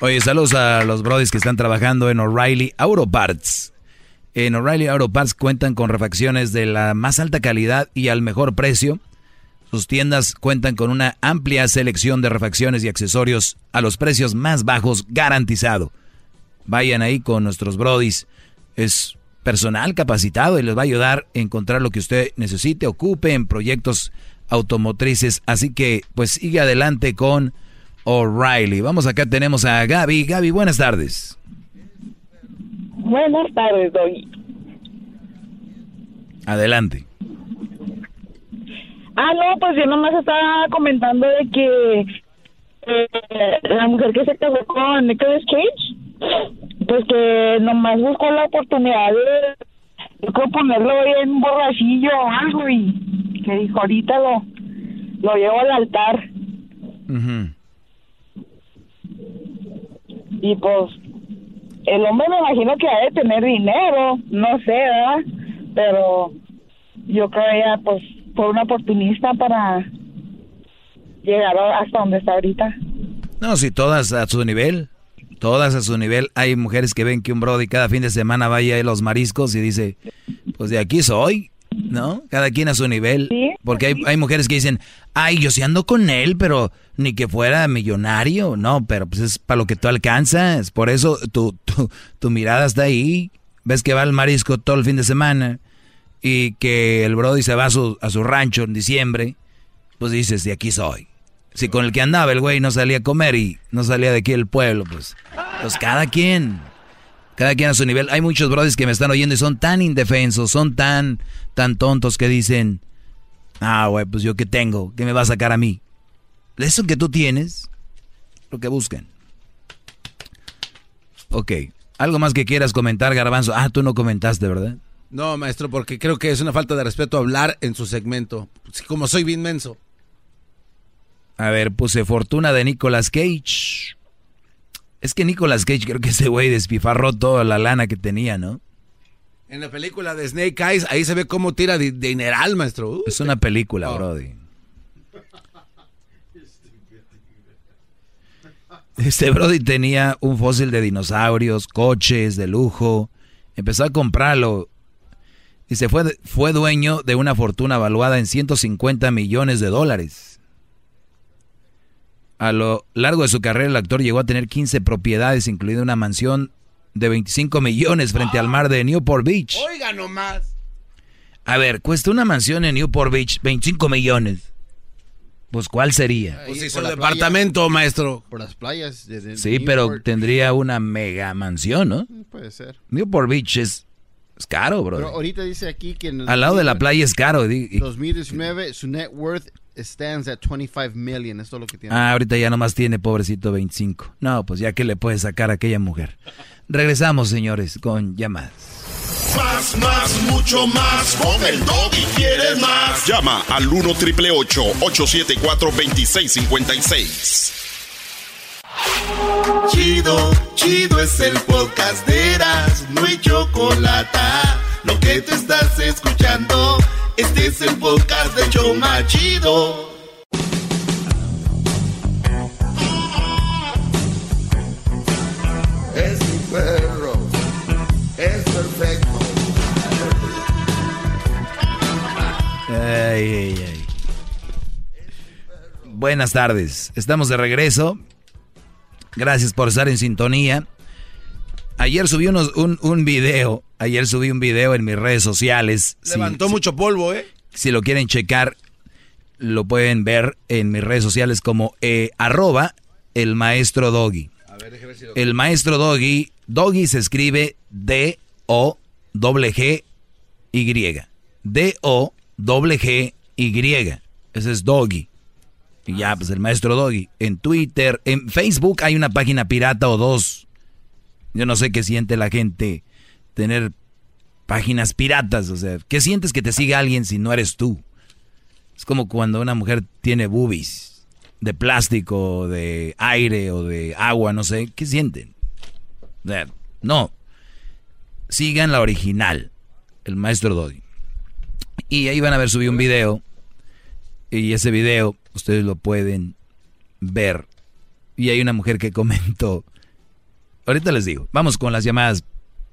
Oye, saludos a los brodis que están trabajando en O'Reilly Auto Parts. En O'Reilly Auto Parts cuentan con refacciones de la más alta calidad y al mejor precio sus tiendas cuentan con una amplia selección de refacciones y accesorios a los precios más bajos garantizado. Vayan ahí con nuestros brodis. Es personal capacitado y les va a ayudar a encontrar lo que usted necesite, ocupe en proyectos automotrices. Así que pues sigue adelante con O'Reilly. Vamos acá, tenemos a Gaby. Gaby, buenas tardes. Buenas tardes, Doggy. Adelante. Ah, no, pues yo nomás estaba comentando de que eh, la mujer que se casó con Nicolas Cage, pues que nomás buscó la oportunidad de, ponerlo en borrachillo o algo y que dijo ahorita lo, lo llevo al altar. Y pues el hombre me imagino que ha de tener dinero, no sé, ¿verdad? Pero yo creo ella pues fue una oportunista para llegar hasta donde está ahorita. No, si todas a su nivel, todas a su nivel. Hay mujeres que ven que un Brody cada fin de semana vaya a los mariscos y dice, pues de aquí soy, ¿no? Cada quien a su nivel. Porque hay, hay, mujeres que dicen, ay, yo sí ando con él, pero ni que fuera millonario. No, pero pues es para lo que tú alcanzas. Por eso tu, tu, tu mirada está ahí. Ves que va al marisco todo el fin de semana y que el Brody se va a su, a su rancho en diciembre, pues dices, de aquí soy. Si con el que andaba el güey no salía a comer y no salía de aquí el pueblo, pues. Pues cada quien. Cada quien a su nivel. Hay muchos brothers que me están oyendo y son tan indefensos, son tan, tan tontos que dicen, ah, güey, pues yo qué tengo, ¿qué me va a sacar a mí? Eso que tú tienes, lo que busquen. Ok, algo más que quieras comentar, Garbanzo. Ah, tú no comentaste, ¿verdad? No, maestro, porque creo que es una falta de respeto hablar en su segmento. Como soy bien menso. A ver, puse fortuna de Nicolas Cage. Es que Nicolas Cage creo que ese güey despifarró toda la lana que tenía, ¿no? En la película de Snake Eyes, ahí se ve cómo tira de, dineral, maestro. Uh, es una película, Brody. Este Brody tenía un fósil de dinosaurios, coches de lujo. Empezó a comprarlo. Y se fue, fue dueño de una fortuna valuada en 150 millones de dólares. A lo largo de su carrera, el actor llegó a tener 15 propiedades, incluida una mansión de 25 millones frente al mar de Newport Beach. Oiga nomás. A ver, cuesta una mansión en Newport Beach 25 millones. Pues, ¿cuál sería? Pues hizo el departamento, maestro. Por las playas. sí, pero tendría una mega mansión, ¿no? Mm, puede ser. Newport Beach es, caro, bro. Pero ahorita dice aquí que... Al lado de la playa es caro. 2019, su net worth stands at 25 million. Esto es lo que tiene. Ah, ahorita ya nomás tiene, pobrecito, 25. No, pues ya que le puede sacar a aquella mujer. Regresamos, señores, con llamadas. Más, más, mucho más. Con el y quieres más. Llama al 1 triple 874 2656. Chido, chido es el podcast de Eras. No hay chocolate. Lo que te estás escuchando. Este es el podcast de Choma Chido. Es mi perro. Es perfecto. Ay, ay, ay. Buenas tardes. Estamos de regreso. Gracias por estar en sintonía. Ayer subí unos, un, un, video, ayer subí un video en mis redes sociales. Levantó mucho polvo, ¿eh? Si lo quieren checar, lo pueden ver en mis redes sociales como eh, arroba el maestro Doggy. El maestro Doggy, Doggy se escribe D-O-G-Y. D-O-G-Y. Ese es Doggy. Y ya, pues el maestro Doggy. En Twitter, en Facebook hay una página pirata o dos yo no sé qué siente la gente tener páginas piratas. O sea, ¿qué sientes que te siga alguien si no eres tú? Es como cuando una mujer tiene boobies de plástico, de aire o de agua, no sé. ¿Qué sienten? O sea, no. Sigan la original, el maestro Dodi. Y ahí van a ver, subí un video. Y ese video ustedes lo pueden ver. Y hay una mujer que comentó ahorita les digo. Vamos con las llamadas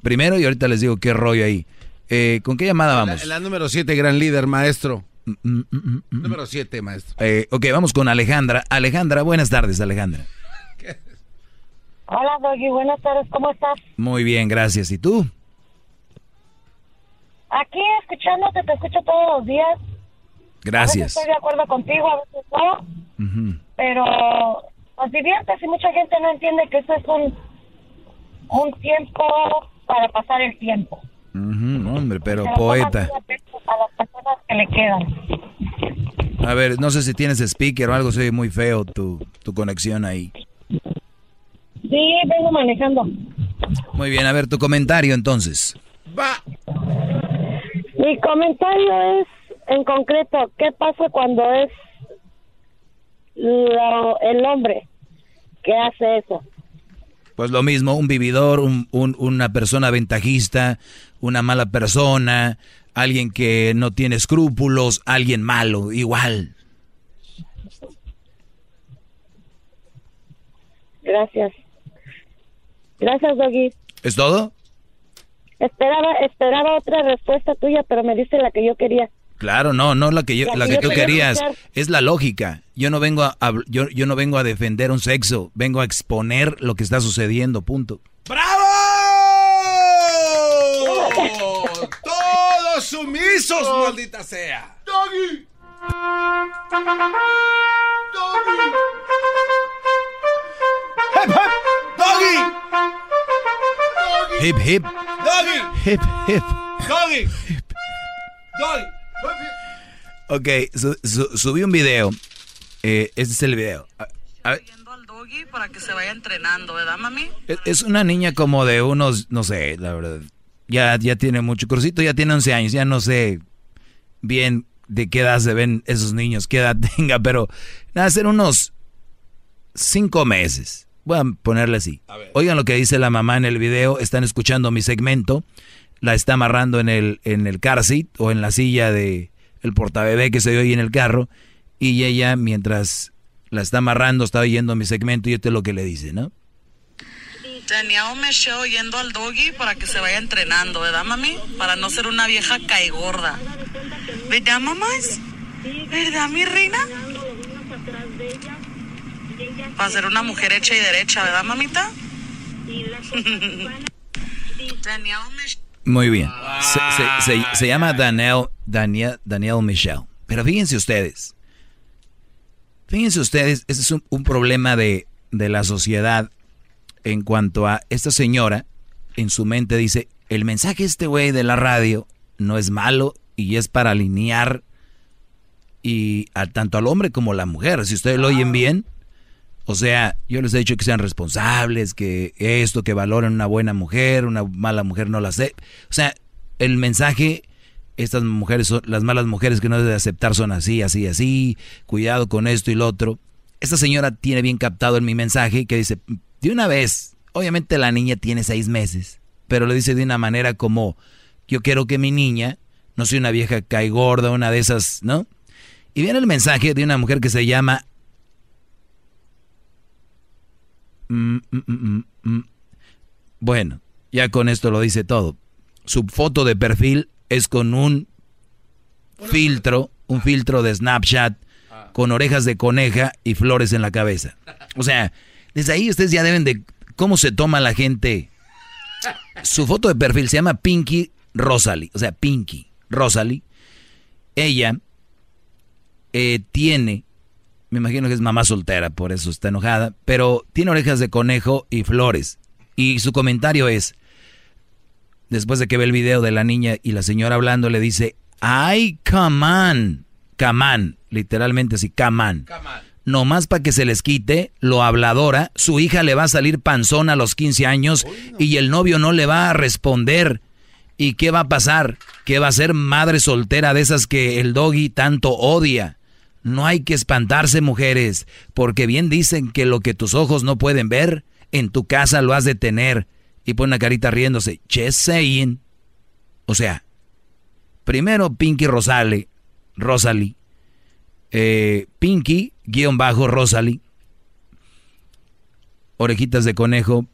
primero y ahorita les digo qué rollo ahí. Eh, ¿Con qué llamada vamos? La, número 7, gran líder, maestro. Mm, mm, mm, número 7, maestro. Eh, ok, vamos con Alejandra. Alejandra, buenas tardes, Alejandra. Hola, Doggy, buenas tardes, ¿cómo estás? Muy bien, gracias. ¿Y tú? Aquí escuchándote, te escucho todos los días. Gracias. estoy de acuerdo contigo, a veces no. Pero pues diviertes y mucha gente no entiende que eso es un un tiempo para pasar el tiempo. hombre, pero, poeta. A las personas que le quedan. A ver, no sé si tienes speaker o algo, se muy feo tu, tu conexión ahí. Sí, vengo manejando. Muy bien, a ver, tu comentario entonces. Va. Mi comentario es, en concreto, ¿qué pasa cuando es el hombre que hace eso? Pues lo mismo, un vividor, un, una persona ventajista, una mala persona, alguien que no tiene escrúpulos, alguien malo, igual. Gracias. Gracias, Doggy. ¿Es todo? Esperaba, esperaba otra respuesta tuya, pero me diste la que yo quería. Claro, no, no la que yo, la, que, tú querías, es la lógica. Yo no vengo a, yo, yo no vengo a defender un sexo, vengo a exponer lo que está sucediendo, punto. ¡Bravo! Todos sumisos, maldita sea. Doggy. Hip, hip. Doggy. Hip, hip. Doggy. Doggy. Ok, su- su- subí un video. Eh, este es el video. A- a- para que se vaya entrenando, ¿verdad, mami? es- una niña como de unos, no sé, la verdad. Ya, ya tiene mucho. Crucito ya tiene 11 años. Ya no sé bien de qué edad se ven esos niños, qué edad tenga, pero nada, ser unos 5 meses. Voy a ponerle así. Oigan lo que dice la mamá en el video. Están escuchando mi segmento. La está amarrando en el, en el car seat o en la silla de el portabebé que se ve hoy en el carro. Y ella, mientras la está amarrando, está oyendo mi segmento y esto es lo que le dice, ¿no? Daniel me show yendo al doggy para que se vaya entrenando, ¿verdad, mami? Para no ser una vieja caigorda. ¿Verdad, mamás? ¿Verdad, mi reina? Para ser una mujer hecha y derecha, ¿verdad, mamita? Daniel me Muy bien. Se, se- se- se llama Daniel, Daniel, Daniel Michel. Pero fíjense ustedes. Fíjense ustedes, ese es un, un problema de, de la sociedad en cuanto a esta señora en su mente dice, el mensaje este güey de la radio no es malo y es para alinear y a, tanto al hombre como a la mujer. Si ustedes lo oyen bien, o sea, yo les he dicho que sean responsables, que esto, que valoren una buena mujer, una mala mujer no la sé. O sea, el mensaje, estas mujeres, son, las malas mujeres que no deben de aceptar son así, así, así, cuidado con esto y lo otro. Esta señora tiene bien captado en mi mensaje que dice, de una vez, obviamente la niña tiene seis meses, pero lo dice de una manera como, yo quiero que mi niña no sea una vieja caigorda, una de esas, ¿no? Y viene el mensaje de una mujer que se llama Mm, mm, mm. Bueno, ya con esto lo dice todo. Su foto de perfil es con un filtro, un filtro de Snapchat con orejas de coneja y flores en la cabeza. O sea, desde ahí ustedes ya deben de cómo se toma la gente. Su foto de perfil se llama Pinky Rosalie, o sea, Pinky Rosalie. Ella eh, tiene me imagino que es mamá soltera, por eso está enojada. Pero tiene orejas de conejo y flores. Y su comentario es, después de que ve el video de la niña y la señora hablando, le dice, ay, come on, come on, literalmente así, come on. No más para que se les quite lo habladora, su hija le va a salir panzón a los 15 años y el novio no le va a responder. ¿Y qué va a pasar? Que va a ser madre soltera de esas que el doggy tanto odia. No hay que espantarse, mujeres, porque bien dicen que lo que tus ojos no pueden ver, en tu casa lo has de tener. Y pone una carita riéndose. Just saying. O sea, primero Pinky Rosale, Rosalie, eh, Pinky, guion bajo Rosalie, orejitas de conejo,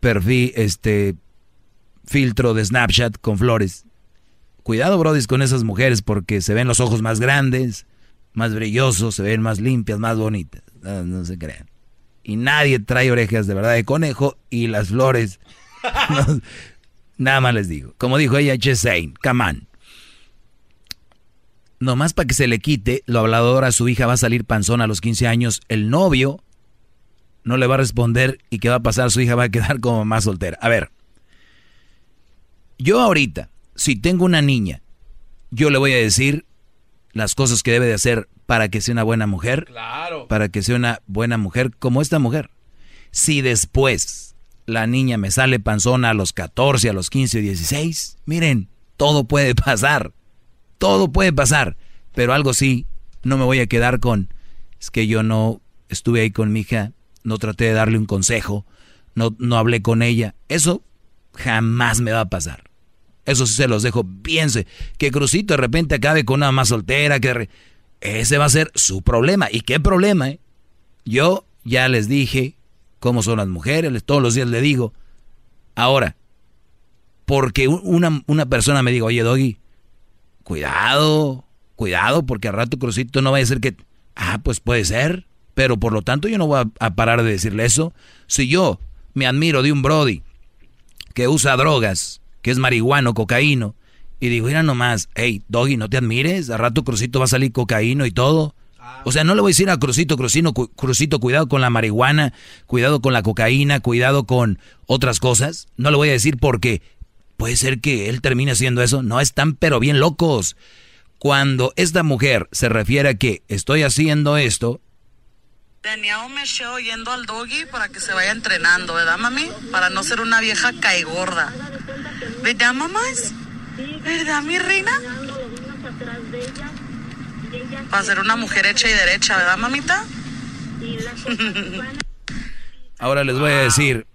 perfil, este, filtro de Snapchat con flores. Cuidado, brodis, con esas mujeres porque se ven los ojos más grandes, más brillosos, se ven más limpias, más bonitas. No, se crean. Y nadie trae orejas de verdad de conejo y las flores. nada más les digo. Como dijo ella, come on. Nomás para que se le quite, lo hablador a su hija va a salir panzón a los 15 años. El novio no le va a responder y qué va a pasar, su hija va a quedar como más soltera. A ver, yo ahorita, si tengo una niña, yo le voy a decir las cosas que debe de hacer para que sea una buena mujer. Claro. Para que sea una buena mujer como esta mujer. Si después la niña me sale panzona a los 14, a los 15, 16, miren, todo puede pasar. Todo puede pasar. Pero algo sí, no me voy a quedar con, es que yo no estuve ahí con mi hija, no traté de darle un consejo, no, no hablé con ella. Eso jamás me va a pasar. Eso sí se los dejo bien. Que Crucito de repente acabe con una más soltera. Que. Ese va a ser su problema. ¿Y qué problema? Eh? Yo ya les dije cómo son las mujeres. Todos los días le digo. Ahora, porque una, una persona me diga, oye, Doggy, cuidado, cuidado, porque al rato Crucito no va a decir que... Ah, pues puede ser. Pero por lo tanto yo no voy a parar de decirle eso. Si yo me admiro de un Brody que usa drogas que es marihuano, cocaíno. Y digo, mira nomás, hey, Doggy, no te admires, a rato Crucito va a salir cocaíno y todo. O sea, no le voy a decir a Crucito, Crucito, cu- Crucito, cuidado con la marihuana, cuidado con la cocaína, cuidado con otras cosas. No le voy a decir porque puede ser que él termine haciendo eso. No están pero bien locos. Cuando esta mujer se refiere a que estoy haciendo esto, Tenía un mecheo yendo al doggy para que se vaya entrenando, ¿verdad, mami? Para no ser una vieja caigorda. ¿Verdad, mamás? ¿Verdad, mi reina? Para ser una mujer hecha y derecha, ¿verdad, mamita? ahora les voy a decir,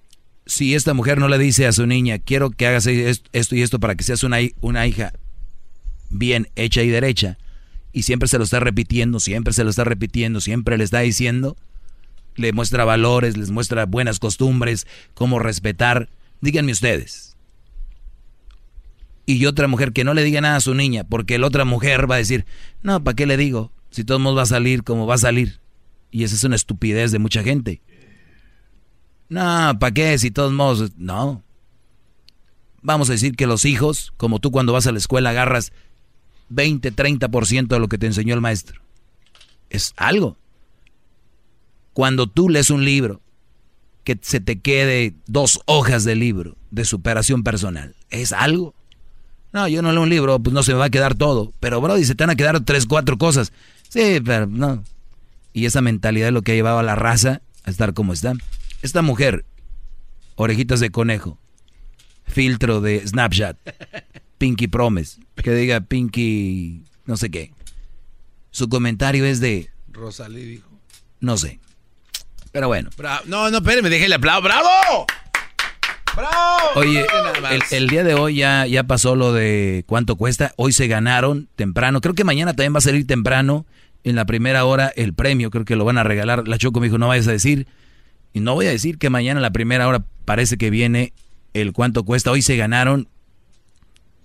si esta mujer no le dice a su niña, quiero que hagas es- esto y esto para que seas una, una hija bien hecha y derecha, y siempre se lo está repitiendo, siempre se lo está repitiendo, siempre le está diciendo, le muestra valores, les muestra buenas costumbres, cómo respetar, díganme ustedes. Y otra mujer que no le diga nada a su niña, porque la otra mujer va a decir, no, ¿para qué le digo? Si todo modos va a salir como va a salir. Y esa es una estupidez de mucha gente. No, ¿para qué? Si todos modos, no. Vamos a decir que los hijos, como tú cuando vas a la escuela agarras 20, 30% de lo que te enseñó el maestro. Es algo. Cuando tú lees un libro, que se te quede dos hojas de libro de superación personal, es algo. No, yo no leo un libro, pues no se me va a quedar todo. Pero, bro, se te van a quedar tres, cuatro cosas. Sí, pero no. Y esa mentalidad es lo que ha llevado a la raza a estar como está. Esta mujer, orejitas de conejo, filtro de Snapchat, Pinky Promise, que diga Pinky no sé qué. Su comentario es de, Rosalí dijo. no sé. Pero bueno. Bra- no, no, espérame, déjale aplauso. ¡Bravo! ¡Bravo! Oye, el, el día de hoy ya, ya pasó lo de cuánto cuesta. Hoy se ganaron temprano. Creo que mañana también va a salir temprano. En la primera hora el premio, creo que lo van a regalar. La Choco me dijo, no vayas a decir. Y no voy a decir que mañana en la primera hora parece que viene el cuánto cuesta. Hoy se ganaron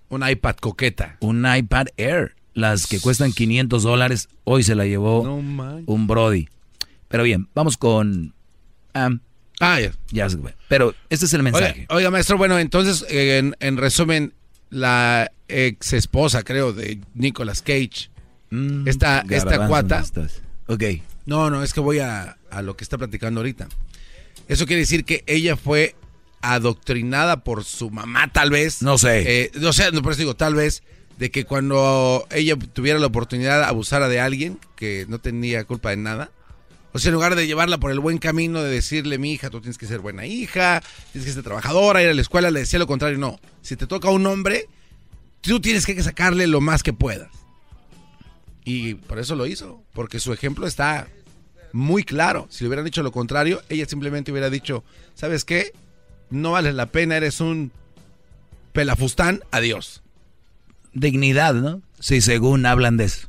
un iPad coqueta. Un iPad Air. Las que cuestan 500 dólares, hoy se la llevó No un Brody. Pero bien, vamos con... ah, Ah, ya. Pero este es el mensaje. Oiga, oiga, maestro, bueno, entonces, eh, en, en resumen, la ex esposa, creo, de Nicolas Cage, esta, esta garbanzo, cuata. Ok. No, no, es que voy a, a lo que está platicando ahorita. Eso quiere decir que ella fue adoctrinada por su mamá, tal vez. No sé. Eh, o sea, no, por eso digo, tal vez, de que cuando ella tuviera la oportunidad abusara de alguien que no tenía culpa de nada. O sea, en lugar de llevarla por el buen camino de decirle, mi hija, tú tienes que ser buena hija, tienes que ser trabajadora, ir a la escuela, le decía lo contrario, no. Si te toca un hombre, tú tienes que sacarle lo más que puedas. Y por eso lo hizo, porque su ejemplo está muy claro. Si le hubieran dicho lo contrario, ella simplemente hubiera dicho, ¿sabes qué? No vales la pena, eres un pelafustán, adiós. Dignidad, ¿no? Sí, según hablan de eso.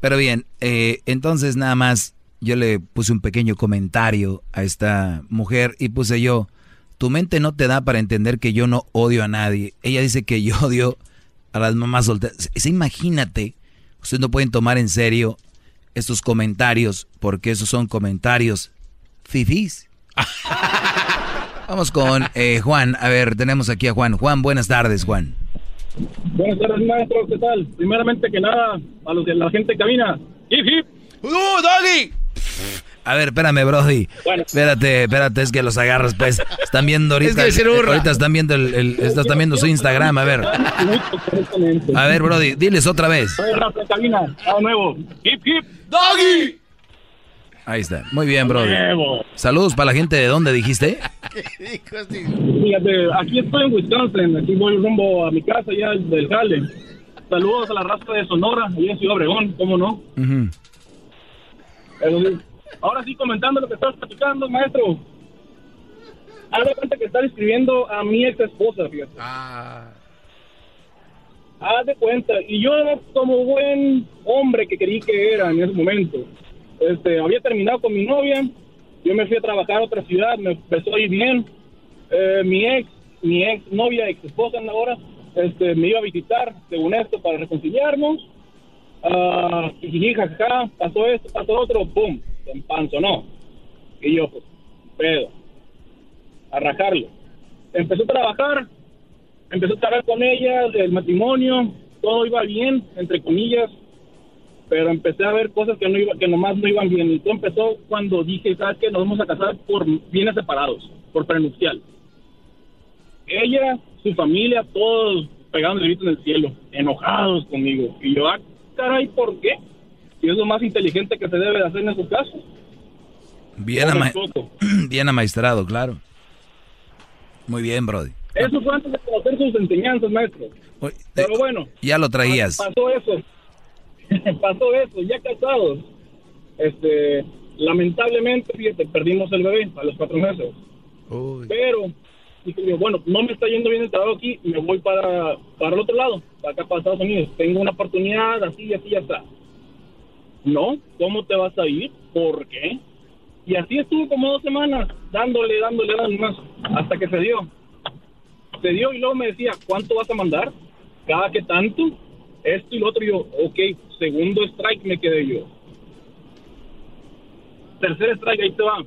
Pero bien, eh, entonces nada más yo le puse un pequeño comentario a esta mujer y puse yo, tu mente no te da para entender que yo no odio a nadie. Ella dice que yo odio a las mamás solteras. Es- Imagínate, ustedes no pueden tomar en serio estos comentarios porque esos son comentarios fifís. Vamos con eh, Juan. A ver, tenemos aquí a Juan. Juan, buenas tardes, Juan. Buenas tardes, maestro. ¿Qué tal? Primeramente que nada, a los que la gente camina. ¡Hip, hip! ¡Uh, Doggy! A ver, espérame, Brody. Espérate, espérate, es que los agarras, pues. Están viendo ahorita. Es que ahorita están viendo el, el- están viendo su Instagram, a ver. A ver, Brody, diles otra vez. Nuevo. ¡Hip, hip! ¡Doggy! Ahí está. Muy bien, Brody. Saludos para la gente de dónde dijiste. Fíjate, aquí estoy en Wisconsin. Aquí voy rumbo a mi casa ya del jale. Saludos a la raza de Sonora, allá en Ciudad Obregón, ¿cómo no? Sí, Ahora sí, comentando lo que estás platicando, maestro. Haz de cuenta que está describiendo a mi ex esposa, fíjate. Ah. Haz de cuenta. Y yo, como buen hombre que creí que era en ese momento, este, había terminado con mi novia. Yo me fui a trabajar a otra ciudad, me empezó a ir bien. Eh, mi ex, mi ex novia, ex esposa ahora, este, me iba a visitar, según esto, para reconciliarnos. Ah, y jajaja, pasó esto, pasó otro, pum, se empanzonó. Y yo, pues, pedo, a rajarlo. Empezó a trabajar, empezó a trabajar con ella, del matrimonio, todo iba bien, entre comillas. pero empecé a ver cosas que no iba, que nomás no iban bien. Y todo empezó cuando dije, ¿sabes qué? Nos vamos a casar por bienes separados, por prenupcial. Ella, su familia, todos pegando el grito en el cielo, enojados conmigo. Y yo, ah, caray, ¿por qué? Y es lo más inteligente que se debe de hacer en esos casos. Bien, ama- bien amaestrado, claro. Muy bien, Brody. Eso fue antes de conocer sus enseñanzas, maestro. Pero bueno, Ya lo traías. pasó eso. pasó eso, ya casados. Este, lamentablemente, fíjate, perdimos el bebé a los cuatro meses. Pero, dije bueno, no me está yendo bien el trabajo aquí, me voy para, para el otro lado, para acá, para Estados Unidos. Tengo una oportunidad, así, así, ya está. No, ¿cómo te vas a ir? ¿Por qué? Y así estuvo como dos semanas, dándole, dándole, dándole más, hasta que se dio. Se dio y luego me decía, ¿cuánto vas a mandar? Cada que tanto, esto y lo otro. Y yo, ok, segundo strike me quedé yo. Tercer strike, ahí te va.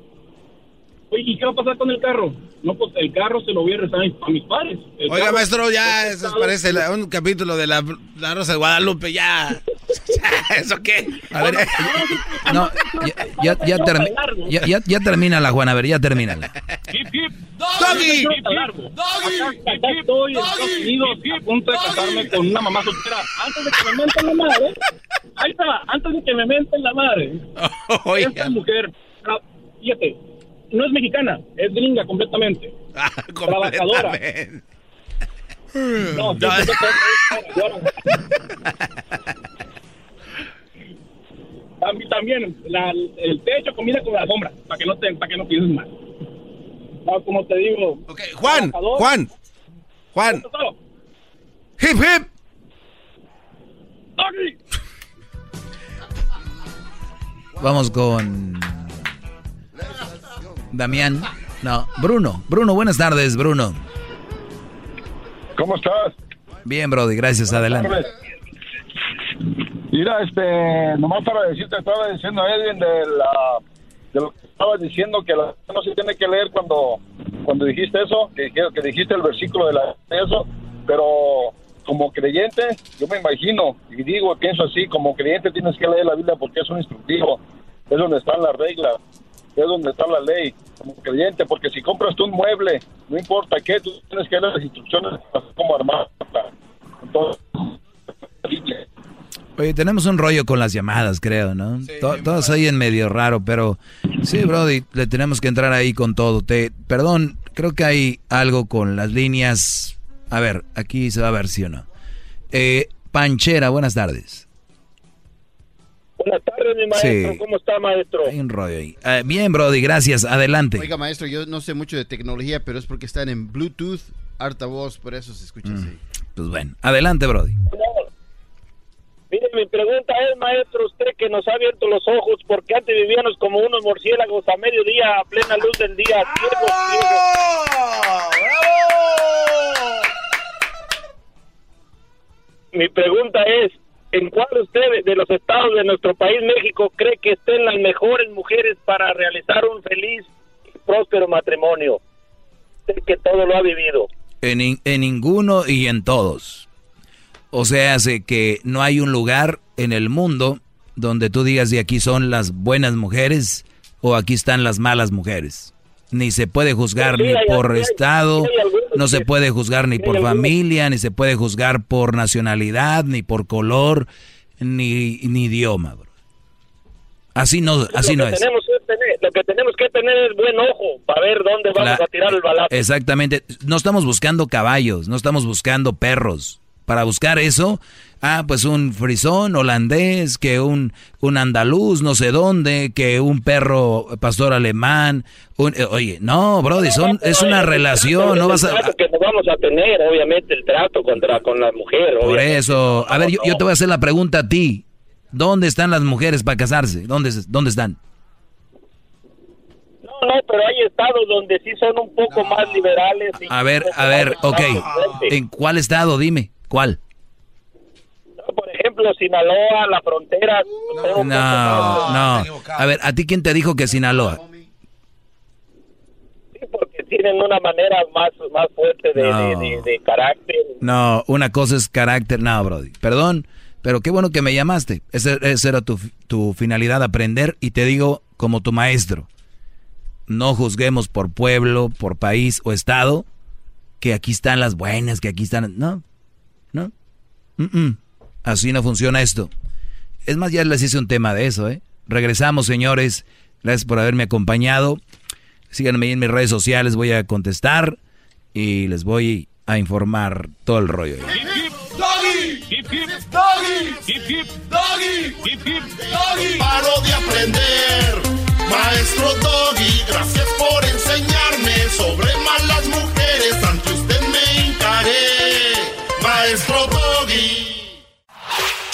Oye, ¿y qué va a pasar con el carro? No, pues el carro se lo voy a rezar a mis, a mis padres. El Oiga, carro- maestro, ya, eso parece la- un capítulo de la, la Rosa de Guadalupe, ya. ¿Eso qué? A ver, no, ya, ya, ya, termi- ya, ya- ya termina la Juana, a ver, ya termina. ¡Doggy! Acá, acá estoy en Estados Unidos a punto de casarme con una mamá soltera. Antes de que me menten la madre, ahí está, antes de que me menten la madre. Esta mujer, tra- fíjate, no es mexicana, es gringa completamente. Trabajadora. No, sí, También, también la- el techo combina con la alfombra, para que no te, para que no pienses mal. No, como te digo. Juan, Juan, Juan. Hip, hip. Vamos con Damián. No, Bruno. Bruno, buenas tardes, Bruno. ¿Cómo estás? Bien, Brody, gracias, adelante. Mira, este, nomás para decirte, estaba diciendo a Edwin de, la, de lo que estabas diciendo, que la, no se tiene que leer cuando, cuando dijiste eso, que, que, que dijiste el versículo de, la, de eso, pero como creyente, yo me imagino, y digo, pienso así, como creyente tienes que leer la Biblia porque es un instructivo, es donde están las reglas, es donde está la ley, como creyente, porque si compras tú un mueble, no importa qué, tú tienes que leer las instrucciones para cómo armarla. Entonces. Oye, tenemos un rollo con las llamadas, creo, ¿no? To- Todos ahí en medio raro, pero sí, Brody, le tenemos que entrar ahí con todo. Te, perdón, creo que hay algo con las líneas. A ver, aquí se va a ver si o no. Eh, Panchera, buenas tardes. Buenas tardes, mi maestro. Sí. ¿Cómo está, maestro? Hay un rollo ahí. Eh, bien, Brody, gracias. Adelante. Oiga, maestro, yo no sé mucho de tecnología, pero es porque están en Bluetooth, harta voz, por eso se escucha así. Pues bueno, adelante, Brody. Mire, mi pregunta es, maestro, usted que nos ha abierto los ojos, porque antes vivíamos como unos murciélagos a mediodía, a plena luz del día, ciegos, ciegos. Mi pregunta es, ¿en cuál usted de los estados de nuestro país, México, cree que estén las mejores mujeres para realizar un feliz y próspero matrimonio? Usted que todo lo ha vivido. En, en ninguno y en todos. O sea, hace que no hay un lugar en el mundo donde tú digas de aquí son las buenas mujeres o aquí están las malas mujeres. Ni se puede juzgar Sí, ni hay- por hay- estado, hay no se puede juzgar ni por familia, ni se puede juzgar por nacionalidad, ni por color, ni, ni idioma. bro. Así no, así lo no es. Tener, lo que tenemos que tener es buen ojo para ver dónde vamos La- a tirar el balazo. Exactamente. No estamos buscando caballos, no estamos buscando perros. Para buscar eso, ah, pues un frisón holandés, que un, un andaluz, no sé dónde, que un perro pastor alemán. un- eh, oye, no, Brody, son, es una relación, no vas a... que nos vamos a tener, obviamente, el trato contra con la mujer. Por eso, a ver, yo, yo te voy a hacer la pregunta a ti. ¿Dónde están las mujeres para casarse? ¿Dónde, dónde están? No, no, pero hay estados donde sí son un poco más liberales. y- A ver, a ver, ok. ¿En cuál estado? Dime, ¿cuál? Ejemplo, Sinaloa, la frontera. No, más- no. A ver, ¿a ti quién te dijo que Sinaloa? porque tienen una manera más, más fuerte de, No. de- de- de carácter. No, una cosa es carácter. No, Brody. Perdón, Pero qué bueno que me llamaste. Esa, era tu, tu finalidad, aprender. Y te digo, como tu maestro, no juzguemos por pueblo, por país o estado, que aquí están las buenas, que aquí están... No, no. Así no funciona esto. Es más, ya les hice un tema de eso, ¿eh? Regresamos, señores. Gracias por haberme acompañado. Síganme en mis redes sociales, voy a contestar y les voy a informar todo el rollo. Paro de aprender, maestro Doggy, gracias por enseñarme sobre malas mujeres, ante usted me encaré, maestro.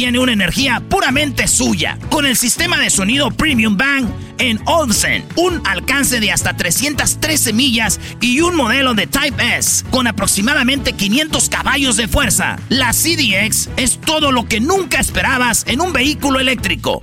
tiene una energía puramente suya. Con el sistema de sonido Premium Bang en Olsen, un alcance de hasta 313 millas y un modelo de Type S con aproximadamente 500 caballos de fuerza. La CDX es todo lo que nunca esperabas en un vehículo eléctrico.